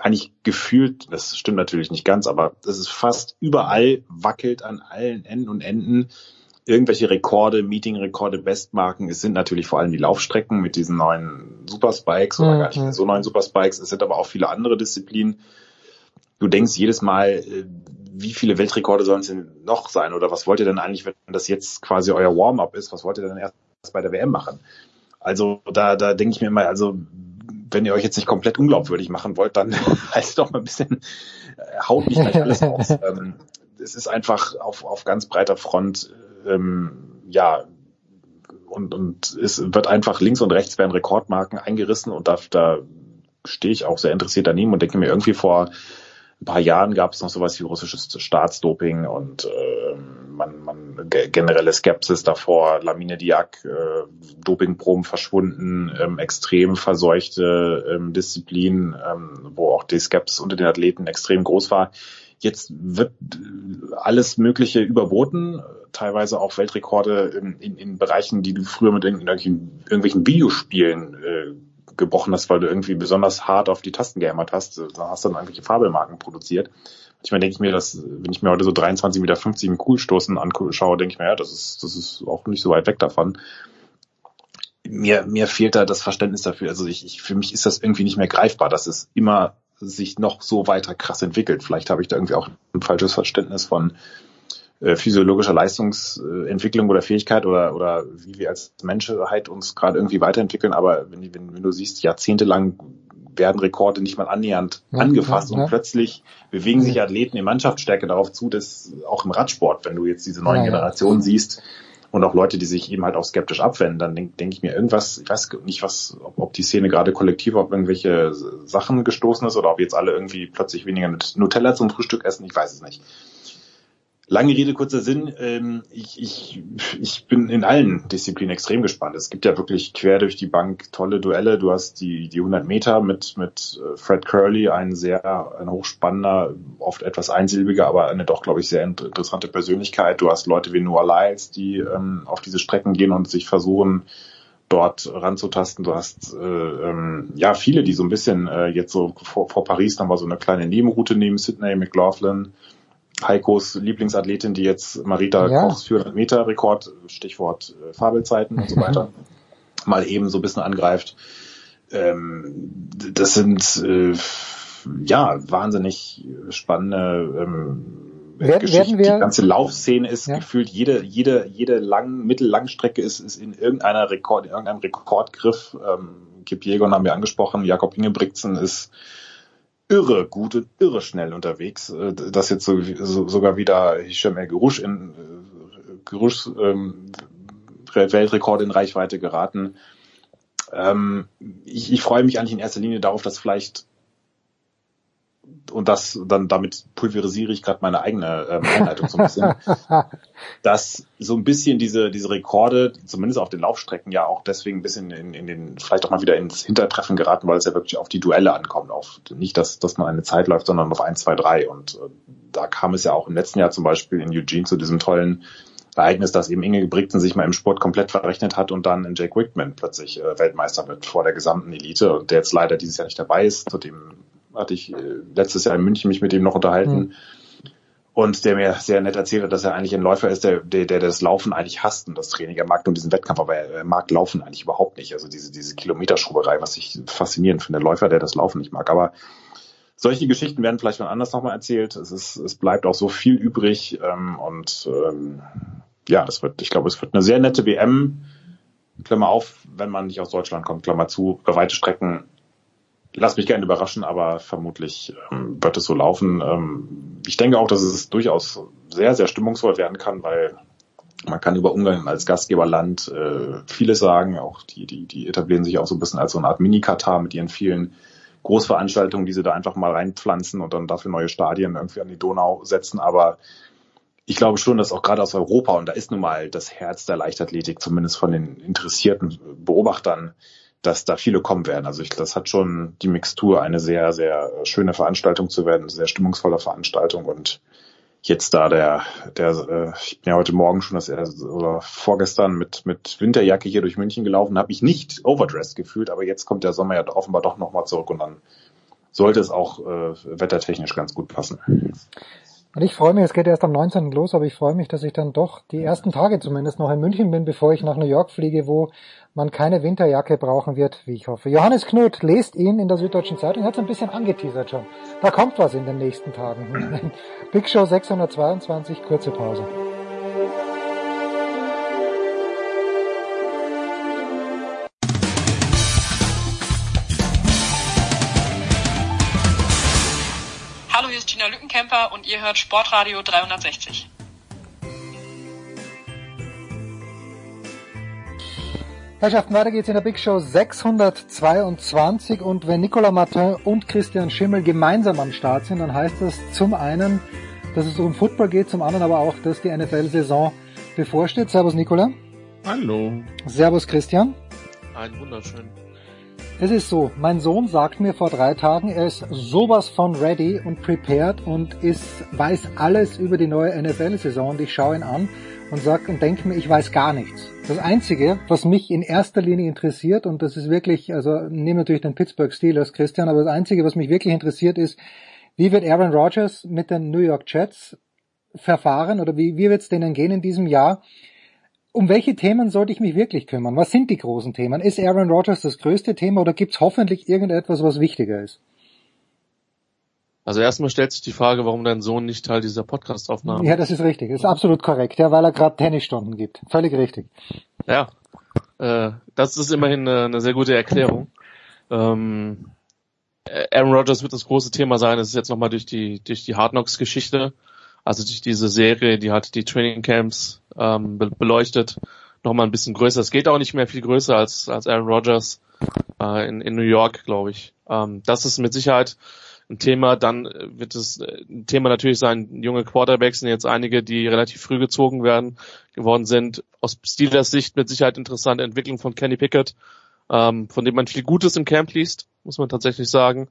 eigentlich gefühlt, das stimmt natürlich nicht ganz, aber das ist fast überall wackelt an allen Enden und Enden irgendwelche Rekorde, Meeting-Rekorde, Bestmarken. Es sind natürlich vor allem die Laufstrecken mit diesen neuen Superspikes oder mhm. gar nicht mehr so neuen Superspikes. Es sind aber auch viele andere Disziplinen. Du denkst jedes Mal, äh, wie viele Weltrekorde sollen es denn noch sein? Oder was wollt ihr denn eigentlich, wenn das jetzt quasi euer Warm-up ist, was wollt ihr denn erst bei der WM machen? Also da, da denke ich mir immer, also wenn ihr euch jetzt nicht komplett unglaubwürdig machen wollt, dann haltet doch mal ein bisschen, äh, haut nicht gleich alles raus. ähm, es ist einfach auf, auf ganz breiter Front ähm, ja und, und es wird einfach links und rechts werden Rekordmarken eingerissen und da, da stehe ich auch sehr interessiert daneben und denke mir irgendwie vor ein paar Jahren gab es noch sowas wie russisches Staatsdoping und äh, man, man generelle Skepsis davor, Lamine Diak, äh, Dopingproben verschwunden, ähm, extrem verseuchte ähm, Disziplin, ähm, wo auch die Skepsis unter den Athleten extrem groß war. Jetzt wird alles Mögliche überboten, teilweise auch Weltrekorde in, in, in Bereichen, die du früher mit irgendwelchen, irgendwelchen Videospielen äh, gebrochen hast, weil du irgendwie besonders hart auf die Tasten gehämmert hast. Da hast du dann irgendwelche Fabelmarken produziert. Manchmal denke ich mir, dass, wenn ich mir heute so 23,50 Meter im Kuhlstoßen anschaue, denke ich mir, ja, das ist, das ist auch nicht so weit weg davon. Mir, mir fehlt da das Verständnis dafür. Also ich, ich, für mich ist das irgendwie nicht mehr greifbar, dass es immer sich noch so weiter krass entwickelt. Vielleicht habe ich da irgendwie auch ein falsches Verständnis von physiologischer Leistungsentwicklung oder Fähigkeit oder, oder wie wir als Menschheit uns gerade irgendwie weiterentwickeln. Aber wenn, wenn, wenn du siehst, jahrzehntelang werden Rekorde nicht mal annähernd ja, angefasst ja, ja. und plötzlich bewegen sich Athleten in Mannschaftsstärke darauf zu, dass auch im Radsport, wenn du jetzt diese neuen Generationen siehst und auch Leute, die sich eben halt auch skeptisch abwenden, dann denke denk ich mir irgendwas, ich weiß nicht, was, ob, ob die Szene gerade kollektiv auf irgendwelche Sachen gestoßen ist oder ob jetzt alle irgendwie plötzlich weniger mit Nutella zum Frühstück essen, ich weiß es nicht. Lange Rede, kurzer Sinn. Ähm, ich, ich, ich bin in allen Disziplinen extrem gespannt. Es gibt ja wirklich quer durch die Bank tolle Duelle. Du hast die, die 100 Meter mit, mit äh, Fred Curley, ein sehr, ein hochspannender, oft etwas einsilbiger, aber eine doch, glaube ich, sehr interessante Persönlichkeit. Du hast Leute wie Noah Lyles, die ähm, auf diese Strecken gehen und sich versuchen, dort ranzutasten. Du hast äh, ähm, ja viele, die so ein bisschen äh, jetzt so vor, vor Paris, war so eine kleine Nebenroute neben Sydney, McLaughlin, Heikos Lieblingsathletin, die jetzt Marita ja. Kochs 400 Meter Rekord, Stichwort äh, Fabelzeiten und so weiter, mal eben so ein bisschen angreift. Ähm, das sind äh, ja wahnsinnig spannende ähm, werden, Geschichten. Werden wir, die ganze Laufszene ist ja. gefühlt jede jede jede lang Mittellangstrecke ist ist in irgendeiner Rekord in irgendeinem Rekordgriff. Ähm, Kipiegon haben wir angesprochen, Jakob Ingebrigtsen ist irre gut und irre schnell unterwegs. Äh, das jetzt so, so, sogar wieder Hisham El Gerush in äh, Gerush ähm, Weltrekord in Reichweite geraten. Ähm, ich, ich freue mich eigentlich in erster Linie darauf, dass vielleicht und das dann damit pulverisiere ich gerade meine eigene ähm, Einleitung so ein bisschen, dass so ein bisschen diese diese Rekorde, zumindest auf den Laufstrecken ja auch deswegen ein bisschen in, in den vielleicht auch mal wieder ins Hintertreffen geraten, weil es ja wirklich auf die Duelle ankommt, auf nicht, dass dass man eine Zeit läuft, sondern auf eins, zwei, drei. Und äh, da kam es ja auch im letzten Jahr zum Beispiel in Eugene zu diesem tollen Ereignis, dass eben Inge Gebrigtsen sich mal im Sport komplett verrechnet hat und dann in Jake Wickman plötzlich äh, Weltmeister wird vor der gesamten Elite und der jetzt leider dieses Jahr nicht dabei ist, zu dem hatte ich äh, letztes Jahr in München mich mit ihm noch unterhalten. Mhm. Und der mir sehr nett erzählt hat, dass er eigentlich ein Läufer ist, der, der, der das Laufen eigentlich hasst und das Training. Er mag nur diesen Wettkampf, aber er, mag Laufen eigentlich überhaupt nicht. Also diese, diese Kilometerschrubberei, was ich faszinierend finde. Läufer, der das Laufen nicht mag. Aber solche Geschichten werden vielleicht mal anders nochmal erzählt. Es ist, es bleibt auch so viel übrig. Ähm, und ähm, ja, das wird, ich glaube, es wird eine sehr nette WM. Klammer auf, wenn man nicht aus Deutschland kommt, Klammer zu, über weite Strecken lass mich gerne überraschen, aber vermutlich ähm, wird es so laufen. Ähm, ich denke auch, dass es durchaus sehr, sehr stimmungsvoll werden kann, weil man kann über Ungarn als Gastgeberland äh, vieles sagen. Auch die, die, die etablieren sich auch so ein bisschen als so eine Art Mini-Katar mit ihren vielen Großveranstaltungen, die sie da einfach mal reinpflanzen und dann dafür neue Stadien irgendwie an die Donau setzen. Aber ich glaube schon, dass auch gerade aus Europa, und da ist nun mal das Herz der Leichtathletik, zumindest von den interessierten Beobachtern, dass da viele kommen werden. Also ich, das hat schon die Mixtur, eine sehr, sehr schöne Veranstaltung zu werden, sehr stimmungsvolle Veranstaltung und jetzt da der, der, äh, ich bin ja heute Morgen schon das oder vorgestern mit mit Winterjacke hier durch München gelaufen, habe ich nicht overdressed gefühlt, aber jetzt kommt der Sommer ja offenbar doch nochmal zurück und dann sollte es auch äh, wettertechnisch ganz gut passen. Und ich freue mich, es geht erst am 19. los, aber ich freue mich, dass ich dann doch die ersten Tage zumindest noch in München bin, bevor ich nach New York fliege, wo man keine Winterjacke brauchen wird, wie ich hoffe. Johannes Knut lest ihn in der Süddeutschen Zeitung, hat es ein bisschen angeteasert schon. Da kommt was in den nächsten Tagen. Big Show 622, kurze Pause. Und ihr hört Sportradio 360. Herrschaften, weiter geht's in der Big Show 622 und wenn Nicolas Martin und Christian Schimmel gemeinsam am Start sind, dann heißt das zum einen, dass es um Football geht, zum anderen aber auch, dass die NFL-Saison bevorsteht. Servus Nicola. Hallo. Servus Christian. Ein wunderschön. Es ist so, mein Sohn sagt mir vor drei Tagen, er ist sowas von ready und prepared und ist, weiß alles über die neue NFL-Saison und ich schaue ihn an und sag und denke mir, ich weiß gar nichts. Das Einzige, was mich in erster Linie interessiert, und das ist wirklich, also nehme natürlich den Pittsburgh Steelers, Christian, aber das Einzige, was mich wirklich interessiert, ist, wie wird Aaron Rodgers mit den New York Jets verfahren oder wie, wie wird es denen gehen in diesem Jahr? Um welche Themen sollte ich mich wirklich kümmern? Was sind die großen Themen? Ist Aaron Rodgers das größte Thema oder gibt es hoffentlich irgendetwas, was wichtiger ist? Also erstmal stellt sich die Frage, warum dein Sohn nicht Teil dieser Podcast-Aufnahme ist. Ja, das ist richtig. Das ist absolut korrekt, ja, weil er gerade Tennisstunden gibt. Völlig richtig. Ja, äh, das ist immerhin eine, eine sehr gute Erklärung. Ähm, Aaron Rodgers wird das große Thema sein. Es ist jetzt nochmal durch die durch die Hard Knocks Geschichte, also durch diese Serie, die hat die Training Camps ähm, beleuchtet, nochmal ein bisschen größer. Es geht auch nicht mehr viel größer als als Aaron Rodgers äh, in, in New York, glaube ich. Ähm, das ist mit Sicherheit ein Thema. Dann äh, wird es äh, ein Thema natürlich sein, junge Quarterbacks sind jetzt einige, die relativ früh gezogen werden, geworden sind. Aus Steelers Sicht mit Sicherheit interessante Entwicklung von Kenny Pickett, ähm, von dem man viel Gutes im Camp liest, muss man tatsächlich sagen.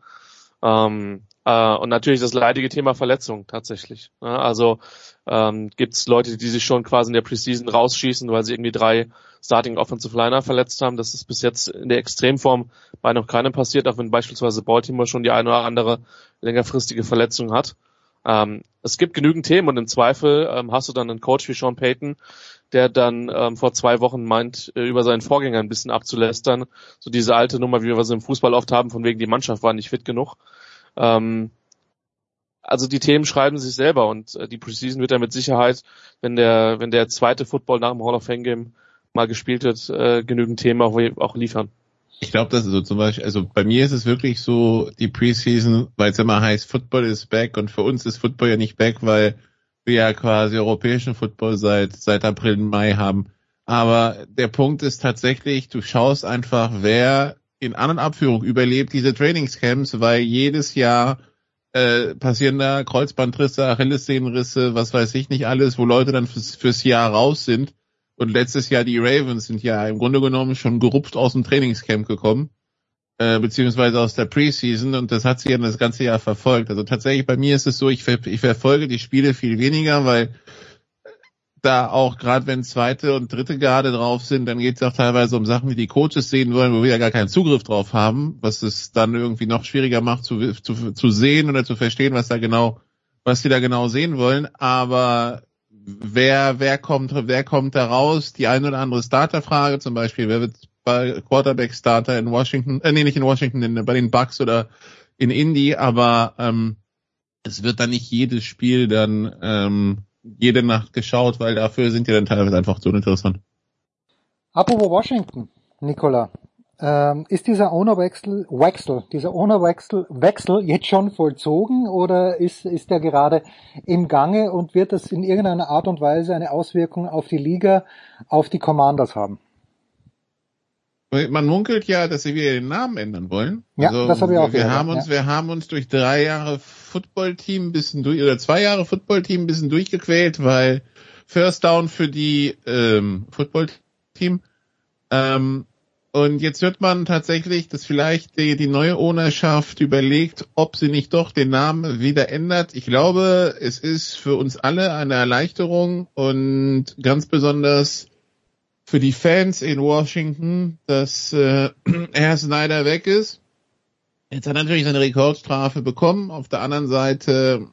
Ähm, äh, und natürlich das leidige Thema Verletzung tatsächlich. Ja, also ähm, gibt es Leute, die sich schon quasi in der Preseason rausschießen, weil sie irgendwie drei Starting Offensive Liner verletzt haben. Das ist bis jetzt in der Extremform bei noch keinem passiert, auch wenn beispielsweise Baltimore schon die eine oder andere längerfristige Verletzung hat. Ähm, es gibt genügend Themen und im Zweifel ähm, hast du dann einen Coach wie Sean Payton, der dann ähm, vor zwei Wochen meint, äh, über seinen Vorgänger ein bisschen abzulästern. So diese alte Nummer, wie wir sie im Fußball oft haben, von wegen die Mannschaft war nicht fit genug. Ähm, also die Themen schreiben sich selber und äh, die Preseason wird ja mit Sicherheit, wenn der, wenn der zweite Football nach dem Hall of Fame Game mal gespielt wird, äh, genügend Themen auch, auch liefern. Ich glaube, das ist so zum Beispiel, also bei mir ist es wirklich so, die Preseason, weil es immer heißt, Football ist back und für uns ist Football ja nicht back, weil wir ja quasi europäischen Football seit, seit April, Mai haben. Aber der Punkt ist tatsächlich, du schaust einfach, wer in anderen Abführungen überlebt diese Trainingscamps, weil jedes Jahr äh, passieren da Kreuzbandrisse, Achillessehnenrisse, was weiß ich nicht alles, wo Leute dann fürs, fürs Jahr raus sind. Und letztes Jahr die Ravens sind ja im Grunde genommen schon gerupft aus dem Trainingscamp gekommen, äh, beziehungsweise aus der Preseason und das hat sie ja das ganze Jahr verfolgt. Also tatsächlich bei mir ist es so, ich, ver ich verfolge die Spiele viel weniger, weil da auch gerade wenn zweite und dritte Garde drauf sind, dann geht es auch teilweise um Sachen, die die Coaches sehen wollen, wo wir ja gar keinen Zugriff drauf haben, was es dann irgendwie noch schwieriger macht zu, zu, zu sehen oder zu verstehen, was da genau, was die da genau sehen wollen. Aber wer, wer kommt, wer kommt da raus? Die eine oder andere Starterfrage zum Beispiel, wer wird bei Quarterback Starter in Washington, äh, nee, nicht in Washington, in, bei den Bucks oder in Indy, aber ähm, es wird dann nicht jedes Spiel dann ähm, jede Nacht geschaut, weil dafür sind die dann teilweise einfach so interessant. Apropos Washington, Nicola, ähm, ist dieser Ownerwechsel, Wechsel, dieser Ownerwechsel Wechsel jetzt schon vollzogen oder ist, ist der gerade im Gange und wird das in irgendeiner Art und Weise eine Auswirkung auf die Liga, auf die Commanders haben? Man munkelt ja, dass sie wieder den Namen ändern wollen. Ja, also, das habe ich auch Wir gehört, haben uns, ja. wir haben uns durch drei Jahre Footballteam ein bisschen durch, oder zwei Jahre Footballteam ein bisschen durchgequält, weil First Down für die ähm, Footballteam. Ähm, und jetzt wird man tatsächlich, dass vielleicht die, die neue Ownerschaft überlegt, ob sie nicht doch den Namen wieder ändert. Ich glaube, es ist für uns alle eine Erleichterung und ganz besonders für die Fans in Washington, dass äh, Herr Snyder weg ist. Jetzt hat er natürlich seine Rekordstrafe bekommen. Auf der anderen Seite,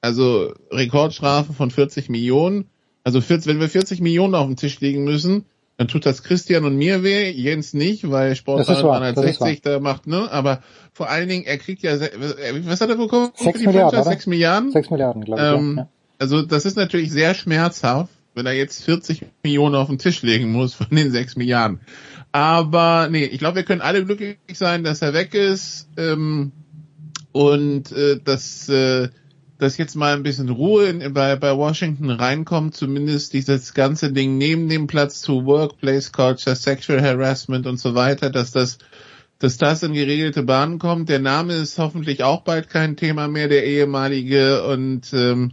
also Rekordstrafe von 40 Millionen. Also 40, wenn wir 40 Millionen auf dem Tisch legen müssen, dann tut das Christian und mir weh, Jens nicht, weil Sport 360 da macht, ne? Aber vor allen Dingen, er kriegt ja, was hat er bekommen? 6 Milliarden, 6 Milliarden? 6 Milliarden, glaube ich. Ähm, ja. Also das ist natürlich sehr schmerzhaft, wenn er jetzt 40 Millionen auf den Tisch legen muss von den 6 Milliarden. Aber nee, ich glaube, wir können alle glücklich sein, dass er weg ist ähm, und äh, dass äh, dass jetzt mal ein bisschen Ruhe in, bei, bei Washington reinkommt, zumindest dieses ganze Ding neben dem Platz zu Workplace Culture, Sexual Harassment und so weiter, dass das dass das in geregelte Bahnen kommt. Der Name ist hoffentlich auch bald kein Thema mehr, der ehemalige und ähm,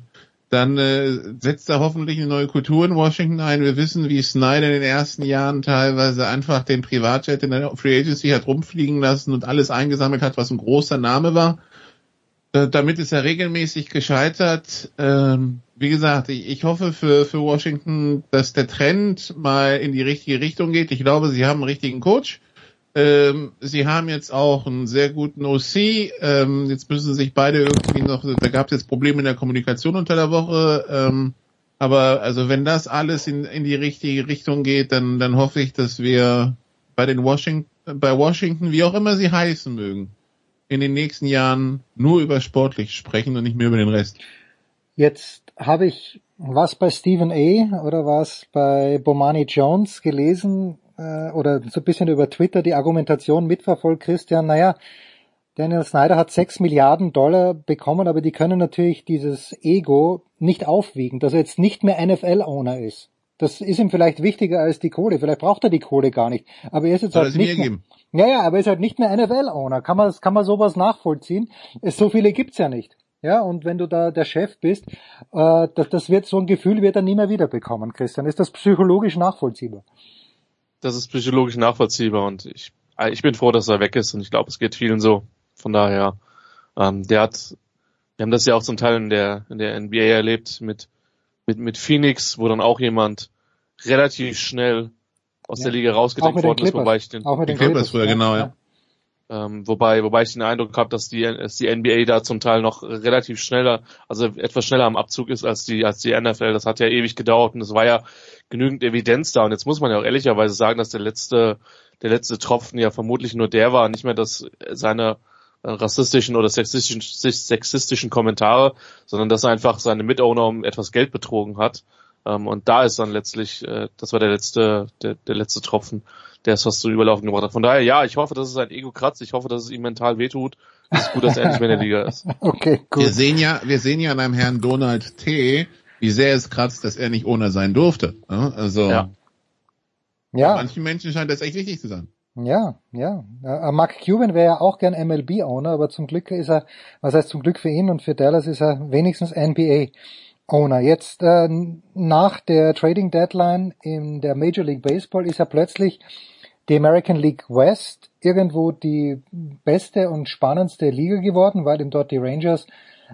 dann äh, setzt er hoffentlich eine neue Kultur in Washington ein. Wir wissen, wie Snyder in den ersten Jahren teilweise einfach den Privatjet in der Free Agency hat rumfliegen lassen und alles eingesammelt hat, was ein großer Name war. Äh, damit ist er regelmäßig gescheitert. Ähm, wie gesagt, ich, ich hoffe für, für Washington, dass der Trend mal in die richtige Richtung geht. Ich glaube, sie haben einen richtigen Coach. Ähm, sie haben jetzt auch einen sehr guten OC. Ähm, jetzt müssen sich beide irgendwie noch, da gab es jetzt Probleme in der Kommunikation unter der Woche. Ähm, aber also wenn das alles in, in die richtige Richtung geht, dann, dann hoffe ich, dass wir bei den Washington, bei Washington, wie auch immer sie heißen mögen, in den nächsten Jahren nur über sportlich sprechen und nicht mehr über den Rest. Jetzt habe ich was bei Stephen A. oder was bei Bomani Jones gelesen, äh, oder so ein bisschen über Twitter die Argumentation mitverfolgt, Christian, naja, Daniel Snyder hat sechs Milliarden Dollar bekommen, aber die können natürlich dieses Ego nicht aufwiegen, dass er jetzt nicht mehr NFL-Owner ist. Das ist ihm vielleicht wichtiger als die Kohle. Vielleicht braucht er die Kohle gar nicht. Aber er ist jetzt Soll halt nicht mehr, ja, ja, aber er ist halt nicht mehr NFL-Owner. Kann man, kann man sowas nachvollziehen? Es, so viele gibt's ja nicht. Ja, und wenn du da der Chef bist, äh, das, das wird so ein Gefühl wird er nie mehr wiederbekommen, Christian. Ist das psychologisch nachvollziehbar? Das ist psychologisch nachvollziehbar und ich, ich bin froh, dass er weg ist und ich glaube, es geht vielen so. Von daher, ähm, der hat, wir haben das ja auch zum Teil in der, in der NBA erlebt mit, mit, mit Phoenix, wo dann auch jemand relativ schnell aus Ja. der Liga rausgedrängt worden ist, wobei ich den, Auch mit den Clippers früher, ja. genau, ja. Ähm, wobei, wobei ich den Eindruck habe, dass die, dass die NBA da zum Teil noch relativ schneller, also etwas schneller am Abzug ist als die, als die NFL. Das hat ja ewig gedauert und es war ja genügend Evidenz da. Und jetzt muss man ja auch ehrlicherweise sagen, dass der letzte, der letzte Tropfen ja vermutlich nur der war, nicht mehr dass seine äh, rassistischen oder sexistischen, sexistischen Kommentare, sondern dass er einfach seine Mitowner um etwas Geld betrogen hat. Ähm, und da ist dann letztlich, äh, das war der letzte, der, der letzte Tropfen, der es fast zu überlaufen gebracht hat. Von daher, ja, ich hoffe, dass es sein Ego kratzt. Ich hoffe, dass es ihm mental wehtut. Es ist gut, dass er endlich mehr in der Liga ist. Okay, Wir gut. sehen ja, wir sehen ja an einem Herrn Donald T., wie sehr es kratzt, dass er nicht ohne sein durfte. Ja, Also Ja. Ja, manchen Menschen scheint das echt wichtig zu sein. ja, ja. Äh, Mark Cuban wäre ja auch gern MLB-Owner, aber zum Glück ist er, was heißt zum Glück für ihn und für Dallas ist er wenigstens NBA-Owner. Jetzt äh, nach der Trading Deadline in der Major League Baseball ist er plötzlich die American League West irgendwo die beste und spannendste Liga geworden, weil ihm dort die Rangers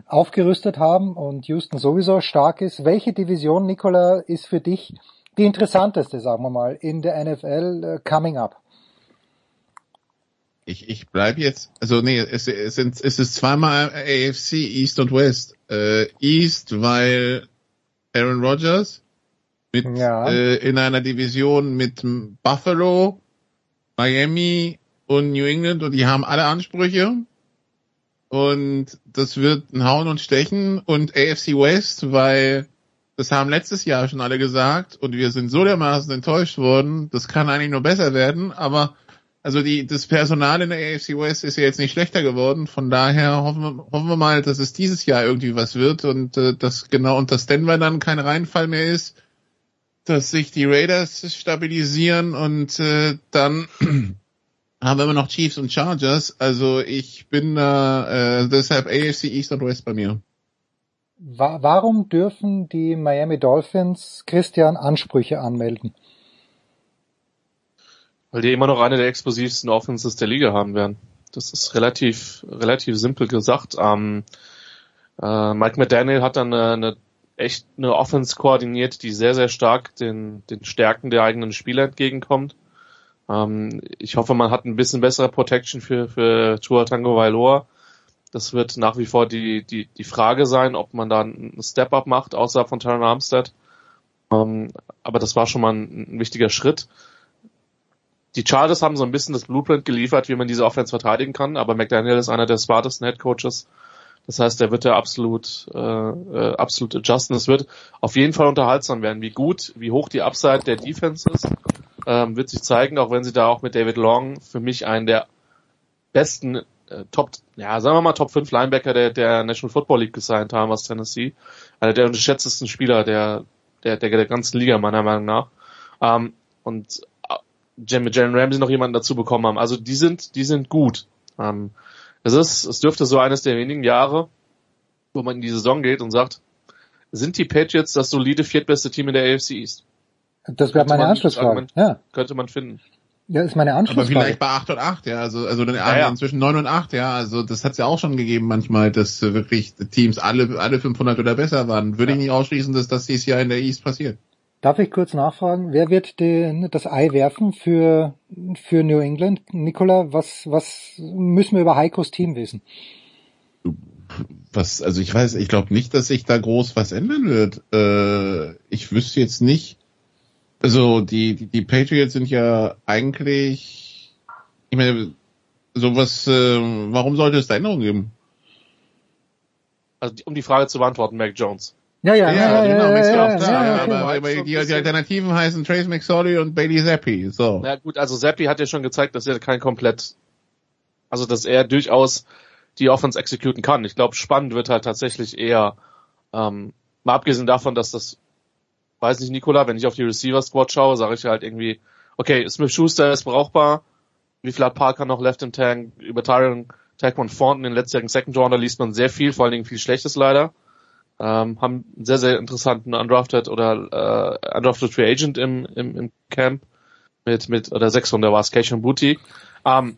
aufgerüstet haben und Houston sowieso stark ist. Welche Division, Nicola, ist für dich die interessanteste, sagen wir mal, in der NFL äh, coming up? Ich, ich bleib jetzt, also nee, es, es, sind, es ist zweimal AFC East und West. Äh, East, weil Aaron Rodgers mit Ja. äh, in einer Division mit Buffalo, Miami und New England und die haben alle Ansprüche. Und das wird ein Hauen und Stechen und AFC West, weil das haben letztes Jahr schon alle gesagt und wir sind so dermaßen enttäuscht worden, das kann eigentlich nur besser werden, aber also die, das Personal in der AFC West ist ja jetzt nicht schlechter geworden, von daher hoffen wir, hoffen wir mal, dass es dieses Jahr irgendwie was wird und äh, dass genau und dass Denver dann kein Reinfall mehr ist, dass sich die Raiders stabilisieren und äh, dann haben wir immer noch Chiefs und Chargers. Also ich bin da äh, deshalb AFC East und West bei mir. Wa warum dürfen die Miami Dolphins Christian Ansprüche anmelden? Weil die immer noch eine der explosivsten Offenses der Liga haben werden. Das ist relativ, relativ simpel gesagt. Ähm, äh, Mike McDaniel hat dann eine, eine echt eine Offense koordiniert, die sehr, sehr stark den, den Stärken der eigenen Spieler entgegenkommt. Ähm, ich hoffe, man hat ein bisschen bessere Protection für, für Tua Tango Vailoa. Das wird nach wie vor die, die, die Frage sein, ob man da einen Step-Up macht, außer von Taron Armstead. Ähm, aber das war schon mal ein, ein wichtiger Schritt. Die Chargers haben so ein bisschen das Blueprint geliefert, wie man diese Offense verteidigen kann, aber McDaniel ist einer der smartesten Head Coaches. Das heißt, er wird da absolut, äh, äh, absolut adjusten. Es wird auf jeden Fall unterhaltsam werden. Wie gut, wie hoch die Upside der Defense ist, ähm, wird sich zeigen, auch wenn sie da auch mit David Long für mich einen der besten äh, Top, ja, sagen wir mal Top 5 Linebacker der, der National Football League gesigned haben aus Tennessee. Einer der unterschätztesten Spieler der, der, der, der ganzen Liga, meiner Meinung nach. Ähm, und mit Jalen Ramsey noch jemanden dazu bekommen haben. Also die sind, die sind gut. Ähm, es ist, es dürfte so eines der wenigen Jahre, wo man in die Saison geht und sagt, sind die Patriots das solide viertbeste Team in der AFC East? Das wäre meine Anschlussfrage. Ja. Könnte man finden. Ja, ist meine Anschlussfrage. Aber vielleicht bei 8 und 8, ja, also, also ja, ja. zwischen 9 und 8, ja, also das hat es ja auch schon gegeben manchmal, dass wirklich Teams alle, alle 500 oder besser waren. Würde ja. ich nicht ausschließen, dass das dieses Jahr in der East passiert. Darf ich kurz nachfragen, wer wird den, das Ei werfen für, für New England? Nicola, was, was müssen wir über Heikos Team wissen? Was, also ich weiß, ich glaube nicht, dass sich da groß was ändern wird. Äh, ich wüsste jetzt nicht, also die, die, die Patriots sind ja eigentlich, ich meine, sowas, äh, warum sollte es da Änderungen geben? Also um die Frage zu beantworten, Mac Jones. Ja, ja, ja, ja, genau, ja, ja, ja, klar, ja, ja, aber, aber die, die Alternativen heißen Trace McSorley und Bailey Zappi, so. Na gut, also Zappi hat ja schon gezeigt, dass er kein komplett, also dass er durchaus die Offense exekuten kann. Ich glaube, spannend wird halt tatsächlich eher, ähm, mal abgesehen davon, dass das weiß nicht, Nikola, wenn ich auf die Receiver Squad schaue, sage ich halt irgendwie, okay, Smith Schuster ist brauchbar. Wie viel hat Parker noch left im Tank? Über Tyron Taekwondo Thornton, den letztjährigen Second Rounder, liest man sehr viel, vor allen Dingen viel Schlechtes leider. Ähm, haben einen sehr, sehr interessanten Undrafted oder äh, Undrafted Free Agent im, im, im Camp mit, mit, oder 600 war es, Cation Booty. Ähm,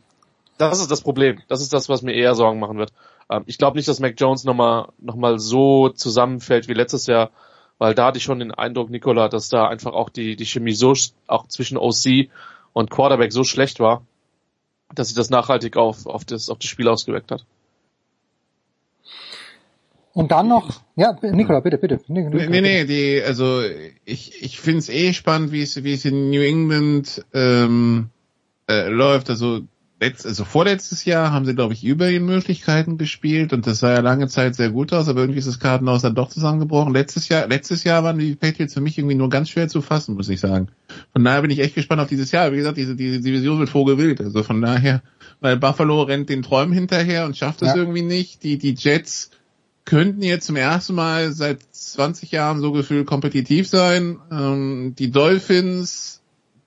das ist das Problem. Das ist das, was mir eher Sorgen machen wird. Ähm, ich glaube nicht, dass Mac Jones nochmal noch mal so zusammenfällt wie letztes Jahr weil da hatte ich schon den Eindruck, Nicola, dass da einfach auch die, die Chemie so, auch zwischen OC und Quarterback so schlecht war, dass sich das nachhaltig auf, auf, das, auf das Spiel ausgewirkt hat. Und dann noch, ja, Nicola, bitte, bitte. Nicola, nee, nee, die, also ich, ich finde es eh spannend, wie es, wie es in New England ähm, äh, läuft. Also letzt, also vorletztes Jahr haben sie, glaube ich, über ihren Möglichkeiten gespielt und das sah ja lange Zeit sehr gut aus, aber irgendwie ist das Kartenhaus dann doch zusammengebrochen. Letztes Jahr, letztes Jahr waren die Patriots für mich irgendwie nur ganz schwer zu fassen, muss ich sagen. Von daher bin ich echt gespannt auf dieses Jahr. Wie gesagt, diese, diese Division wird vogelwild. Also von daher, weil Buffalo rennt den Träumen hinterher und schafft es ja. irgendwie nicht. Die, die Jets könnten jetzt zum ersten Mal seit 20 Jahren so gefühlt kompetitiv sein. Ähm, die Dolphins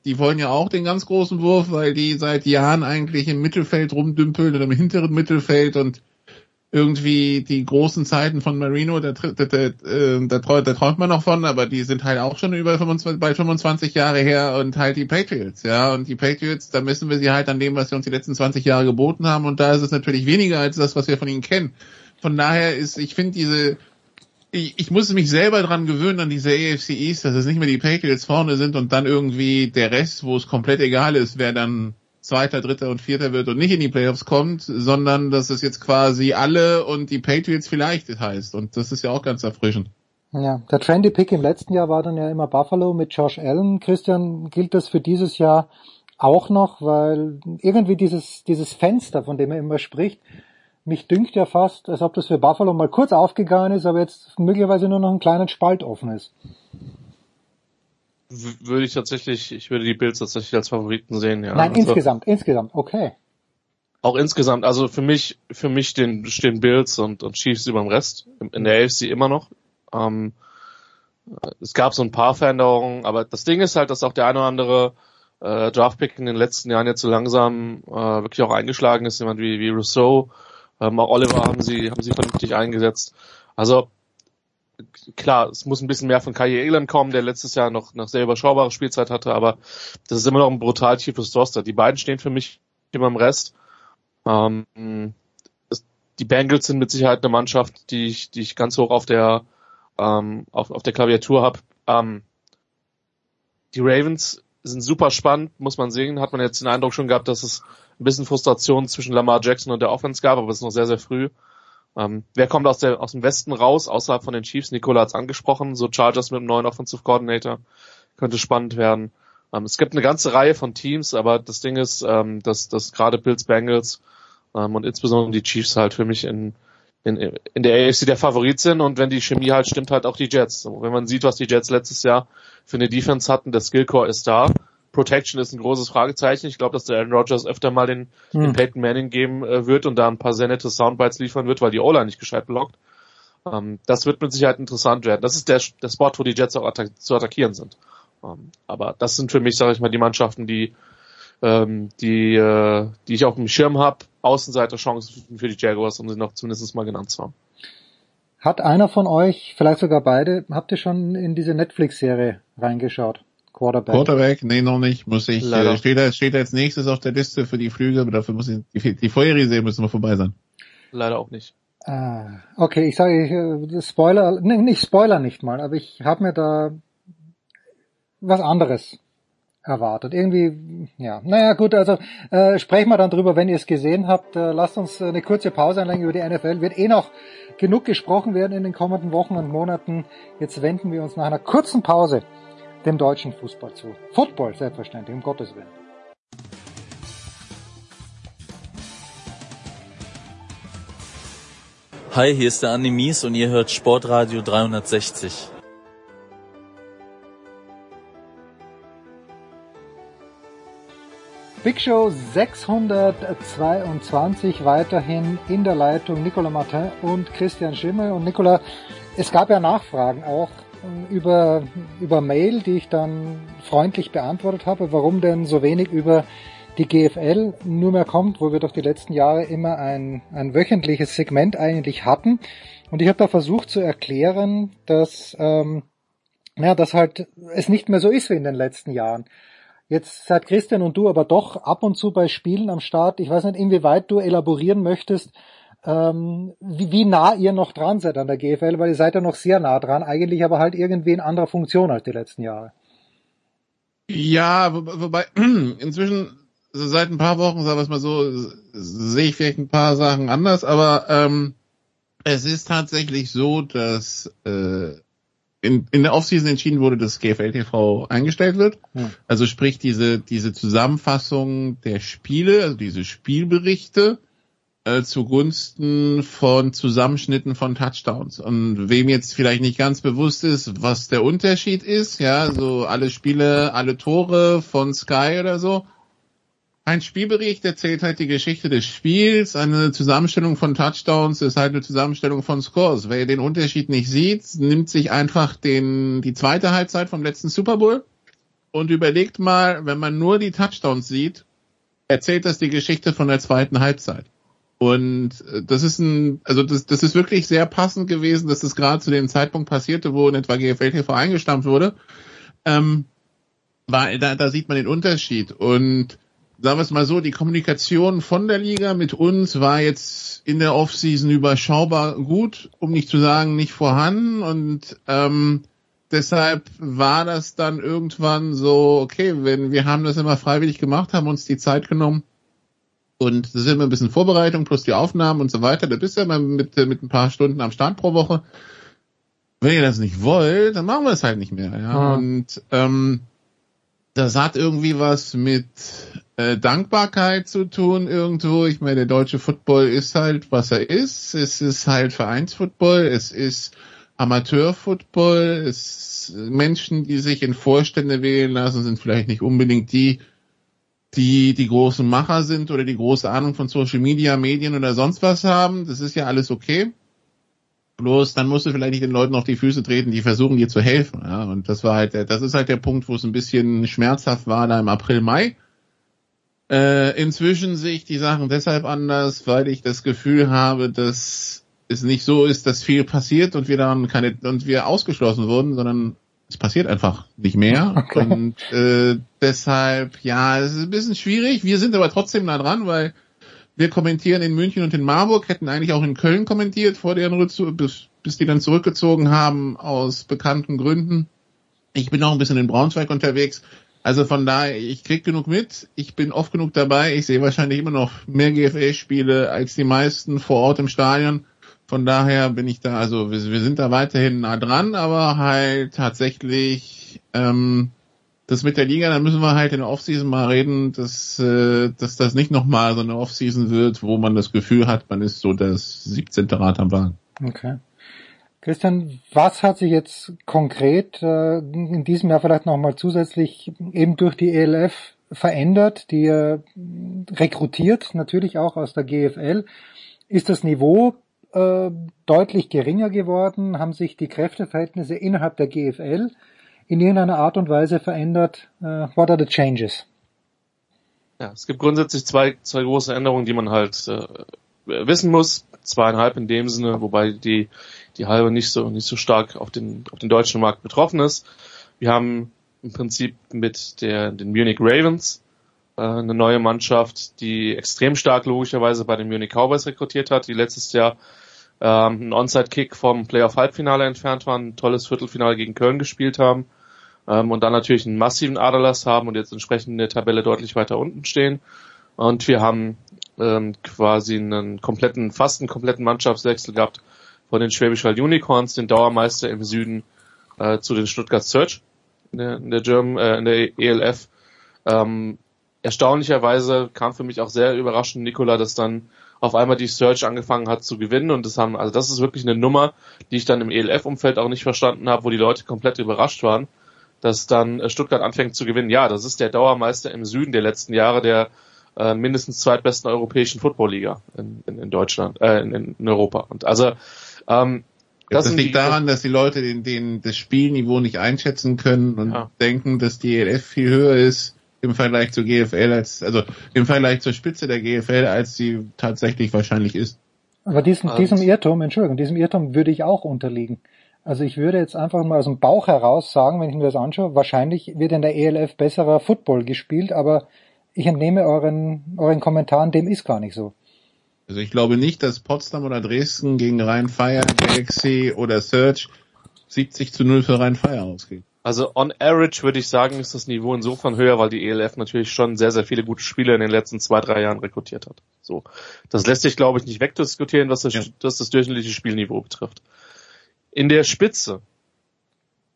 die wollen ja auch den ganz großen Wurf, weil die seit Jahren eigentlich im Mittelfeld rumdümpeln oder im hinteren Mittelfeld und irgendwie die großen Zeiten von Marino, da, da, da, äh, da, träumt man noch von, aber die sind halt auch schon über 25, bald 25 Jahre her und halt die Patriots, ja, und die Patriots, da messen wir sie halt an dem, was sie uns die letzten 20 Jahre geboten haben und da ist es natürlich weniger als das, was wir von ihnen kennen. Von daher ist, ich finde diese ich, ich muss mich selber dran gewöhnen an diese AFC East, dass es nicht mehr die Patriots vorne sind und dann irgendwie der Rest, wo es komplett egal ist, wer dann Zweiter, Dritter und Vierter wird und nicht in die Playoffs kommt, sondern dass es jetzt quasi alle und die Patriots vielleicht heißt. Und das ist ja auch ganz erfrischend. Ja, der trendy Pick im letzten Jahr war dann ja immer Buffalo mit Josh Allen. Christian, gilt das für dieses Jahr auch noch, weil irgendwie dieses, dieses Fenster, von dem er immer spricht, mich dünkt ja fast, als ob das für Buffalo mal kurz aufgegangen ist, aber jetzt möglicherweise nur noch einen kleinen Spalt offen ist. Würde ich tatsächlich, ich würde die Bills tatsächlich als Favoriten sehen, ja. Nein, also, insgesamt, insgesamt, okay. Auch insgesamt, also für mich, für mich stehen, stehen Bills und, und Chiefs über dem Rest, in der AFC immer noch. Ähm, es gab so ein paar Veränderungen, aber das Ding ist halt, dass auch der eine oder andere äh, Draftpick in den letzten Jahren jetzt so langsam äh, wirklich auch eingeschlagen ist, jemand wie, wie Rousseau, ähm, auch Oliver haben sie, haben sie vernünftig eingesetzt. Also klar, es muss ein bisschen mehr von Kai Elam kommen, der letztes Jahr noch, noch sehr überschaubare Spielzeit hatte, aber das ist immer noch ein brutal tiefes Roster. Die beiden stehen für mich immer im Rest. Ähm, es, die Bengals sind mit Sicherheit eine Mannschaft, die ich, die ich ganz hoch auf der ähm, auf, auf der Klaviatur habe. Ähm, die Ravens sind super spannend, muss man sehen. Hat man jetzt den Eindruck schon gehabt, dass es ein bisschen Frustration zwischen Lamar Jackson und der Offense gab, aber es ist noch sehr, sehr früh. Ähm, wer kommt aus, der, aus dem Westen raus, außerhalb von den Chiefs? Nicola hat es angesprochen, so Chargers mit dem neuen Offensive Coordinator. Könnte spannend werden. Ähm, es gibt eine ganze Reihe von Teams, aber das Ding ist, ähm, dass, dass gerade Bills Bengals ähm, und insbesondere die Chiefs halt für mich in, in, in der AFC der Favorit sind und wenn die Chemie halt stimmt, halt auch die Jets. Wenn man sieht, was die Jets letztes Jahr für eine Defense hatten, der Skillcore ist da. Protection ist ein großes Fragezeichen. Ich glaube, dass der Aaron Rodgers öfter mal den, hm. den Peyton Manning geben äh, wird und da ein paar sehr nette Soundbites liefern wird, weil die O-Line nicht gescheit blockt. Ähm, das wird mit Sicherheit interessant werden. Das ist der, der Spot, wo die Jets auch attack zu attackieren sind. Ähm, aber das sind für mich, sage ich mal, die Mannschaften, die ähm, die, äh, die ich auf dem Schirm habe. Außenseiter-Chancen für die Jaguars, um sie noch zumindest mal genannt zu haben. Hat einer von euch, vielleicht sogar beide, habt ihr schon in diese Netflix-Serie reingeschaut? Quarterback. Quarterback, nee, noch nicht. Muss ich, äh, steht, da, steht als nächstes auf der Liste für die Flüge, aber dafür muss ich, die, die Vorherserie müssen wir vorbei sein. Leider auch nicht. Ah, okay, ich sage, ich, äh, Spoiler, nee, nicht Spoiler nicht mal, aber ich habe mir da was anderes erwartet. Irgendwie, ja. Naja, gut, also äh, sprechen wir dann drüber, wenn ihr es gesehen habt. Äh, lasst uns eine kurze Pause einlegen über die NFL. Wird eh noch genug gesprochen werden in den kommenden Wochen und Monaten. Jetzt wenden wir uns nach einer kurzen Pause dem deutschen Fußball zu. Football, selbstverständlich, um Gottes Willen. Hi, hier ist der Andi Mies und ihr hört Sportradio 360. Big Show 622 weiterhin in der Leitung Nicolas Martin und Christian Schimmel. Und Nicolas, es gab ja Nachfragen auch über, über Mail, die ich dann freundlich beantwortet habe, warum denn so wenig über die GFL nur mehr kommt, wo wir doch die letzten Jahre immer ein, ein wöchentliches Segment eigentlich hatten. Und ich habe da versucht zu erklären, dass, ähm, ja, dass halt es nicht mehr so ist wie in den letzten Jahren. Jetzt seid Christian und du aber doch ab und zu bei Spielen am Start. Ich weiß nicht, inwieweit du elaborieren möchtest, ähm, wie, wie nah ihr noch dran seid an der GFL, weil ihr seid ja noch sehr nah dran, eigentlich aber halt irgendwie in anderer Funktion als die letzten Jahre. Ja, wo, wobei inzwischen also seit ein paar Wochen, sagen wir es mal so, sehe ich vielleicht ein paar Sachen anders, aber ähm, es ist tatsächlich so, dass äh, in, in der Offseason entschieden wurde, dass GFL TV eingestellt wird. Ja. Also sprich diese, diese Zusammenfassung der Spiele, also diese Spielberichte äh, zugunsten von Zusammenschnitten von Touchdowns. Und wem jetzt vielleicht nicht ganz bewusst ist, was der Unterschied ist, ja, so alle Spiele, alle Tore von Sky oder so, ein Spielbericht erzählt halt die Geschichte des Spiels, eine Zusammenstellung von Touchdowns ist halt eine Zusammenstellung von Scores. Wer den Unterschied nicht sieht, nimmt sich einfach den, die zweite Halbzeit vom letzten Super Bowl und überlegt mal, wenn man nur die Touchdowns sieht, erzählt das die Geschichte von der zweiten Halbzeit. Und äh, das ist ein, also das, das ist wirklich sehr passend gewesen, dass das gerade zu dem Zeitpunkt passierte, wo in etwa GFL TV eingestampft wurde. Ähm, weil da, da sieht man den Unterschied. Und sagen wir es mal so, die Kommunikation von der Liga mit uns war jetzt in der Offseason überschaubar gut, um nicht zu sagen nicht vorhanden und ähm, deshalb war das dann irgendwann so, okay, wenn wir haben das immer freiwillig gemacht, haben uns die Zeit genommen und das ist immer ein bisschen Vorbereitung plus die Aufnahmen und so weiter, da bist du immer mit, mit ein paar Stunden am Start pro Woche. Wenn ihr das nicht wollt, dann machen wir es halt nicht mehr. Ja? Ah. Und ähm, das hat irgendwie was mit äh, Dankbarkeit zu tun irgendwo. Ich meine, der deutsche Football ist halt, was er ist. Es ist halt Vereinsfootball, es ist Amateurfootball, es Menschen, die sich in Vorstände wählen lassen, sind vielleicht nicht unbedingt die, die die großen Macher sind oder die große Ahnung von Social Media, Medien oder sonst was haben. Das ist ja alles okay. Bloß dann musst du vielleicht nicht den Leuten auf die Füße treten, die versuchen dir zu helfen. Ja? Und das war halt, das ist halt der Punkt, wo es ein bisschen schmerzhaft war da im April, Mai. Äh, inzwischen sehe ich die Sachen deshalb anders, weil ich das Gefühl habe, dass es nicht so ist, dass viel passiert und wir dann keine und wir ausgeschlossen wurden, sondern es passiert einfach nicht mehr. Okay. Und äh, deshalb, ja, es ist ein bisschen schwierig. Wir sind aber trotzdem nah dran, weil wir kommentieren in München und in Marburg, hätten eigentlich auch in Köln kommentiert, vor deren Rückzug, bis, bis die dann zurückgezogen haben aus bekannten Gründen. Ich bin auch ein bisschen in Braunschweig unterwegs. Also von daher, ich krieg genug mit, ich bin oft genug dabei, ich sehe wahrscheinlich immer noch mehr GFL-Spiele als die meisten vor Ort im Stadion. Von daher bin ich da, also wir, wir sind da weiterhin nah dran, aber halt tatsächlich ähm, das mit der Liga, da müssen wir halt in der Offseason mal reden, dass, äh, dass das nicht nochmal so eine Offseason wird, wo man das Gefühl hat, man ist so das 17. Rad am Wagen. Okay. Christian, was hat sich jetzt konkret äh, in diesem Jahr vielleicht nochmal zusätzlich eben durch die ELF verändert, die äh, rekrutiert natürlich auch aus der GFL? Ist das Niveau äh, deutlich geringer geworden? Haben sich die Kräfteverhältnisse innerhalb der GFL in irgendeiner Art und Weise verändert? Uh, what are the changes? Ja, es gibt grundsätzlich zwei, zwei große Änderungen, die man halt äh, wissen muss. Zweieinhalb in dem Sinne, wobei die, die halbe nicht so, nicht so stark auf den, auf den deutschen Markt betroffen ist. Wir haben im Prinzip mit der, den Munich Ravens äh, eine neue Mannschaft, die extrem stark logischerweise bei den Munich Cowboys rekrutiert hat, die letztes Jahr ähm, einen Onside-Kick vom Playoff-Halbfinale entfernt waren, ein tolles Viertelfinale gegen Köln gespielt haben ähm, und dann natürlich einen massiven Aderlass haben und jetzt entsprechend in der Tabelle deutlich weiter unten stehen. Und wir haben ähm, quasi einen kompletten, fast einen kompletten Mannschaftswechsel gehabt von den Schwäbisch Unicorns, den Dauermeister im Süden, äh, zu den Stuttgart Search in der, in der, German, äh, in der ELF. Ähm, erstaunlicherweise kam für mich auch sehr überraschend, Nikola, dass dann auf einmal die Search angefangen hat zu gewinnen und das haben, also das ist wirklich eine Nummer, die ich dann im ELF-Umfeld auch nicht verstanden habe, wo die Leute komplett überrascht waren, dass dann äh, Stuttgart anfängt zu gewinnen. Ja, das ist der Dauermeister im Süden der letzten Jahre der äh, mindestens zweitbesten europäischen Footballliga in, in, in Deutschland, äh, in, in Europa. Und also ähm, das, das liegt daran, dass die Leute den, den, das Spielniveau nicht einschätzen können und ja. denken, dass die ELF viel höher ist im Vergleich zur GFL als, also im Vergleich zur Spitze der GFL, als sie tatsächlich wahrscheinlich ist. Aber diesem, diesem Irrtum, Entschuldigung, diesem Irrtum würde ich auch unterliegen. Also ich würde jetzt einfach mal aus dem Bauch heraus sagen, wenn ich mir das anschaue, wahrscheinlich wird in der ELF besserer Football gespielt, aber ich entnehme euren, euren Kommentaren, dem ist gar nicht so. Also ich glaube nicht, dass Potsdam oder Dresden gegen Rhein-Fire, Galaxy oder Search 70 zu 0 für Rhein-Fire ausgeht. Also on average würde ich sagen, ist das Niveau insofern höher, weil die ELF natürlich schon sehr, sehr viele gute Spieler in den letzten zwei, drei Jahren rekrutiert hat. So. Das lässt sich, glaube ich, nicht wegdiskutieren, was das, ja. was das durchschnittliche Spielniveau betrifft. In der Spitze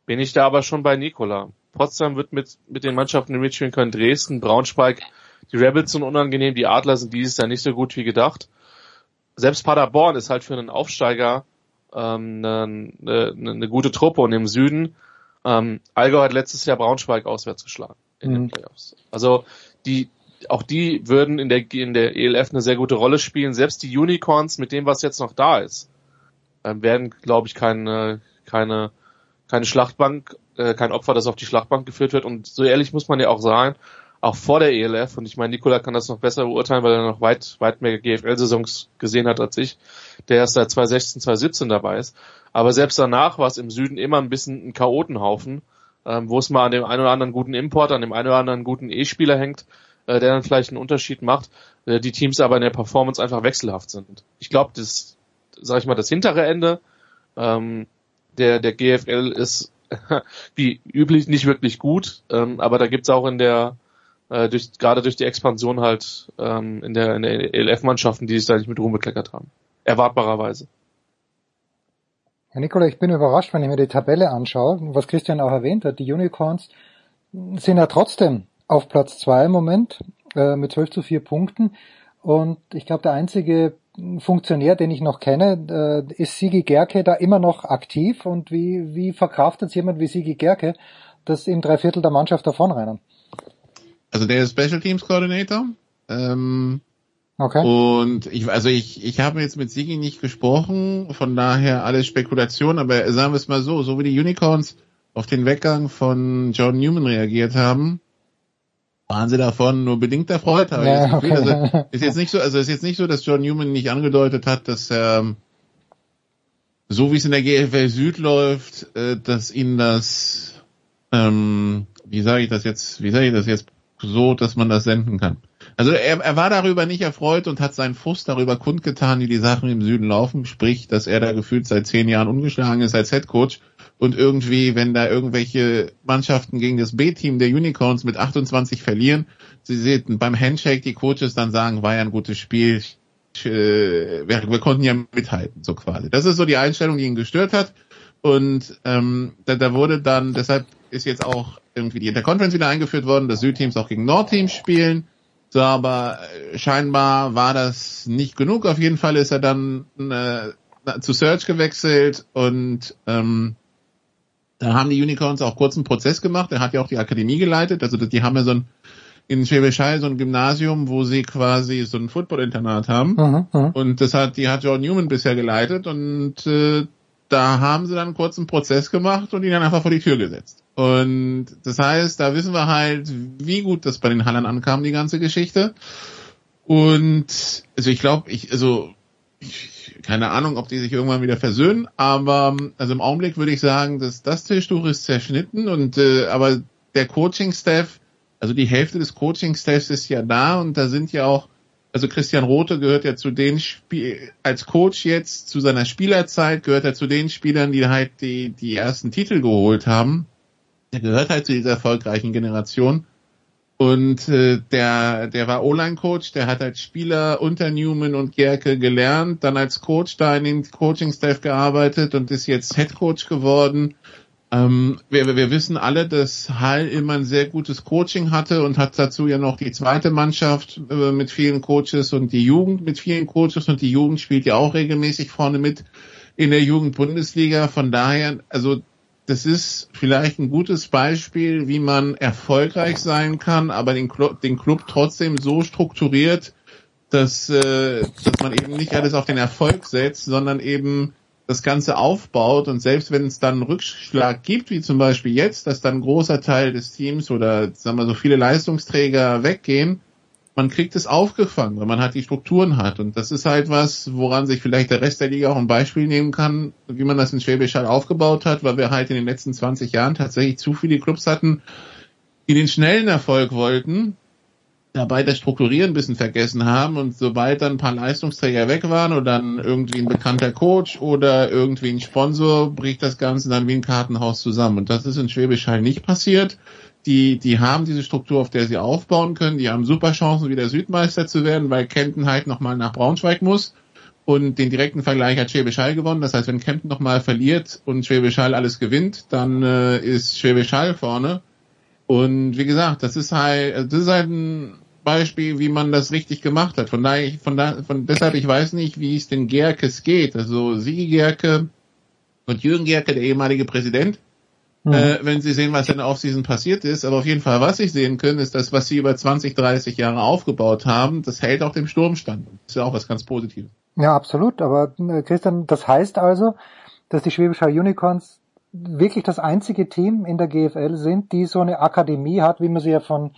bin ich da aber schon bei Nikola. Potsdam wird mit, mit den Mannschaften in Richmond können, Dresden, Braunschweig, die Rebels sind unangenehm, die Adler sind dieses Jahr nicht so gut wie gedacht. Selbst Paderborn ist halt für einen Aufsteiger ähm, eine, eine, eine gute Truppe und im Süden ähm, Allgäu hat letztes Jahr Braunschweig auswärts geschlagen in mhm. den Playoffs. Also die, auch die würden in der, in der ELF eine sehr gute Rolle spielen. Selbst die Unicorns mit dem, was jetzt noch da ist, ähm, werden, glaube ich, keine, keine, keine Schlachtbank, äh, kein Opfer, das auf die Schlachtbank geführt wird. Und so ehrlich muss man ja auch sagen, auch vor der ELF, und ich meine, Nikola kann das noch besser beurteilen, weil er noch weit, weit mehr GFL-Saisons gesehen hat als ich, der erst seit 2016, 2017 dabei ist. Aber selbst danach war es im Süden immer ein bisschen ein Chaotenhaufen, ähm, wo es mal an dem einen oder anderen guten Import, an dem einen oder anderen guten E-Spieler hängt, äh, der dann vielleicht einen Unterschied macht, äh, die Teams aber in der Performance einfach wechselhaft sind. Ich glaube, das, sag ich mal, das hintere Ende ähm, der, der GFL ist wie üblich nicht wirklich gut, ähm, aber da gibt's auch in der äh, durch, gerade durch die Expansion halt ähm, in der, in der ELF-Mannschaften, die sich da nicht mit Ruhm bekleckert haben. Erwartbarerweise. Herr Nikola, ich bin überrascht, wenn ich mir die Tabelle anschaue, was Christian auch erwähnt hat. Die Unicorns sind ja trotzdem auf Platz zwei im Moment äh, mit 12 zu 4 Punkten. Und ich glaube, der einzige Funktionär, den ich noch kenne, äh, ist Sigi Gerke da immer noch aktiv. Und wie, wie verkraftet jemand wie Sigi Gerke, dass ihm drei Viertel der Mannschaft davonrennen? Also der ist Special Teams Coordinator. Ähm, okay. Und ich, also ich, ich habe jetzt mit Sigi nicht gesprochen, von daher alles Spekulation, aber sagen wir es mal so, so wie die Unicorns auf den Weggang von John Newman reagiert haben, waren sie davon nur bedingt erfreut. Aber ja, okay. also, ist jetzt nicht so, also ist jetzt nicht so, dass John Newman nicht angedeutet hat, dass er so wie es in der GFL Süd läuft, äh, dass ihn das, ähm, wie sage ich das jetzt, wie sage ich das jetzt so, dass man das senden kann. Also er, er war darüber nicht erfreut und hat seinen Frust darüber kundgetan, wie die Sachen im Süden laufen, sprich, dass er da gefühlt seit zehn Jahren ungeschlagen ist als Headcoach und irgendwie, wenn da irgendwelche Mannschaften gegen das B-Team der Unicorns mit 28 verlieren, sie sehen beim Handshake die Coaches dann sagen, war ja ein gutes Spiel, äh, wir, wir konnten ja mithalten, so quasi. Das ist so die Einstellung, die ihn gestört hat. Und ähm, da, da wurde dann, deshalb ist jetzt auch irgendwie die Interconference wieder eingeführt worden, dass Südteams auch gegen Nordteams spielen. So, aber äh, scheinbar war das nicht genug. Auf jeden Fall ist er dann äh, zu Search gewechselt und ähm, da haben die Unicorns auch kurz einen Prozess gemacht. Er hat ja auch die Akademie geleitet. Also die haben ja so ein in Schwäbisch Hall so ein Gymnasium, wo sie quasi so ein Football-Internat haben. Mhm, mhm. Und das hat, die hat John Newman bisher geleitet und äh, da haben sie dann kurz einen Prozess gemacht und ihn dann einfach vor die Tür gesetzt. Und das heißt, da wissen wir halt, wie gut das bei den Hallern ankam, die ganze Geschichte. Und also ich glaube, ich, also ich, keine Ahnung, ob die sich irgendwann wieder versöhnen, aber also im Augenblick würde ich sagen, dass das Tischtuch ist zerschnitten und äh, aber der Coaching-Staff also die Hälfte des Coaching-Staffs ist ja da und da sind ja auch, also Christian Rote gehört ja zu den Spiel als Coach jetzt zu seiner Spielerzeit gehört er zu den Spielern, die halt die die ersten Titel geholt haben. Der gehört halt zu dieser erfolgreichen Generation. Und äh, der, der war O-Line-Coach, der hat als Spieler unter Newman und Gerke gelernt, dann als Coach da in den Coaching-Staff gearbeitet und ist jetzt Head Coach geworden. Ähm, wir, wir wissen alle, dass Hall immer ein sehr gutes Coaching hatte und hat dazu ja noch die zweite Mannschaft äh, mit vielen Coaches und die Jugend mit vielen Coaches und die Jugend spielt ja auch regelmäßig vorne mit in der Jugendbundesliga. Von daher, also das ist vielleicht ein gutes Beispiel, wie man erfolgreich sein kann, aber den Club, den Club trotzdem so strukturiert, dass, äh, dass man eben nicht alles auf den Erfolg setzt, sondern eben das Ganze aufbaut und selbst wenn es dann einen Rückschlag gibt, wie zum Beispiel jetzt, dass dann ein großer Teil des Teams oder sagen wir so viele Leistungsträger weggehen, man kriegt es aufgefangen, weil man halt die Strukturen hat. Und das ist halt was, woran sich vielleicht der Rest der Liga auch ein Beispiel nehmen kann, wie man das in Schwäbisch Hall aufgebaut hat, weil wir halt in den letzten 20 Jahren tatsächlich zu viele Clubs hatten, die den schnellen Erfolg wollten, dabei das Strukturieren ein bisschen vergessen haben und sobald dann ein paar Leistungsträger weg waren oder dann irgendwie ein bekannter Coach oder irgendwie ein Sponsor, bricht das Ganze dann wie ein Kartenhaus zusammen. Und das ist in Schwäbisch Hall nicht passiert. Die, die haben diese Struktur, auf der sie aufbauen können. Die haben super Chancen, wieder Südmeister zu werden, weil Kempten halt nochmal nach Braunschweig muss. Und den direkten Vergleich hat Schwäbisch Hall gewonnen. Das heißt, wenn Kempten nochmal verliert und Schwäbisch Hall alles gewinnt, dann äh, ist Schwäbisch Hall vorne. Und wie gesagt, das ist halt, also das ist halt ein Beispiel, wie man das richtig gemacht hat. Von daher, von da, von deshalb, ich weiß nicht, wie es den Gerkes geht. Also Sie Gerke und Jürgen Gerke, der ehemalige Präsident, mhm. äh, wenn Sie sehen, was in der Offseason passiert ist. Aber auf jeden Fall, was Sie sehen können, ist das, was Sie über 20, 30 Jahre aufgebaut haben, das hält auch dem Sturm stand. Das ist ja auch was ganz Positives. Ja, absolut. Aber äh, Christian, das heißt also, dass die Schwäbischer Unicorns wirklich das einzige Team in der GFL sind, die so eine Akademie hat, wie man sie ja von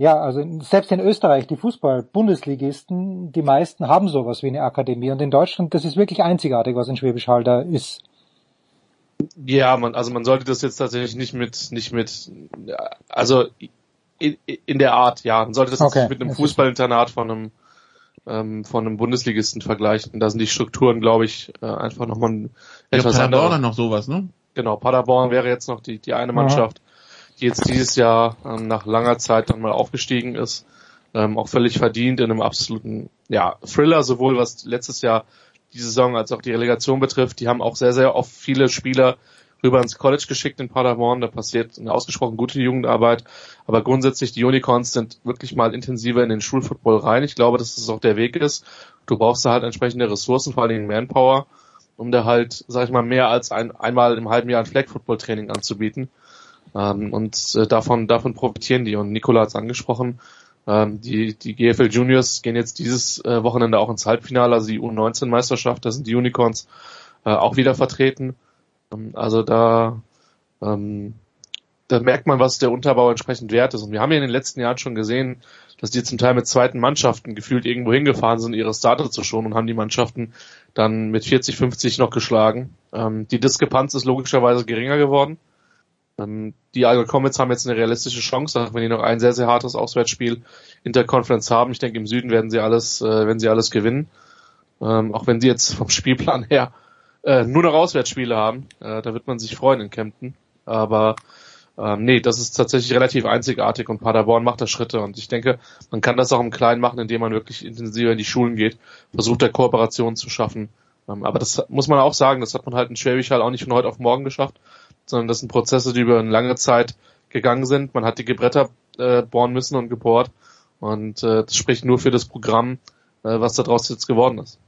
ja, also selbst in Österreich, die Fußball-Bundesligisten, die meisten haben sowas wie eine Akademie. Und in Deutschland, das ist wirklich einzigartig, was in Schwäbisch Hall da ist. Ja, man, also man sollte das jetzt tatsächlich nicht mit, nicht mit, also in, in der Art, ja, man sollte das okay. nicht mit einem Fußballinternat von einem, ähm, von einem Bundesligisten vergleichen. Da sind die Strukturen, glaube ich, äh, einfach nochmal ein etwas ja, anderer. noch sowas, ne? Genau, Paderborn wäre jetzt noch die, die eine Mannschaft. Die jetzt dieses Jahr ähm, nach langer Zeit dann mal aufgestiegen ist. Ähm, auch völlig verdient in einem absoluten ja, Thriller, sowohl was letztes Jahr die Saison als auch die Relegation betrifft. Die haben auch sehr, sehr oft viele Spieler rüber ins College geschickt in Paderborn. Da passiert eine ausgesprochen gute Jugendarbeit. Aber grundsätzlich die Unicorns sind wirklich mal intensiver in den Schulfootball rein. Ich glaube, dass das auch der Weg ist. Du brauchst da halt entsprechende Ressourcen, vor allen Dingen Manpower, um da halt, sag ich mal, mehr als ein, einmal im halben Jahr ein Flag-Football-Training anzubieten. Ähm, und äh, davon, davon profitieren die. Und Nikola hat es angesprochen, ähm, die, die GFL Juniors gehen jetzt dieses äh, Wochenende auch ins Halbfinale, also die U19-Meisterschaft, da sind die Unicorns äh, auch wieder vertreten. Ähm, also da, ähm, da merkt man, was der Unterbau entsprechend wert ist. Und wir haben ja in den letzten Jahren schon gesehen, dass die zum Teil mit zweiten Mannschaften gefühlt irgendwo hingefahren sind, ihre Starter zu schonen und haben die Mannschaften dann mit 40, 50 noch geschlagen. Ähm, die Diskrepanz ist logischerweise geringer geworden. Ähm, die Allgäu Comets haben jetzt eine realistische Chance, auch wenn die noch ein sehr, sehr hartes Auswärtsspiel in der Conference haben. Ich denke, im Süden werden sie alles, äh, werden sie alles gewinnen. Ähm, auch wenn sie jetzt vom Spielplan her äh, nur noch Auswärtsspiele haben. Äh, da wird man sich freuen in Kempten. Aber ähm, nee, das ist tatsächlich relativ einzigartig und Paderborn macht da Schritte und ich denke, man kann das auch im Kleinen machen, indem man wirklich intensiver in die Schulen geht, versucht da Kooperationen zu schaffen. Ähm, aber das muss man auch sagen, das hat man halt in Schwäbisch halt auch nicht von heute auf morgen geschafft sondern das sind Prozesse, die über eine lange Zeit gegangen sind. Man hat die Bretter äh, bohren müssen und gebohrt. Und äh, das spricht nur für das Programm, äh, was daraus jetzt geworden ist.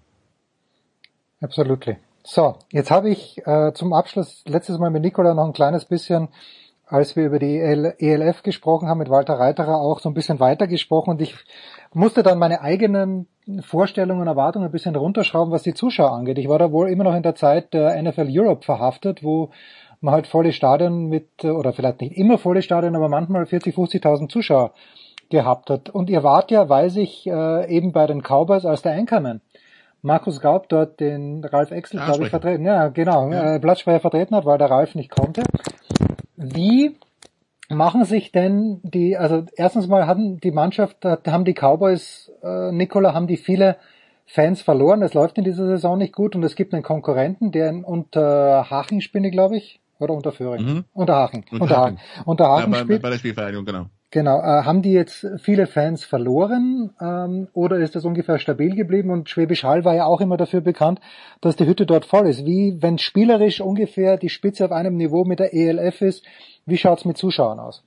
Absolutely. So, jetzt habe ich äh, zum Abschluss letztes Mal mit Nicola noch ein kleines bisschen, als wir über die ELF gesprochen haben, mit Walter Reiterer auch so ein bisschen weiter gesprochen und ich musste dann meine eigenen Vorstellungen und Erwartungen ein bisschen runterschrauben, was die Zuschauer angeht. Ich war da wohl immer noch in der Zeit der NFL Europe verhaftet, wo man halt volle Stadion mit, oder vielleicht nicht immer volle Stadion, aber manchmal 40, 50.000 Zuschauer gehabt hat. Und ihr wart ja, weiß ich, äh, eben bei den Cowboys als der Anchorman. Markus Gaub dort den Ralf Exel, glaube ich, vertreten, ja, genau, Ja. Äh, Platzsprecher vertreten hat, weil der Ralf nicht konnte. Wie machen sich denn die, also erstens mal hatten die Mannschaft, haben die Cowboys, äh, Nicola, haben die viele Fans verloren. Es läuft in dieser Saison nicht gut und es gibt einen Konkurrenten, der in Unterhaching spielt, glaube ich, oder Unterföhring? Mhm. Unterhaching. Unterhaching. Unterhaching. Unterhaching Ja, bei, spielt. bei der Spielvereinigung, genau. Genau. Äh, haben die jetzt viele Fans verloren ähm, oder ist das ungefähr stabil geblieben? Und Schwäbisch Hall war ja auch immer dafür bekannt, dass die Hütte dort voll ist. Wie, wenn spielerisch ungefähr die Spitze auf einem Niveau mit der ELF ist, wie schaut's mit Zuschauern aus?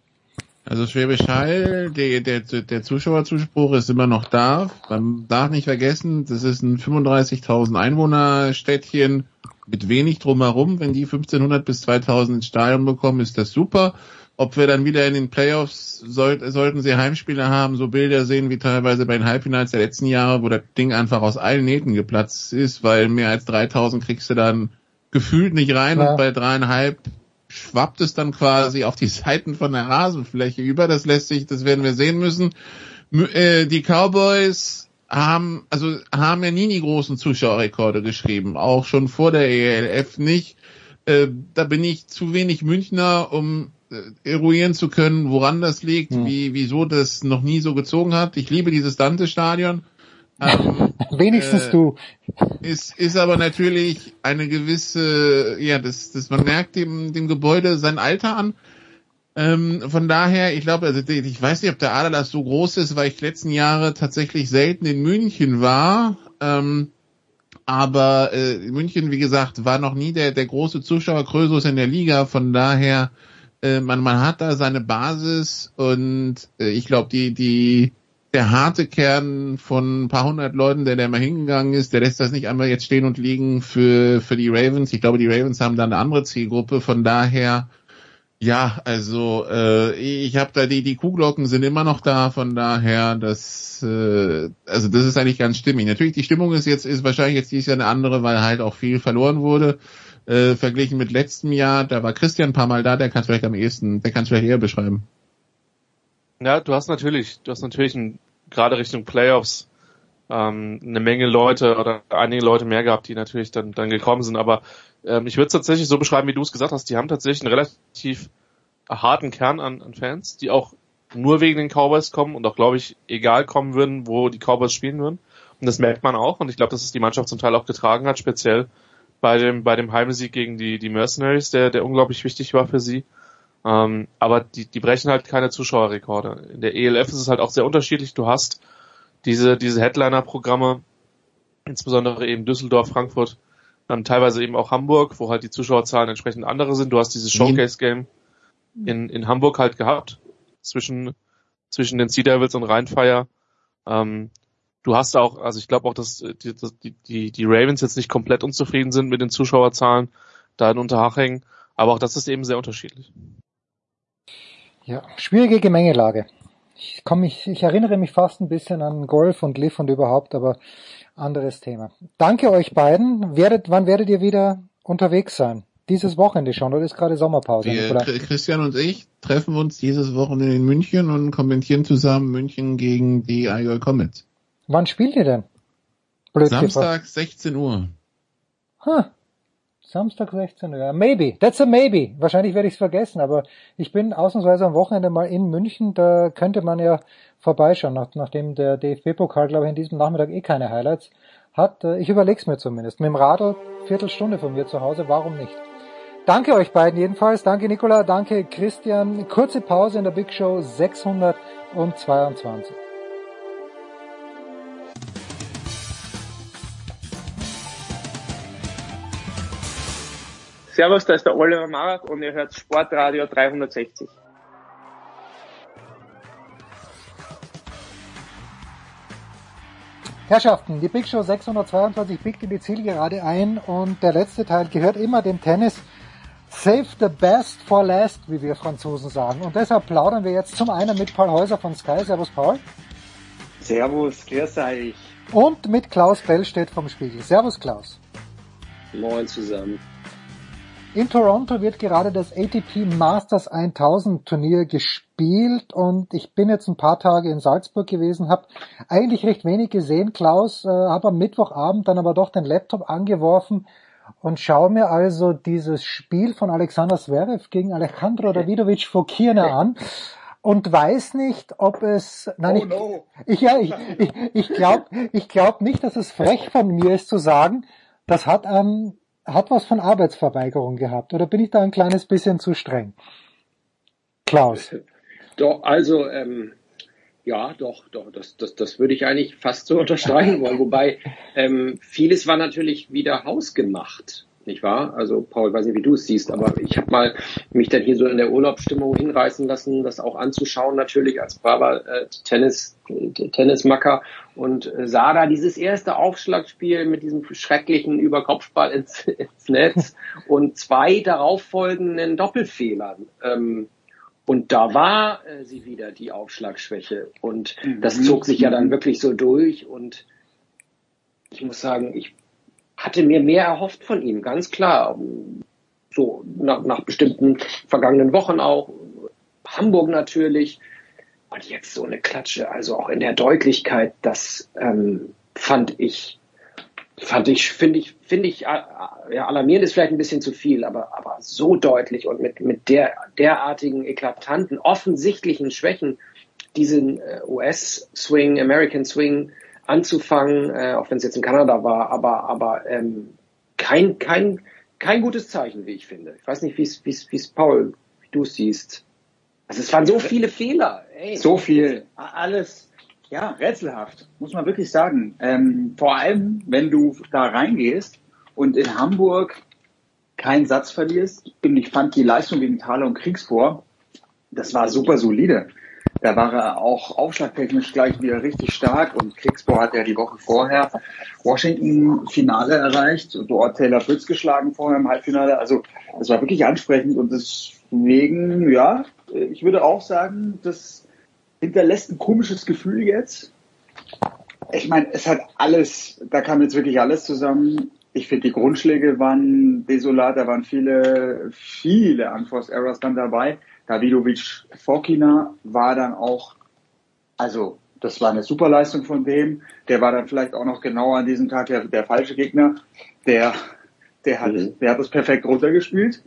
Also Schwäbisch Hall, der, der, der Zuschauerzuspruch ist immer noch da. Man darf nicht vergessen, das ist ein 35.000 Einwohnerstädtchen mit wenig drumherum. Wenn die 1500 bis 2000 ins Stadion bekommen, ist das super. Ob wir dann wieder in den Playoffs, soll, sollten sie Heimspiele haben, so Bilder sehen wie teilweise bei den Halbfinals der letzten Jahre, wo das Ding einfach aus allen Nähten geplatzt ist, weil mehr als 3000 kriegst du dann gefühlt nicht rein Ja. und bei dreieinhalb schwappt es dann quasi auf die Seiten von der Rasenfläche über. Das lässt sich, das werden wir sehen müssen. Äh, die Cowboys haben, also haben ja nie die großen Zuschauerrekorde geschrieben, auch schon vor der ELF nicht. Äh, da bin ich zu wenig Münchner, um eruieren zu können, woran das liegt, wie, wieso das noch nie so gezogen hat. Ich liebe dieses Dante-Stadion. Ähm, Wenigstens äh, du. ist, ist aber natürlich eine gewisse, ja, das, das man merkt dem, dem Gebäude sein Alter an. Ähm, von daher, ich glaube, also ich weiß nicht, ob der Aderlass so groß ist, weil ich letzten Jahre tatsächlich selten in München war. Ähm, aber äh, München, wie gesagt, war noch nie der, der große Zuschauerkrösus in der Liga. Von daher, äh, man, man hat da seine Basis und äh, ich glaube, die, die, der harte Kern von ein paar hundert Leuten, der da mal hingegangen ist, der lässt das nicht einmal jetzt stehen und liegen für, für die Ravens. Ich glaube, die Ravens haben da eine andere Zielgruppe. Von daher, ja, also äh, ich habe da die die Kuhglocken sind immer noch da, von daher das äh, also das ist eigentlich ganz stimmig. Natürlich die Stimmung ist jetzt ist wahrscheinlich jetzt dieses Jahr eine andere, weil halt auch viel verloren wurde äh, verglichen mit letztem Jahr. Da war Christian ein paar Mal da, der kann es vielleicht am ehesten, der kann es vielleicht eher beschreiben. Ja, du hast natürlich, du hast natürlich gerade Richtung Playoffs ähm, eine Menge Leute oder einige Leute mehr gehabt, die natürlich dann, dann gekommen sind. Aber ähm, ich würde es tatsächlich so beschreiben, wie du es gesagt hast. Die haben tatsächlich einen relativ harten Kern an, an Fans, die auch nur wegen den Cowboys kommen und auch, glaube ich, egal kommen würden, wo die Cowboys spielen würden. Und das merkt man auch. Und ich glaube, dass es die Mannschaft zum Teil auch getragen hat, speziell bei dem, bei dem Heimsieg gegen die, die Mercenaries, der, der unglaublich wichtig war für sie. Ähm, aber die, die brechen halt keine Zuschauerrekorde. In der ELF ist es halt auch sehr unterschiedlich. Du hast diese, diese Headliner-Programme, insbesondere eben Düsseldorf, Frankfurt, ähm, teilweise eben auch Hamburg, wo halt die Zuschauerzahlen entsprechend andere sind. Du hast dieses Showcase-Game in, in Hamburg halt gehabt, zwischen, zwischen den Sea Devils und Rheinfire. Ähm, du hast auch, also ich glaube auch, dass äh, die, dass die, die, die Ravens jetzt nicht komplett unzufrieden sind mit den Zuschauerzahlen da in Unterhaching, aber auch das ist eben sehr unterschiedlich. Ja, schwierige Gemengelage. Ich, komm, ich, ich erinnere mich fast ein bisschen an Golf und Liv und überhaupt, aber anderes Thema. Danke euch beiden. Werdet, wann werdet ihr wieder unterwegs sein? Dieses Wochenende schon oder ist gerade Sommerpause? Wir, Christian und ich treffen uns dieses Wochenende in München und kommentieren zusammen München gegen die Allgäu Comets. Wann spielt ihr denn? Blöd gefragt. Samstag 16 Uhr. Huh. Samstag 16 Uhr. Maybe. That's a maybe. Wahrscheinlich werde ich es vergessen, aber ich bin ausnahmsweise am Wochenende mal in München. Da könnte man ja vorbeischauen, nach, nachdem der DFB-Pokal, glaube ich, in diesem Nachmittag eh keine Highlights hat. Äh, Ich überleg's mir zumindest. Mit dem Radl Viertelstunde von mir zu Hause. Warum nicht? Danke euch beiden jedenfalls. Danke Nicola, danke Christian. Kurze Pause in der Big Show 622. Servus, da ist der Oliver Marat und ihr hört Sportradio 360. Herrschaften, die Big Show 622 biegt in die Zielgerade ein und der letzte Teil gehört immer dem Tennis. Save the best for last, wie wir Franzosen sagen. Und deshalb plaudern wir jetzt zum einen mit Paul Häuser von Sky. Servus Paul. Servus, grüß euch. Und mit Klaus Bellstedt vom Spiegel. Servus Klaus. Moin zusammen. In Toronto wird gerade das ATP Masters 1000 Turnier gespielt und ich bin jetzt ein paar Tage in Salzburg gewesen, habe eigentlich recht wenig gesehen, Klaus, äh, habe am Mittwochabend dann aber doch den Laptop angeworfen und schaue mir also dieses Spiel von Alexander Zverev gegen Alejandro Davidovic Fokirna an und weiß nicht, ob es, nein, oh ich, no. ich, ja, ich, ich, ich glaube ich glaub nicht, dass es frech von mir ist zu sagen, das hat, ähm, hat was von Arbeitsverweigerung gehabt, oder bin ich da ein kleines bisschen zu streng? Klaus. Doch, also, ähm, ja, doch, doch, das, das, das würde ich eigentlich fast so unterstreichen wollen. Wobei ähm, vieles war natürlich wieder hausgemacht, nicht wahr? Also Paul, weiß nicht, wie du es siehst, aber ich habe mal mich dann hier so in der Urlaubsstimmung hinreißen lassen, das auch anzuschauen, natürlich als braver äh, Tennis, äh, Tennismacker und äh, sah da dieses erste Aufschlagspiel mit diesem schrecklichen Überkopfball ins, ins Netz und zwei darauffolgenden Doppelfehlern. Ähm, und da war äh, sie wieder, die Aufschlagschwäche. Und das zog sich ja dann wirklich so durch. Und ich muss sagen, ich hatte mir mehr erhofft von ihm, ganz klar. So nach, nach bestimmten vergangenen Wochen auch. Hamburg natürlich. Und jetzt so eine Klatsche, also auch in der Deutlichkeit, das ähm, fand ich, fand ich, finde ich, finde ich, äh, ja, alarmierend ist vielleicht ein bisschen zu viel, aber, aber so deutlich und mit, mit der, derartigen eklatanten, offensichtlichen Schwächen, diesen äh, US-Swing, American Swing anzufangen, äh, auch wenn es jetzt in Kanada war, aber, aber ähm, kein, kein, kein gutes Zeichen, wie ich finde. Ich weiß nicht, wie es, wie es, wie es Paul, wie du es siehst. Also es waren so viele Fehler. Ey. So viel. Alles, ja, rätselhaft, muss man wirklich sagen. Ähm, vor allem, wenn du da reingehst und in Hamburg keinen Satz verlierst. Und ich fand die Leistung gegen Thaler und Kriegsvor, das war super solide. Da war er auch aufschlagtechnisch gleich wieder richtig stark und Kriegsvor hat ja die Woche vorher Washington Finale erreicht, dort Taylor Fritz geschlagen vorher im Halbfinale. Also das war wirklich ansprechend und deswegen, ja, ich würde auch sagen, das hinterlässt ein komisches Gefühl jetzt. Ich meine, es hat alles, da kam jetzt wirklich alles zusammen. Ich finde, die Grundschläge waren desolat, da waren viele, viele Unforced Errors dann dabei. Davidovic Fokina war dann auch, also das war eine Superleistung von dem. Der war dann vielleicht auch noch genauer an diesem Tag der, der falsche Gegner. Der, der hat, Mhm. der hat das perfekt runtergespielt.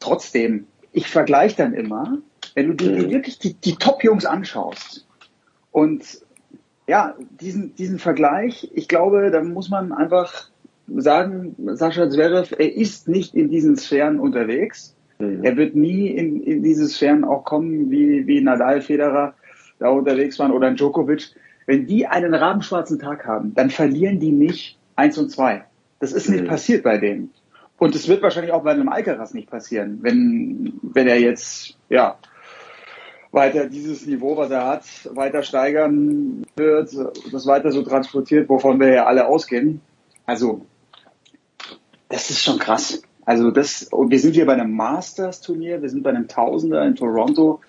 Trotzdem, ich vergleiche dann immer, wenn du dir Mhm. wirklich die, die Top-Jungs anschaust und ja, diesen, diesen Vergleich, ich glaube, da muss man einfach sagen, Sascha Zverev, er ist nicht in diesen Sphären unterwegs. Er wird nie in, in diese Sphären auch kommen, wie, wie Nadal, Federer da unterwegs waren oder ein Djokovic. Wenn die einen rabenschwarzen Tag haben, dann verlieren die nicht eins und zwei. Das ist nicht Mhm. passiert bei denen. Und es wird wahrscheinlich auch bei einem Alcaraz nicht passieren, wenn, wenn er jetzt, ja, weiter dieses Niveau, was er hat, weiter steigern wird, das weiter so transportiert, wovon wir ja alle ausgehen. Also, das ist schon krass. Also das, wir sind hier bei einem Masters-Turnier, wir sind bei einem Tausender in Toronto.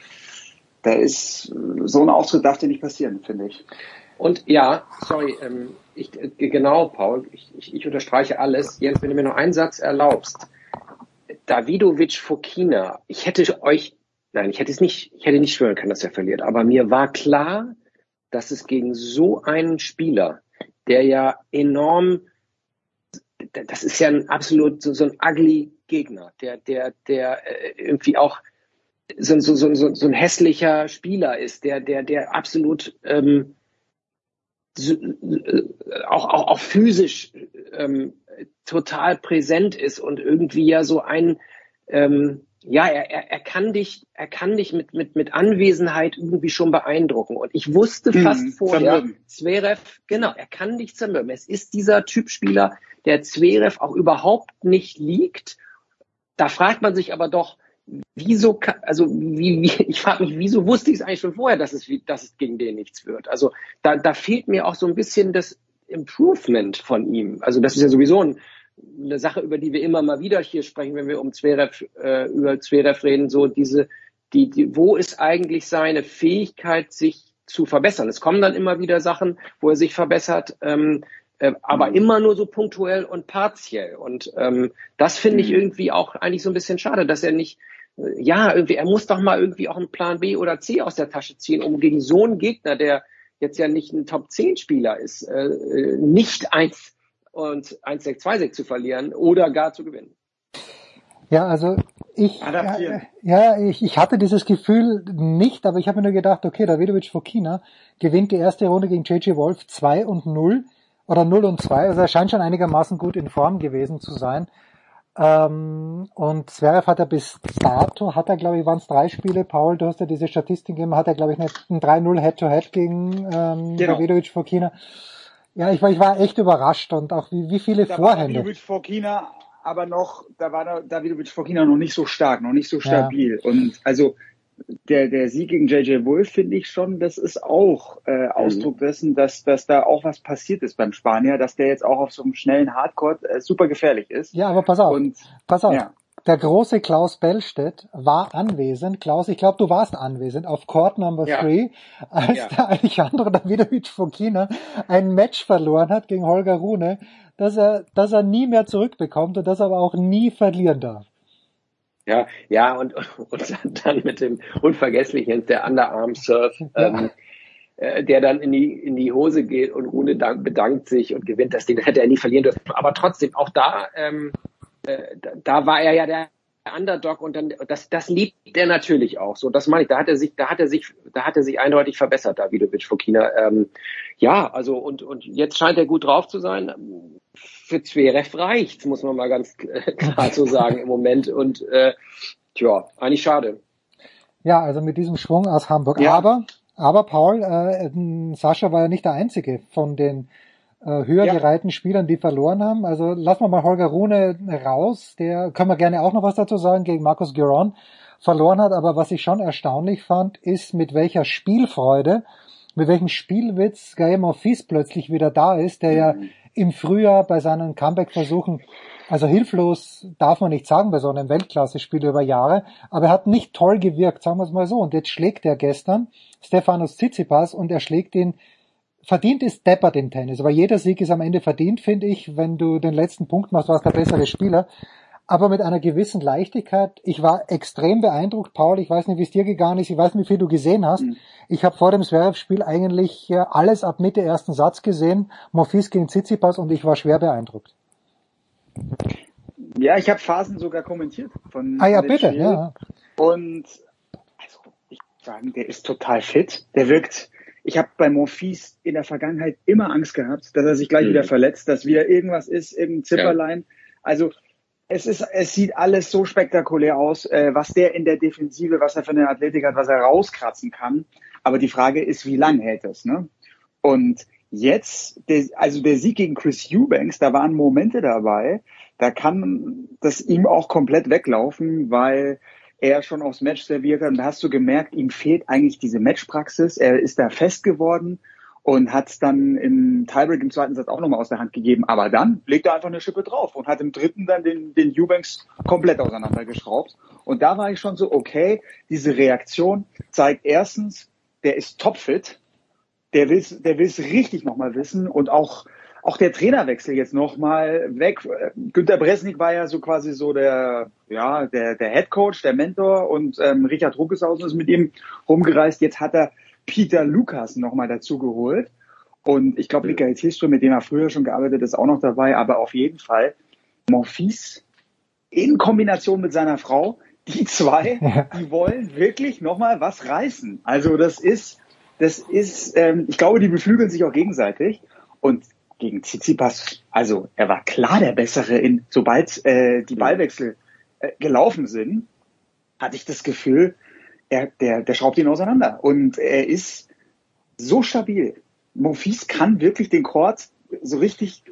Da ist so ein Auftritt darf dir nicht passieren, finde ich. Und ja, sorry, ähm, ich, äh, genau, Paul, ich, ich, ich unterstreiche alles. Jens, wenn du mir noch einen Satz erlaubst. Davidovic Fokina, ich hätte euch, nein, ich hätte es nicht, ich hätte nicht schwören können, dass er verliert, aber mir war klar, dass es gegen so einen Spieler, der ja enorm, das ist ja ein absolut so, so ein ugly Gegner, der, der, der äh, irgendwie auch so, so, so, so, so ein hässlicher Spieler ist, der, der, der absolut ähm, äh, auch, auch, auch physisch ähm, total präsent ist und irgendwie ja so ein ähm, ja, er, er, er kann dich, er kann dich mit, mit, mit Anwesenheit irgendwie schon beeindrucken. Und ich wusste Mhm, fast vorher, zermürben. Zverev, genau, er kann dich zermürben. Es ist dieser Typ Spieler, der Zverev auch überhaupt nicht liegt. Da fragt man sich aber doch, wieso, also wie, wie, ich frage mich, wieso wusste ich es eigentlich schon vorher, dass es, dass es gegen den nichts wird? Also da, da fehlt mir auch so ein bisschen das Improvement von ihm. Also das ist ja sowieso ein, eine Sache, über die wir immer mal wieder hier sprechen, wenn wir um Zverev, äh, über Zverev reden, so diese, die, die, wo ist eigentlich seine Fähigkeit, sich zu verbessern? Es kommen dann immer wieder Sachen, wo er sich verbessert, ähm, äh, aber mhm. immer nur so punktuell und partiell. Und ähm, das finde ich mhm. irgendwie auch eigentlich so ein bisschen schade, dass er nicht, äh, ja, irgendwie, er muss doch mal irgendwie auch einen Plan B oder C aus der Tasche ziehen, um gegen so einen Gegner, der jetzt ja nicht ein Top-10-Spieler ist, äh, äh nicht eins und 1-6-2-6 zu verlieren oder gar zu gewinnen. Ja, also ich, ja, ja, ich, ich hatte dieses Gefühl nicht, aber ich habe mir nur gedacht, okay, Davidovic Fokina gewinnt die erste Runde gegen JJ Wolf 2 und 0 oder 0 und 2, also er scheint schon einigermaßen gut in Form gewesen zu sein. Ähm, und Zverev hat er bis dato, hat er glaube ich, waren es drei Spiele, Paul, du hast ja diese Statistik gegeben, hat er glaube ich ein 3-0 Head-to-Head gegen ähm, genau. Davidovic Fokina. Ja, ich war, ich war echt überrascht und auch wie, wie viele da Vorhände. Davidovic Fokina aber noch, da war Davidovic Fokina noch nicht so stark, noch nicht so stabil. Ja. Und also der, der Sieg gegen JJ Wolf finde ich schon, das ist auch äh, Ausdruck mhm. dessen, dass, dass da auch was passiert ist beim Spanier, dass der jetzt auch auf so einem schnellen Hardcore äh, super gefährlich ist. Ja, aber pass auf, Und, pass auf. Ja. Der große Klaus Bellstedt war anwesend. Klaus, ich glaube, du warst anwesend auf Court Number ja. Three, als ja. der Alejandro Davidovic Fokina ein Match verloren hat gegen Holger Rune, dass er, dass er nie mehr zurückbekommt und das aber auch nie verlieren darf. Ja, ja, und, und dann mit dem unvergesslichen, der Underarm Surf, ja. ähm, äh, der dann in die, in die Hose geht und Rune dank, bedankt sich und gewinnt das Ding. Das hätte er nie verlieren dürfen. Aber trotzdem, auch da, ähm, äh, da, war er ja der Underdog und dann das das liebt er natürlich auch. So das meine ich. Da hat er sich da hat er sich da hat er sich eindeutig verbessert Davidovic Fokina ähm, ja also und und jetzt scheint er gut drauf zu sein. Für Zverev reicht's muss man mal ganz klar so sagen im Moment. Und äh, tja eigentlich schade. Ja also mit diesem Schwung aus Hamburg. Ja. aber aber Paul äh, Sascha war ja nicht der einzige von den höher ja. gereihten Spielern, die verloren haben. Also lassen wir mal Holger Rune raus, der können wir gerne auch noch was dazu sagen, gegen Markus Giron verloren hat. Aber was ich schon erstaunlich fand, ist mit welcher Spielfreude, mit welchem Spielwitz Gael Monfils plötzlich wieder da ist, der ja mhm. im Frühjahr bei seinen Comeback-Versuchen also hilflos darf man nicht sagen bei so einem Weltklasse-Spiel über Jahre, aber er hat nicht toll gewirkt, sagen wir es mal so. Und jetzt schlägt er gestern Stefanos Tsitsipas und er schlägt ihn verdient ist deppert im Tennis, aber jeder Sieg ist am Ende verdient, finde ich. Wenn du den letzten Punkt machst, warst du der bessere Spieler. Aber mit einer gewissen Leichtigkeit. Ich war extrem beeindruckt, Paul. Ich weiß nicht, wie es dir gegangen ist. Ich weiß nicht, wie viel du gesehen hast. Mhm. Ich habe vor dem Zverev-Spiel eigentlich alles ab Mitte ersten Satz gesehen. Morphis gegen Tsitsipas und ich war schwer beeindruckt. Ja, ich habe Phasen sogar kommentiert von. Ah ja, bitte. Spiel. Ja. Und also ich sagen, der ist total fit. Der wirkt ich habe bei Monfils in der Vergangenheit immer Angst gehabt, dass er sich gleich mhm. wieder verletzt, dass wieder irgendwas ist, irgendein Zipperlein. Ja. Also es ist, es sieht alles so spektakulär aus, äh, was der in der Defensive, was er für eine Athletik hat, was er rauskratzen kann. Aber die Frage ist, wie lang hält es, ne? Und jetzt, der, also der Sieg gegen Chris Eubanks, da waren Momente dabei, da kann das ihm auch komplett weglaufen, weil er schon aufs Match serviert hat. Und da hast du gemerkt, ihm fehlt eigentlich diese Matchpraxis. Er ist da fest geworden und hat es dann im Tiebreak im zweiten Satz auch nochmal aus der Hand gegeben. Aber dann legt er einfach eine Schippe drauf und hat im dritten dann den, den Eubanks komplett auseinandergeschraubt. Und da war ich schon so, okay, diese Reaktion zeigt erstens, der ist topfit, der will der will's richtig nochmal wissen und auch auch der Trainerwechsel jetzt nochmal weg. Günter Bresnik war ja so quasi so der, ja, der, der Head Coach, der Mentor und ähm, Richard Ruckeshausen ist mit ihm rumgereist. Jetzt hat er Peter Lukas nochmal dazu geholt. Und ich glaube, Michael Tilström, mit dem er früher schon gearbeitet ist, auch noch dabei. Aber auf jeden Fall Monfils in Kombination mit seiner Frau, die zwei, die wollen wirklich nochmal was reißen. Also das ist, das ist, ähm, ich glaube, die beflügeln sich auch gegenseitig. Und gegen Tsitsipas, also er war klar der Bessere in, sobald äh, die Ballwechsel äh, gelaufen sind, hatte ich das Gefühl, er, der, der schraubt ihn auseinander. Und er ist so stabil. Monfils kann wirklich den Chord so richtig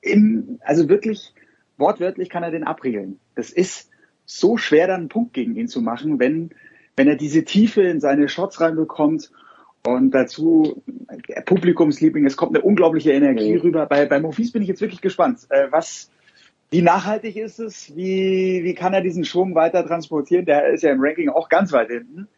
im, also wirklich wortwörtlich kann er den abriegeln. Das ist so schwer, dann einen Punkt gegen ihn zu machen, wenn, wenn er diese Tiefe in seine Shots reinbekommt und dazu Publikumsliebling, es kommt eine unglaubliche Energie mhm. rüber. Bei, bei Mofis bin ich jetzt wirklich gespannt. Äh, was, wie nachhaltig ist es? Wie, wie kann er diesen Schwung weiter transportieren? Der ist ja im Ranking auch ganz weit hinten.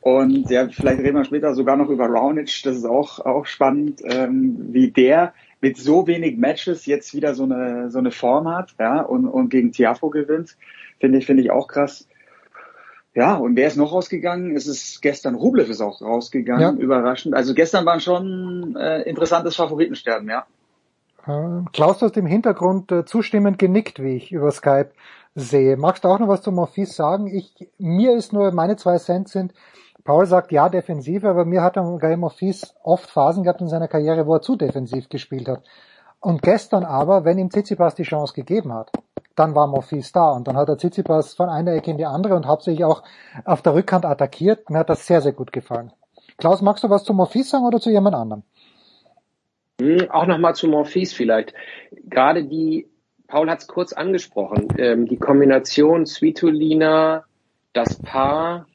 Und ja, vielleicht reden wir später sogar noch über Raonic. Das ist auch, auch spannend, ähm, wie der mit so wenig Matches jetzt wieder so eine, so eine Form hat, ja, und, und gegen Tiafo gewinnt. Finde ich, finde ich auch krass. Ja, und wer ist noch rausgegangen? Es ist gestern, Rublev ist auch rausgegangen, ja. überraschend. Also gestern waren schon äh, interessantes Favoritensterben, ja. Äh, Klaus, du hast im Hintergrund äh, zustimmend genickt, wie ich über Skype sehe. Magst du auch noch was zu Morphis sagen? Ich, mir ist nur, meine zwei Cent sind, Paul sagt ja defensiv, aber mir hat Gael Morphis oft Phasen gehabt in seiner Karriere, wo er zu defensiv gespielt hat. Und gestern aber, wenn ihm Tsitsipas die Chance gegeben hat, dann war Morphis da und dann hat er Tsitsipas von einer Ecke in die andere und hauptsächlich auch auf der Rückhand attackiert. Mir hat das sehr, sehr gut gefallen. Klaus, magst du was zu Morphis sagen oder zu jemand anderem? Hm, auch nochmal zu Morphis vielleicht. Gerade die, Paul hat es kurz angesprochen, ähm, die Kombination Svitolina, das Paar,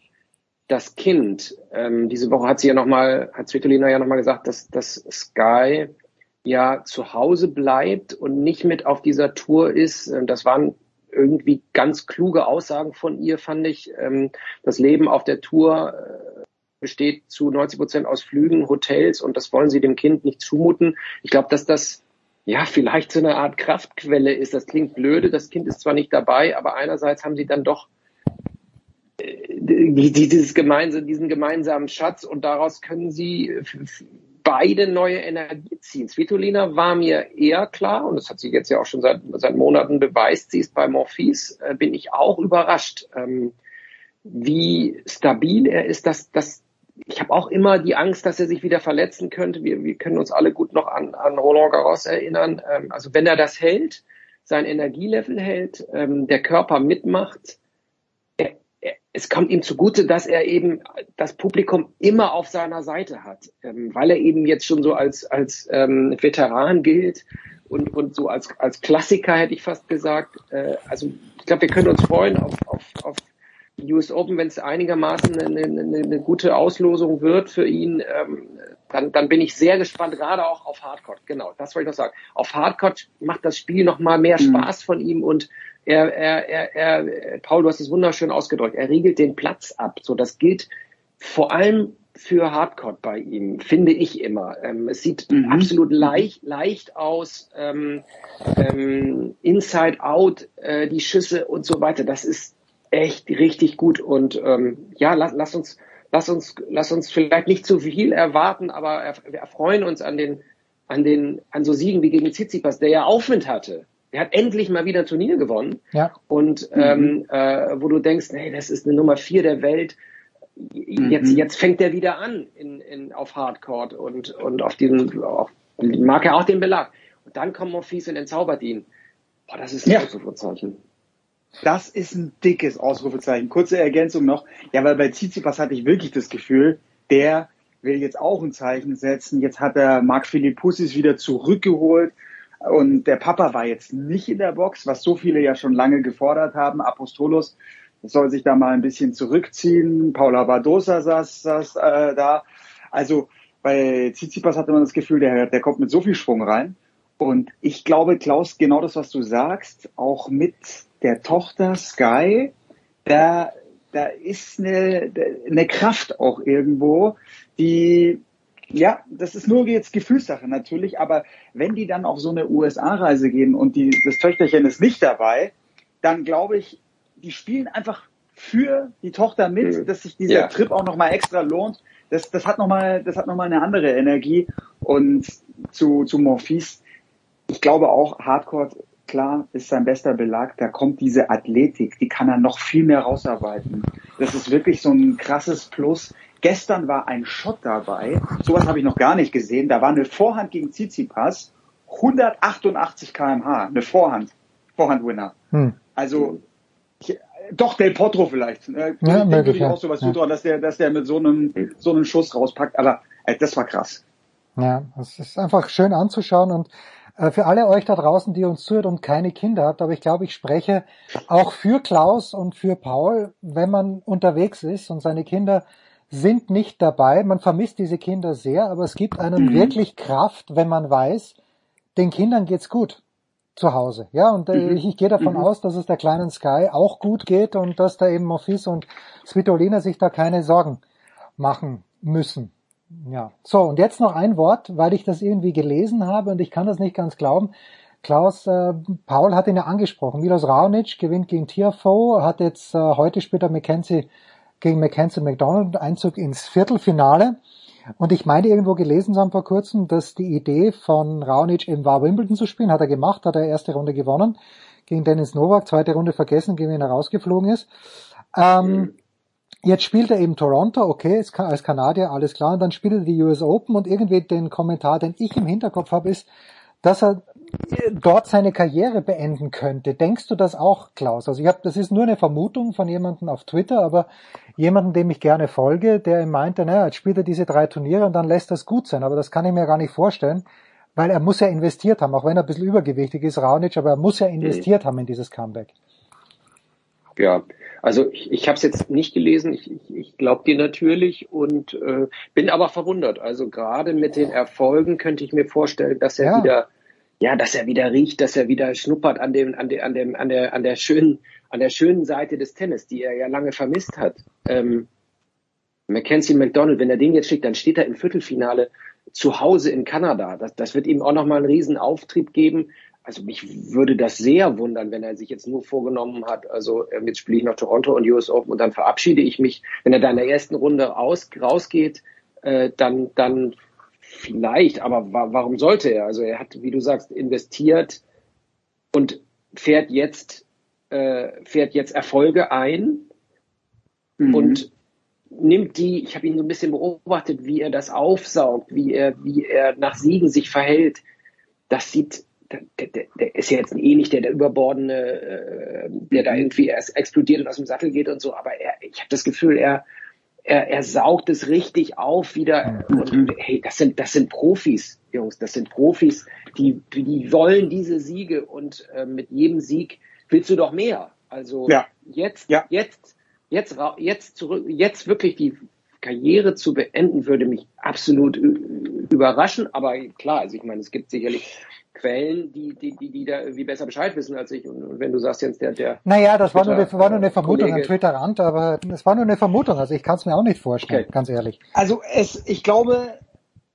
das Kind. Ähm, diese Woche hat sie ja nochmal, hat Svitolina ja nochmal gesagt, dass, dass Sky ja zu Hause bleibt und nicht mit auf dieser Tour ist. Ähm, das waren irgendwie ganz kluge Aussagen von ihr, fand ich. Ähm, das Leben auf der Tour äh, besteht zu 90 Prozent aus Flügen, Hotels und das wollen sie dem Kind nicht zumuten. Ich glaube, dass das ja vielleicht so eine Art Kraftquelle ist. Das klingt blöde, das Kind ist zwar nicht dabei, aber einerseits haben sie dann doch äh, dieses gemeinsame, diesen gemeinsamen Schatz und daraus können sie beide neue Energie ziehen. Svitolina war mir eher klar, und das hat sie jetzt ja auch schon seit, seit Monaten beweist, sie ist bei Morphis, äh, bin ich auch überrascht, ähm, wie stabil er ist, dass, dass ich habe auch immer die Angst, dass er sich wieder verletzen könnte. Wir, wir können uns alle gut noch an, an Roland Garros erinnern. Ähm, also wenn er das hält, sein Energielevel hält, ähm, der Körper mitmacht, es kommt ihm zugute, dass er eben das Publikum immer auf seiner Seite hat, ähm, weil er eben jetzt schon so als, als ähm, Veteran gilt und, und so als, als Klassiker, hätte ich fast gesagt. Äh, also ich glaube, wir können uns freuen auf, auf, auf die US Open, wenn es einigermaßen eine, eine, eine gute Auslosung wird für ihn, ähm, dann, dann bin ich sehr gespannt, gerade auch auf Hardcore. Genau, das wollte ich noch sagen. Auf Hardcore macht das Spiel noch mal mehr mhm. Spaß von ihm und er, er, er, er, Paul, du hast es wunderschön ausgedrückt, er riegelt den Platz ab. So, das gilt vor allem für Hardcore bei ihm, finde ich immer. Ähm, es sieht mhm. absolut leicht, leicht aus, ähm, ähm, Inside Out, äh, die Schüsse und so weiter. Das ist echt richtig gut und ähm, ja, lass, lass uns, lass uns, lass uns vielleicht nicht zu viel erwarten, aber wir erfreuen uns an den, an den, an so Siegen wie gegen Tsitsipas, der ja Aufwind hatte. Er hat endlich mal wieder ein Turnier gewonnen. Ja. Und ähm, mhm. äh, wo du denkst, hey, das ist eine Nummer vier der Welt. Jetzt, mhm. jetzt fängt er wieder an in, in, auf Hardcore und, und auf diesen, auf, mag er auch den Belag. Und dann kommt Morphis und entzaubert ihn. Boah, das ist ein ja. Ausrufezeichen. Das ist ein dickes Ausrufezeichen. Kurze Ergänzung noch. Ja, weil bei Tsitsipas hatte ich wirklich das Gefühl, der will jetzt auch ein Zeichen setzen. Jetzt hat er Marc Philippussis wieder zurückgeholt und der Papa war jetzt nicht in der Box, was so viele ja schon lange gefordert haben. Apostolos soll sich da mal ein bisschen zurückziehen. Paula Badosa saß, saß äh, da. Also bei Tsitsipas hatte man das Gefühl, der, der kommt mit so viel Schwung rein. Und ich glaube, Klaus, genau das, was du sagst, auch mit der Tochter Sky, da, da ist eine, eine Kraft auch irgendwo, die ja, das ist nur jetzt Gefühlssache natürlich, aber wenn die dann auf so eine USA-Reise gehen und die, das Töchterchen ist nicht dabei, dann glaube ich, die spielen einfach für die Tochter mit, mhm. dass sich dieser ja. Trip auch nochmal extra lohnt. Das, das hat nochmal, das hat noch mal eine andere Energie. Und zu, zu Morphis, ich glaube auch, Hardcore, klar, ist sein bester Belag. Da kommt diese Athletik, die kann er noch viel mehr rausarbeiten. Das ist wirklich so ein krasses Plus. Gestern war ein Shot dabei, sowas habe ich noch gar nicht gesehen. Da war eine Vorhand gegen Tsitsipas, 188 kmh, eine Vorhand, Vorhandwinner. Hm. Also ich, doch Del Potro vielleicht. Äh, ja, würde ich auch sowas ja. zutrauen, dass der, dass der mit so einem so einem Schuss rauspackt. Aber äh, das war krass. Ja, es ist einfach schön anzuschauen und Äh, für alle euch da draußen, die uns zuhört und keine Kinder habt, aber ich glaube, ich spreche auch für Klaus und für Paul, wenn man unterwegs ist und seine Kinder sind nicht dabei. Man vermisst diese Kinder sehr, aber es gibt einem mhm. wirklich Kraft, wenn man weiß, den Kindern geht's gut zu Hause. Ja, und äh, mhm. ich, ich gehe davon mhm. aus, dass es der kleinen Sky auch gut geht und dass da eben Mofis und Svitolina sich da keine Sorgen machen müssen. Ja, so und jetzt noch ein Wort, weil ich das irgendwie gelesen habe und ich kann das nicht ganz glauben. Klaus, äh, Paul hat ihn ja angesprochen. Milos Raonic gewinnt gegen Tiafoe, hat jetzt äh, heute später Mackenzie gegen Mackenzie McDonald Einzug ins Viertelfinale. Und ich meine irgendwo gelesen haben vor kurzem, dass die Idee von Raonic eben war, Wimbledon zu spielen. Hat er gemacht, hat er erste Runde gewonnen gegen Dennis Novak, zweite Runde vergessen, gegen wen er rausgeflogen ist. Ähm, Jetzt spielt er eben Toronto, okay, als Kanadier, alles klar. Und dann spielt er die US Open und irgendwie den Kommentar, den ich im Hinterkopf habe, ist, dass er dort seine Karriere beenden könnte. Denkst du das auch, Klaus? Also ich habe, das ist nur eine Vermutung von jemandem auf Twitter, aber jemanden, dem ich gerne folge, der meinte, naja, jetzt spielt er diese drei Turniere und dann lässt das gut sein. Aber das kann ich mir gar nicht vorstellen, weil er muss ja investiert haben, auch wenn er ein bisschen übergewichtig ist, Raonic, aber er muss ja investiert mhm. haben in dieses Comeback. Ja, also ich, ich habe es jetzt nicht gelesen, ich, ich, ich glaube dir natürlich und äh, bin aber verwundert. Also gerade mit den Erfolgen könnte ich mir vorstellen, dass er ja. wieder, ja, dass er wieder riecht, dass er wieder schnuppert an dem, an dem, an dem, an der, an der schönen, an der schönen Seite des Tennis, die er ja lange vermisst hat. Ähm, Mackenzie McDonald, wenn er den jetzt schickt, dann steht er im Viertelfinale zu Hause in Kanada. Das, das wird ihm auch nochmal einen riesen Auftrieb geben also mich würde das sehr wundern, wenn er sich jetzt nur vorgenommen hat, also ähm, jetzt spiele ich noch Toronto und US Open und dann verabschiede ich mich. Wenn er da in der ersten Runde aus, rausgeht, äh, dann, dann vielleicht, aber wa warum sollte er? Also er hat, wie du sagst, investiert und fährt jetzt, äh, fährt jetzt Erfolge ein mhm. und nimmt die, ich habe ihn so ein bisschen beobachtet, wie er das aufsaugt, wie er, wie er nach Siegen sich verhält. Das sieht der, der, der ist ja jetzt eh nicht der, der überbordene, äh, der da irgendwie erst explodiert und aus dem Sattel geht und so, aber er, ich habe das Gefühl, er, er, er saugt es richtig auf wieder. Und hey, das sind, das sind Profis, Jungs, das sind Profis, die, die wollen diese Siege und äh, mit jedem Sieg willst du doch mehr. Also ja. jetzt, ja. jetzt, jetzt, jetzt zurück, jetzt wirklich die Karriere zu beenden, würde mich absolut überraschen. Aber klar, also ich meine, es gibt sicherlich Quellen, die, die, die, die da irgendwie besser Bescheid wissen als ich. Und, und wenn du sagst jetzt der, der Naja, das war nur, eine, war nur eine Vermutung Kollege. an Twitter-Rand, aber es war nur eine Vermutung, also ich kann es mir auch nicht vorstellen, okay. ganz ehrlich. Also es, ich glaube,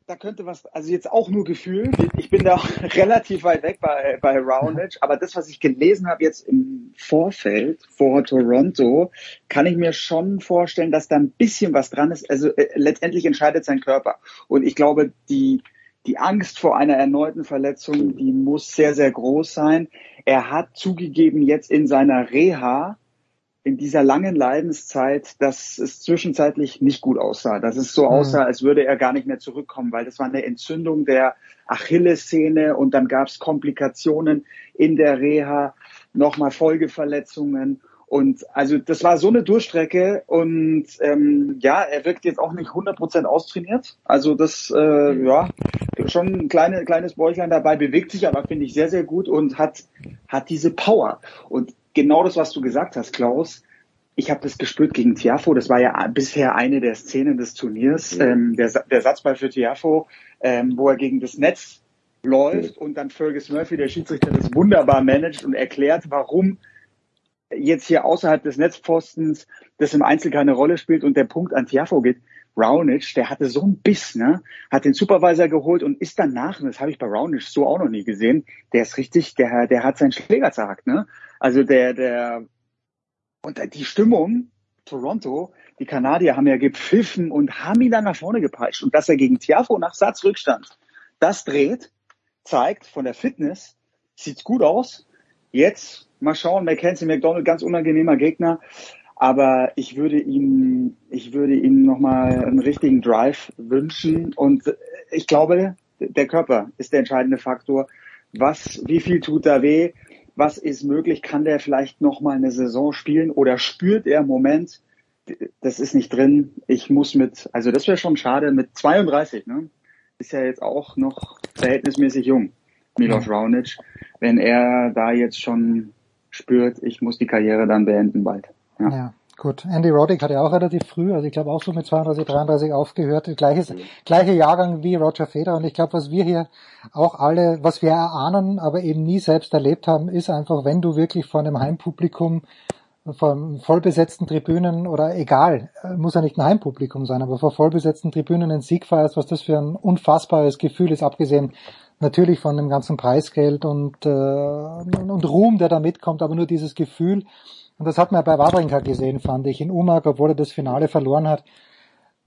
da könnte was, also jetzt auch nur Gefühl. Ich bin da relativ weit weg bei, bei Roundage, aber das, was ich gelesen habe jetzt im Vorfeld vor Toronto, kann ich mir schon vorstellen, dass da ein bisschen was dran ist. Also äh, letztendlich entscheidet sein Körper. Und ich glaube, die, die Angst vor einer erneuten Verletzung, die muss sehr, sehr groß sein. Er hat zugegeben jetzt in seiner Reha, in dieser langen Leidenszeit, dass es zwischenzeitlich nicht gut aussah. Dass es so mhm. aussah, als würde er gar nicht mehr zurückkommen, weil das war eine Entzündung der Achillessehne und dann gab es Komplikationen in der Reha, nochmal Folgeverletzungen. Und also das war so eine Durchstrecke und ähm, ja, er wirkt jetzt auch nicht 100% austrainiert. Also das, äh, ja, schon ein kleine, kleines Bäuchlein dabei, bewegt sich aber, finde ich, sehr, sehr gut und hat, hat diese Power. Und genau das, was du gesagt hast, Klaus, ich habe das gespürt gegen Tiafo. Das war ja bisher eine der Szenen des Turniers. Mhm. Ähm, der, der Satzball für Tiafo, ähm, wo er gegen das Netz läuft mhm. und dann Fergus Murphy, der Schiedsrichter, das wunderbar managt und erklärt, warum jetzt hier außerhalb des Netzpostens das im Einzel keine Rolle spielt und der Punkt an Tiafo geht. Raonic, der hatte so einen Biss, ne? Hat den Supervisor geholt und ist danach, und das habe ich bei Raonic so auch noch nie gesehen, der ist richtig, der, der hat seinen Schläger zerhackt, ne? Also der, der, und die Stimmung, Toronto, die Kanadier haben ja gepfiffen und haben ihn dann nach vorne gepeitscht. Und dass er gegen Tiafo nach Satzrückstand das dreht, zeigt von der Fitness, sieht's gut aus. Jetzt Mal schauen, Mackenzie McDonald, ganz unangenehmer Gegner. Aber ich würde ihm, ich würde ihm nochmal einen richtigen Drive wünschen. Und ich glaube, der Körper ist der entscheidende Faktor. Was, wie viel tut da weh? Was ist möglich? Kann der vielleicht nochmal eine Saison spielen? Oder spürt er, Moment, das ist nicht drin. Ich muss mit, also das wäre schon schade, mit 32, ne? Ist ja jetzt auch noch verhältnismäßig jung. Milos Raonic, wenn er da jetzt schon spürt, ich muss die Karriere dann beenden bald. Ja. ja. Gut, Andy Roddick hat ja auch relativ früh, also ich glaube auch so mit 32, 33 aufgehört, gleiches, gleiche Jahrgang wie Roger Federer und ich glaube, was wir hier auch alle, was wir erahnen, aber eben nie selbst erlebt haben, ist einfach, wenn du wirklich vor einem Heimpublikum vor vollbesetzten Tribünen oder egal, muss ja nicht ein Heimpublikum sein, aber vor vollbesetzten Tribünen einen Sieg feierst, was das für ein unfassbares Gefühl ist, abgesehen natürlich von dem ganzen Preisgeld und, äh, und Ruhm, der da mitkommt, aber nur dieses Gefühl. Und das hat man bei Wawrinka gesehen, fand ich, in Umag, obwohl er das Finale verloren hat.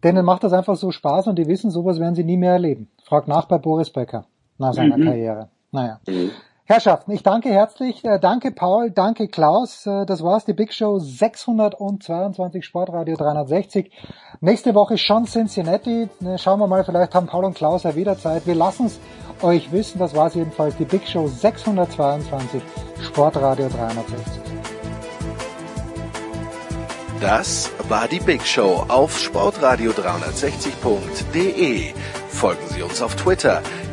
Denen macht das einfach so Spaß und die wissen, sowas werden sie nie mehr erleben. Frag nach bei Boris Becker nach seiner mhm. Karriere. Naja. Mhm. Herrschaften, ich danke herzlich. Äh, danke Paul, danke Klaus. Äh, das war's, die Big Show 622 Sportradio 360. Nächste Woche schon Cincinnati. Ne, schauen wir mal, vielleicht haben Paul und Klaus ja wieder Zeit. Wir lassen es euch wissen. Das war's jedenfalls, die Big Show 622 Sportradio 360. Das war die Big Show auf Sportradio 360.de. Folgen Sie uns auf Twitter,